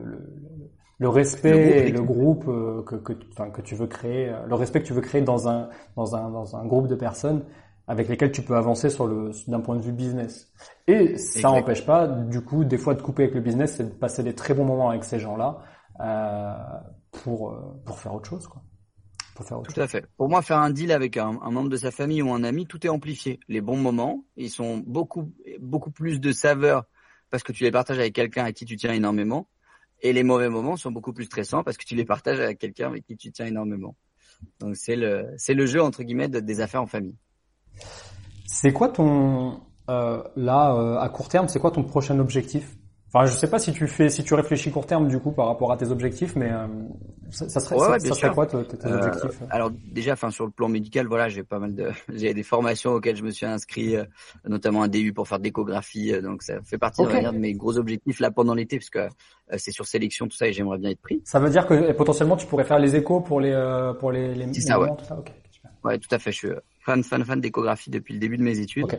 le- respect Le groupe, et le groupe euh, que, que, que tu veux créer, euh, le respect que tu veux créer dans un, dans un, dans un groupe de personnes avec lesquelles tu peux avancer sur le, d'un point de vue business. Et ça n'empêche pas, du coup, des fois de couper avec le business, c'est de passer des très bons moments avec ces gens-là euh, pour, euh, pour faire autre chose, quoi. Pour faire autre Tout à fait. Pour moi, faire un deal avec un, un membre de sa famille ou un ami, tout est amplifié. Les bons moments, ils sont beaucoup, beaucoup plus de saveur parce que tu les partages avec quelqu'un à qui tu tiens énormément. Et les mauvais moments sont beaucoup plus stressants parce que tu les partages avec quelqu'un avec qui tu tiens énormément. Donc c'est le, c'est le jeu entre guillemets de- des affaires en famille. C'est quoi ton euh, là euh, à court terme, c'est quoi ton prochain objectif? Enfin, je sais pas si tu fais, si tu réfléchis court terme du coup par rapport à tes objectifs, mais euh, ça, ça, serait, Ouais, ça, ouais, ça bien serait quoi tes, tes Euh, objectifs? Alors déjà, enfin sur le plan médical, voilà, j'ai pas mal de, j'ai des formations auxquelles je me suis inscrit, euh, notamment un DU pour faire de l'échographie, euh, donc ça fait partie de mes gros objectifs là pendant l'été, parce que c'est sur sélection tout ça et j'aimerais bien être pris. Ça veut dire que potentiellement tu pourrais faire les échos pour les pour les les, les ça, ouais. moments, tout ça? Ouais, tout à fait. Je suis euh, fan, fan, fan d'échographie depuis le début de mes études. Ok.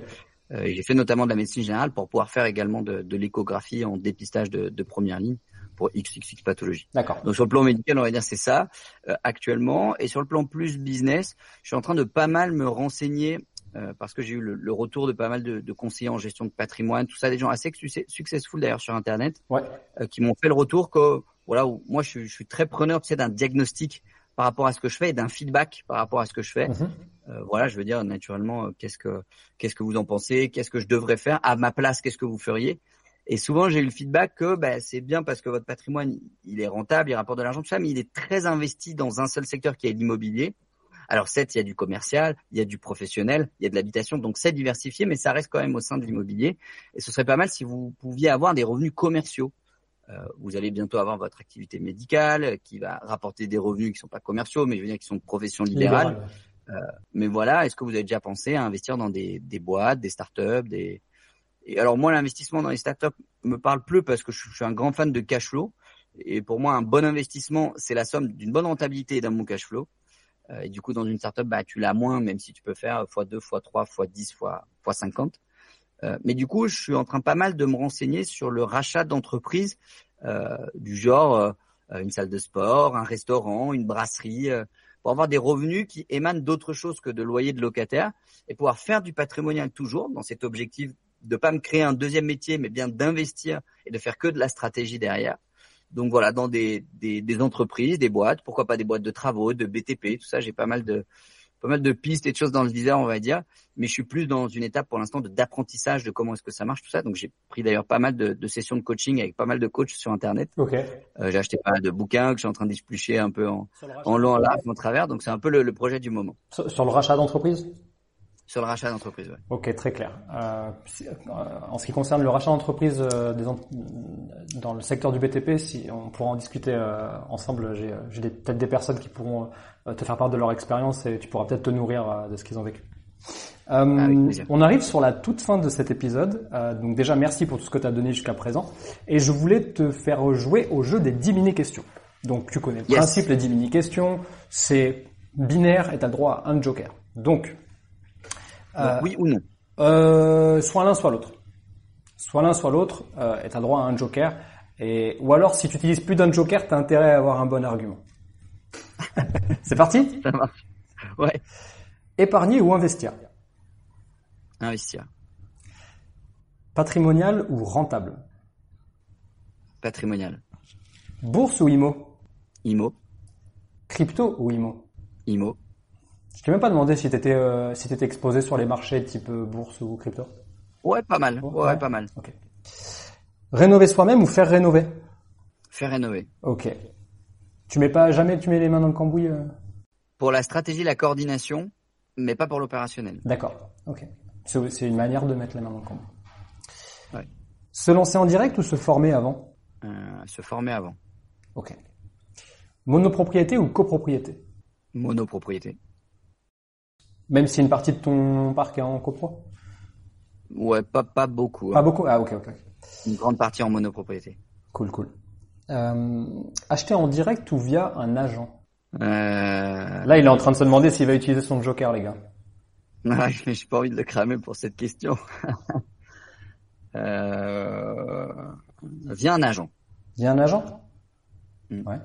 Euh, j'ai fait notamment de la médecine générale pour pouvoir faire également de, de l'échographie en dépistage de, de première ligne pour XXX pathologie. D'accord. Donc sur le plan médical, on va dire c'est ça euh, actuellement. Et sur le plan plus business, je suis en train de pas mal me renseigner euh, parce que j'ai eu le, le retour de pas mal de, de conseillers en gestion de patrimoine, tout ça, des gens assez success- successful d'ailleurs sur Internet, Ouais. euh, qui m'ont fait le retour que voilà, où moi je, suis- je suis très preneur tu sais, d'un diagnostic par rapport à ce que je fais et d'un feedback par rapport à ce que je fais. Mhm. Euh, voilà, je veux dire naturellement, euh, qu'est-ce que qu'est-ce que vous en pensez, qu'est-ce que je devrais faire à ma place, qu'est-ce que vous feriez? Et souvent, j'ai eu le feedback que ben, c'est bien parce que votre patrimoine, il est rentable, il rapporte de l'argent, tout ça, mais il est très investi dans un seul secteur qui est l'immobilier. Alors certes, il y a du commercial, il y a du professionnel, il y a de l'habitation, donc c'est diversifié, mais ça reste quand même au sein de l'immobilier. Et ce serait pas mal si vous pouviez avoir des revenus commerciaux. Euh, vous allez bientôt avoir votre activité médicale euh, qui va rapporter des revenus qui sont pas commerciaux, mais je veux dire qui sont de profession libérale. Libéral. Mais voilà, est-ce que vous avez déjà pensé à investir dans des, des boîtes, des startups, des et alors moi l'investissement dans les startups me parle plus parce que je, suis- je suis un grand fan de cash flow et pour moi un bon investissement c'est la somme d'une bonne rentabilité et d'un bon cash flow. Euh, et du coup dans une startup bah tu l'as moins même si tu peux faire x2, x3, x10, x 50. Euh, mais du coup je suis en train pas mal de me renseigner sur le rachat d'entreprises euh, du genre euh, une salle de sport, un restaurant, une brasserie. euh, pour avoir des revenus qui émanent d'autre chose que de loyer de locataire et pouvoir faire du patrimonial toujours dans cet objectif de pas me créer un deuxième métier, mais bien d'investir et de faire que de la stratégie derrière. Donc voilà, dans des, des, des entreprises, des boîtes, pourquoi pas des boîtes de travaux, de BTP, tout ça, j'ai pas mal de pas mal de pistes et de choses dans le viseur, on va dire. Mais je suis plus dans une étape pour l'instant de d'apprentissage de comment est-ce que ça marche, tout ça. Donc j'ai pris d'ailleurs pas mal de, de sessions de coaching avec pas mal de coachs sur Internet. Ok. Euh, j'ai acheté pas mal de bouquins que je suis en train d'explucher un peu en, en long, en large, en travers. Donc c'est un peu le, le projet du moment Sur, sur le rachat d'entreprise? Sur le rachat d'entreprise. Ouais. Ok, très clair. Euh, euh, en ce qui concerne le rachat d'entreprise euh, dans le secteur du BTP, si on pourra en discuter ensemble, j'ai peut-être des personnes qui pourront te faire part de leur expérience et tu pourras peut-être te nourrir de ce qu'ils ont vécu. Euh, plaisir. on arrive sur la toute fin de cet épisode. Euh, donc déjà, merci pour tout ce que tu as donné jusqu'à présent. Et je voulais te faire jouer au jeu des 10 mini-questions. Donc tu connais le Yes. principe, les 10 mini-questions. C'est binaire et tu as droit à un joker. Donc, Donc, Euh, oui ou non? euh, soit l'un, soit l'autre. Soit l'un, soit l'autre, euh, et t'as droit à un joker. Et ou alors, si tu utilises plus d'un joker, t'as intérêt à avoir un bon argument. C'est parti? Ça marche. Ouais. Épargner ou investir? Investir. Patrimonial ou rentable? Patrimonial. Bourse ou IMO IMO. Crypto ou IMO IMO. Je t'ai même pas demandé si t'étais euh, si t'étais exposé sur les marchés type euh, bourse ou crypto. Ouais, pas mal. Ouais, Ouais. pas mal. Ok. Rénover soi-même ou faire rénover? Faire rénover. Ok. Tu mets pas jamais tu mets les mains dans le cambouis euh? Pour la stratégie, la coordination, mais pas pour l'opérationnel. D'accord. Ok. C'est c'est une manière de mettre les mains dans le cambouis. Ouais. Se lancer en direct ou se former avant? Euh, se former avant. Ok. Monopropriété ou copropriété? Monopropriété. Même si une partie de ton parc est en copro Ouais, pas, pas beaucoup. Pas hein. beaucoup? Ah ok, ok. ok. Une grande partie en monopropriété. Cool, cool. Euh, acheter en direct ou via un agent? Euh... Là, il est en train de se demander s'il va utiliser son joker, les gars. Ouais, mais j'ai pas envie de le cramer pour cette question. euh... Via un agent. Via un agent? Mm. Ouais.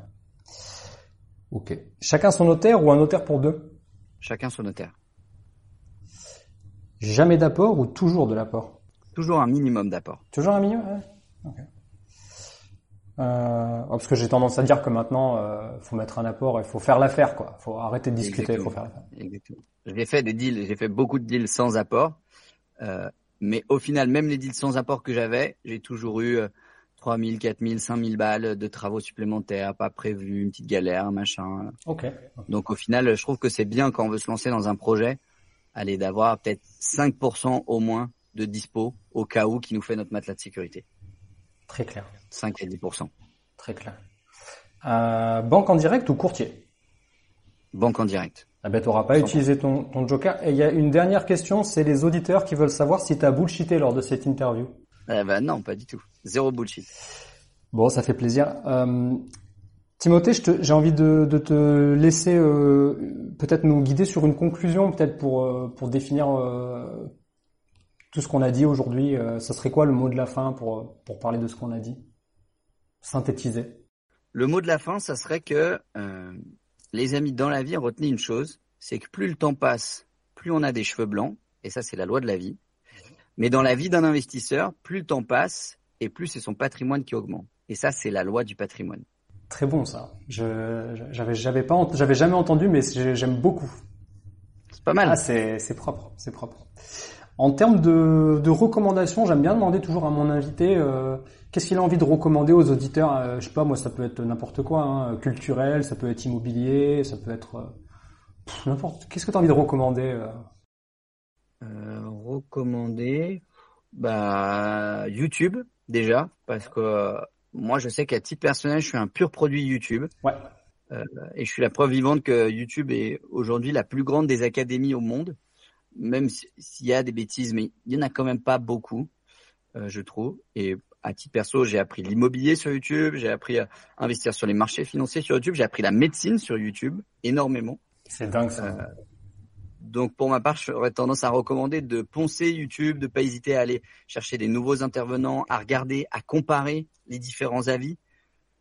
Ok. Chacun son notaire ou un notaire pour deux? Chacun son notaire. Jamais d'apport ou toujours de l'apport? Toujours un minimum d'apport. Toujours un milieu ouais. Ok. Euh, parce que j'ai tendance à dire que maintenant, euh, faut mettre un apport et faut faire l'affaire, quoi. Faut arrêter de discuter, Exactement. faut faire l'affaire. J'ai fait des deals, j'ai fait beaucoup de deals sans apport. Euh, mais au final, même les deals sans apport que j'avais, j'ai toujours eu euh, 3000, 4000, 5000 balles de travaux supplémentaires, pas prévus, une petite galère, un machin. Ok. Donc au final, je trouve que c'est bien quand on veut se lancer dans un projet, aller d'avoir peut-être 5% au moins de dispo au cas où qui nous fait notre matelas de sécurité. Très clair. 5 à 10%. Très clair. Euh, banque en direct ou courtier? Banque en direct. Ah ben, t'auras pas 100%. utilisé ton, ton joker. Et il y a une dernière question, c'est les auditeurs qui veulent savoir si tu as bullshité lors de cette interview. Eh ben non, pas du tout. Zéro bullshit. Bon, ça fait plaisir. Euh, Timothée, j'ai envie de, te laisser euh, peut-être nous guider sur une conclusion, peut-être pour, euh, définir euh, tout ce qu'on a dit aujourd'hui. Euh, ça serait quoi le mot de la fin pour, pour parler de ce qu'on a dit? Synthétiser. Le mot de la fin, ça serait que, les amis, dans la vie, retenez une chose, c'est que plus le temps passe, plus on a des cheveux blancs, et ça c'est la loi de la vie. Mais dans la vie d'un investisseur, plus le temps passe, et plus c'est son patrimoine qui augmente. Et ça, c'est la loi du patrimoine. Très bon ça. Je j'avais j'avais pas j'avais jamais entendu, mais j'ai- j'aime beaucoup. C'est pas mal. Ah, c'est c'est propre, c'est propre. En termes de, de recommandations, j'aime bien demander toujours à mon invité euh, qu'est-ce qu'il a envie de recommander aux auditeurs. Euh, je sais pas, moi, ça peut être n'importe quoi, hein, culturel, ça peut être immobilier, ça peut être euh, n'importe. Qu'est-ce que tu as envie de recommander euh recommander, bah, YouTube, déjà, parce que moi, je sais qu'à titre personnel, je suis un pur produit YouTube. Ouais. Et je suis la preuve vivante que YouTube est aujourd'hui la plus grande des académies au monde, même si- s'il y a des bêtises, mais il y en a quand même pas beaucoup, euh, je trouve. Et à titre perso, j'ai appris l'immobilier sur YouTube, j'ai appris à investir sur les marchés financiers sur YouTube, j'ai appris la médecine sur YouTube, énormément. C'est dingue ça. Euh, Donc pour ma part, j'aurais tendance à recommander de poncer YouTube, de pas hésiter à aller chercher des nouveaux intervenants, à regarder, à comparer les différents avis.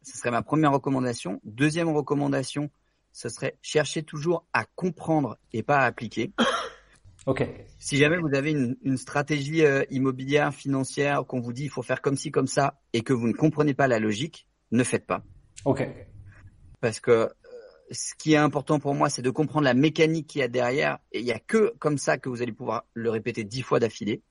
Ce serait ma première recommandation. Deuxième recommandation, ce serait chercher toujours à comprendre et pas à appliquer. ok. Si jamais vous avez une, une stratégie euh, immobilière, financière, qu'on vous dit il faut faire comme ci, comme ça, et que vous ne comprenez pas la logique, ne faites pas Ok. parce que ce qui est important pour moi, c'est de comprendre la mécanique qu'il y a derrière. Et il y a que comme ça que vous allez pouvoir le répéter dix fois d'affilée.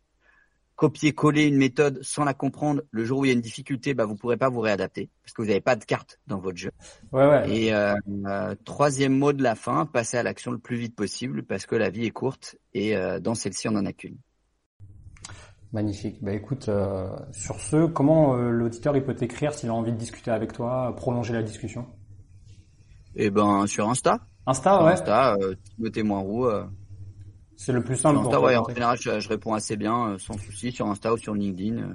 Copier-coller une méthode sans la comprendre, le jour où il y a une difficulté, bah, vous pourrez pas vous réadapter parce que vous n'avez pas de carte dans votre jeu. Ouais, ouais. Et euh, euh, troisième mot de la fin, passer à l'action le plus vite possible parce que la vie est courte et euh, dans celle-ci, on en a qu'une. Magnifique. Bah écoute, sur ce, comment l'auditeur il peut t'écrire s'il a envie de discuter avec toi, prolonger la discussion? Et ben sur Insta, Insta, sur ouais. Insta, euh, Timothée Moiroux, euh, C'est le plus simple Insta, ouais, en Patrick. général, je, je réponds assez bien, euh, sans souci, sur Insta ou sur LinkedIn. euh.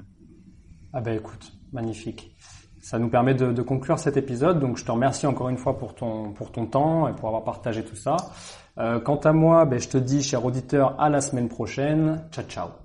Ah bah écoute, magnifique. Ça nous permet de, de conclure cet épisode, donc je te remercie encore une fois pour ton, pour ton temps et pour avoir partagé tout ça. Euh, quant à moi, ben, je te dis, cher auditeur, à la semaine prochaine. Ciao, ciao.